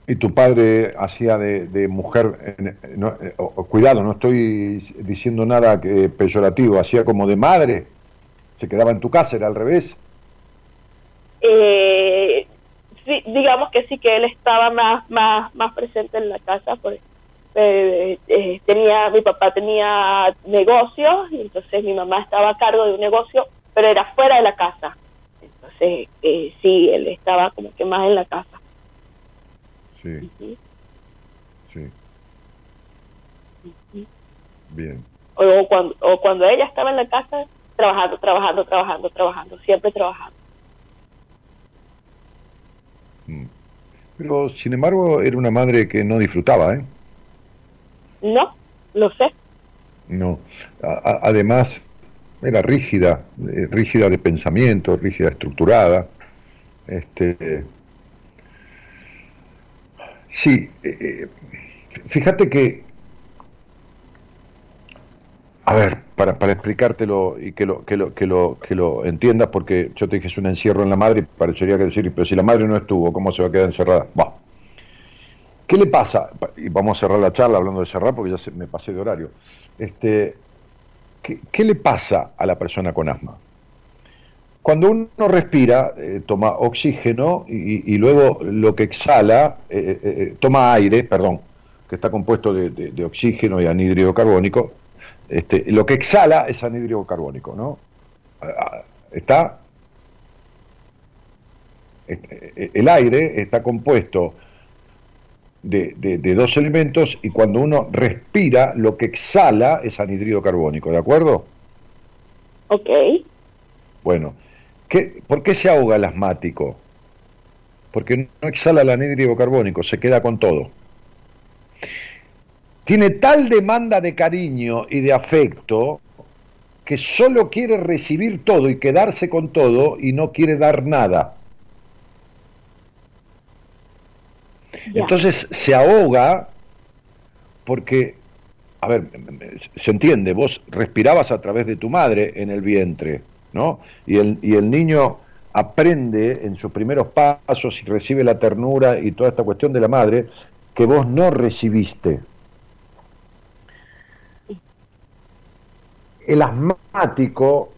¿Y tu padre hacía de, mujer, eh, cuidado, no estoy diciendo nada que, peyorativo, hacía como de madre? ¿Se quedaba en tu casa, era al revés? Eh, sí, digamos que sí, que él estaba más, más, más presente en la casa, pues eh, tenía, mi papá tenía negocios, y entonces mi mamá estaba a cargo de un negocio, pero era fuera de la casa. Entonces, sí, él estaba como que más en la casa. Sí. Sí. Bien. O cuando, o cuando ella estaba en la casa, trabajando, trabajando, trabajando, trabajando, siempre trabajando. Mm. Pero, sin embargo, era una madre que no disfrutaba, ¿eh? No, lo sé. No. además, era rígida, eh, rígida de pensamiento, rígida estructurada. Este, Sí, eh, eh, fíjate que, a ver, para, explicártelo y que lo, que, lo, que, lo, que lo entiendas, porque yo te dije es un encierro en la madre y parecería que decir, pero si la madre no estuvo, ¿cómo se va a quedar encerrada? Va. ¿Qué le pasa? Y vamos a cerrar la charla hablando de cerrar porque ya me pasé de horario. Este, ¿qué, ¿Qué le pasa a la persona con asma? Cuando uno respira, eh, toma oxígeno y, luego lo que exhala, eh, eh, toma aire, perdón, que está compuesto de, oxígeno y anhídrido carbónico, Este, lo que exhala es anhídrido carbónico, ¿no? Está. este, El aire está compuesto de, de- de dos elementos y cuando uno respira, lo que exhala es anhídrido carbónico, ¿de acuerdo? Ok. Bueno, ¿qué, ¿por qué se ahoga el asmático? Porque no exhala el anhídrido carbónico, se queda con todo. Tiene tal demanda de cariño y de afecto que solo quiere recibir todo y quedarse con todo y no quiere dar nada. Entonces se ahoga porque, a ver, se entiende, vos respirabas a través de tu madre en el vientre, ¿no? Y el, y el niño aprende en sus primeros pasos y recibe la ternura y toda esta cuestión de la madre que vos no recibiste. El asmático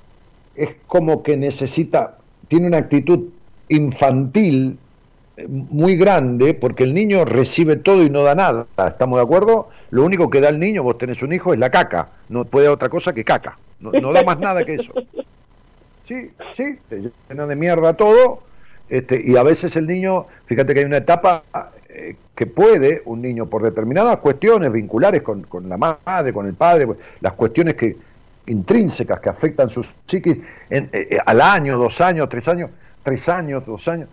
es como que necesita, tiene una actitud infantil eh, muy grande porque el niño recibe todo y no da nada. ¿Estamos de acuerdo? Lo único que da el niño, vos tenés un hijo, es la caca. No puede otra cosa que caca. No, no da más nada que eso. Sí, sí, te llena de mierda todo. Este, y a veces el niño, fíjate que hay una etapa eh, que puede un niño, por determinadas cuestiones vinculares con, con la madre, con el padre, pues, las cuestiones que intrínsecas que afectan su psiquis, eh, eh, al año, dos años, tres años, tres años, dos años,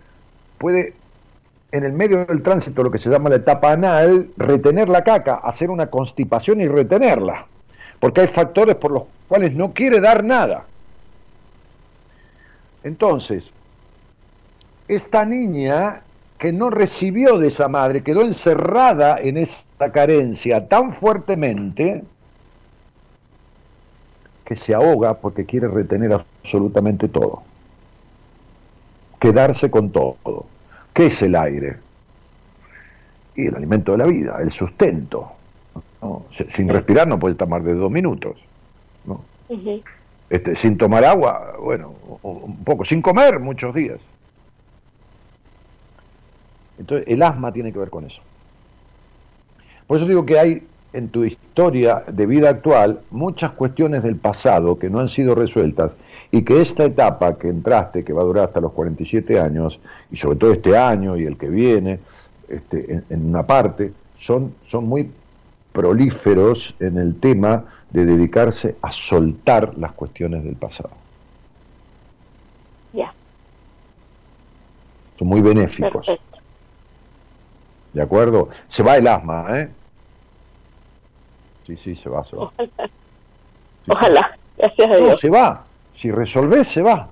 puede en el medio del tránsito, lo que se llama la etapa anal, retener la caca, hacer una constipación y retenerla. Porque hay factores por los cuales no quiere dar nada. Entonces, esta niña que no recibió de esa madre, quedó encerrada en esta carencia tan fuertemente que se ahoga porque quiere retener absolutamente todo. Quedarse con todo. ¿Qué es el aire? Y el alimento de la vida, el sustento. Sin respirar no puede estar más de dos minutos. Este, sin tomar agua, bueno, un poco, sin comer muchos días. Entonces, el asma tiene que ver con eso. Por eso digo que hay en tu historia de vida actual muchas cuestiones del pasado que no han sido resueltas y que esta etapa que entraste, que va a durar hasta los 47 años, y sobre todo este año y el que viene, este, en, en una parte, son, son muy prolíferos en el tema de dedicarse a soltar las cuestiones del pasado. Ya, Son muy benéficos. perfecto. ¿De acuerdo? Se va el asma, ¿eh? Sí, sí, se va, se va. Ojalá. Sí, Ojalá. Gracias a sí. No, Dios. se va. Si resolvés, se va.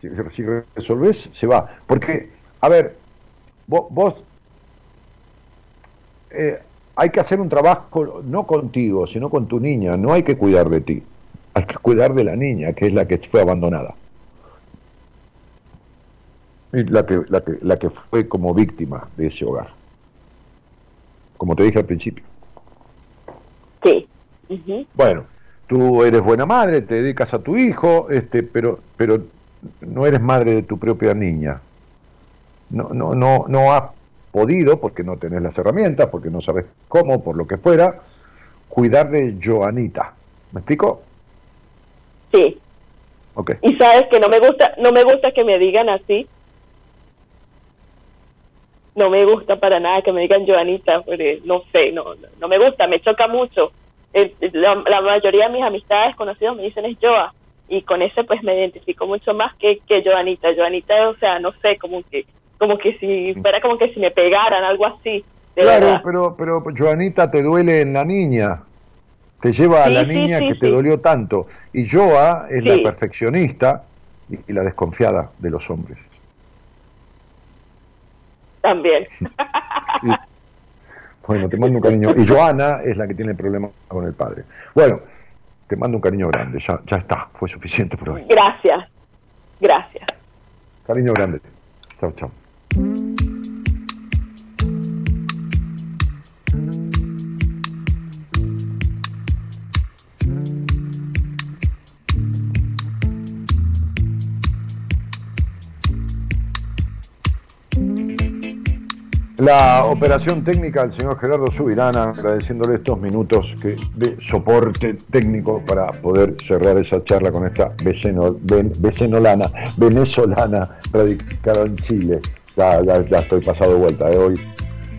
Si, si resolvés, se va. Porque, a ver, vos, vos, eh, hay que hacer un trabajo no contigo, sino con tu niña. No hay que cuidar de ti. Hay que cuidar de la niña, que es la que fue abandonada. Y la que, la que, la que fue como víctima de ese hogar. Como te dije al principio. Sí. Bueno, tú eres buena madre, te dedicas a tu hijo, este, pero, pero no eres madre de tu propia niña. No, no, no, no has podido, porque no tenés las herramientas, porque no sabes cómo, por lo que fuera, cuidar de Joanita. ¿Me explico? Sí. Ok. Y sabes que no me gusta, no me gusta que me digan así. No me gusta para nada que me digan Joanita, porque no sé, no, no, me gusta, me choca mucho. El- la, la mayoría de mis amistades conocidos me dicen es Joa, y con ese pues me identifico mucho más que, que Joanita. Joanita, o sea, no sé, como que como que si fuera como que si me pegaran, algo así. Claro, verdad. pero, pero Joanita te duele en la niña. Te lleva a la sí, niña sí, que te dolió tanto. Y Joa es la perfeccionista y, y la desconfiada de los hombres. También. Sí. Bueno, te mando un cariño. Y Joana es la que tiene el problema con el padre. Bueno, te mando un cariño grande. Ya, ya está, fue suficiente por hoy. Gracias. Gracias. Cariño grande. Chao, chao. La operación técnica del señor Gerardo Subirana, agradeciéndole estos minutos de soporte técnico para poder cerrar esa charla con esta venezolana, venezolana radicada en Chile. Ya, ya, estoy pasado de vuelta de hoy,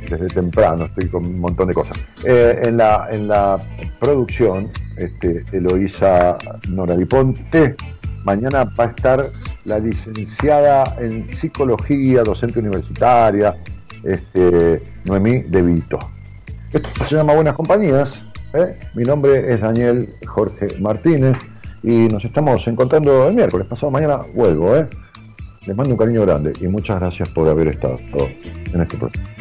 desde temprano, estoy con un montón de cosas. Eh, en, la, en la producción, este, Eloísa Noradiponte, mañana va a estar la licenciada en psicología, docente universitaria, este, Noemí De Vito. Esto se llama Buenas Compañías. ¿eh? Mi nombre es Daniel Jorge Martínez y nos estamos encontrando el miércoles. Pasado mañana vuelvo. ¿eh? Les mando un cariño grande y muchas gracias por haber estado en este programa.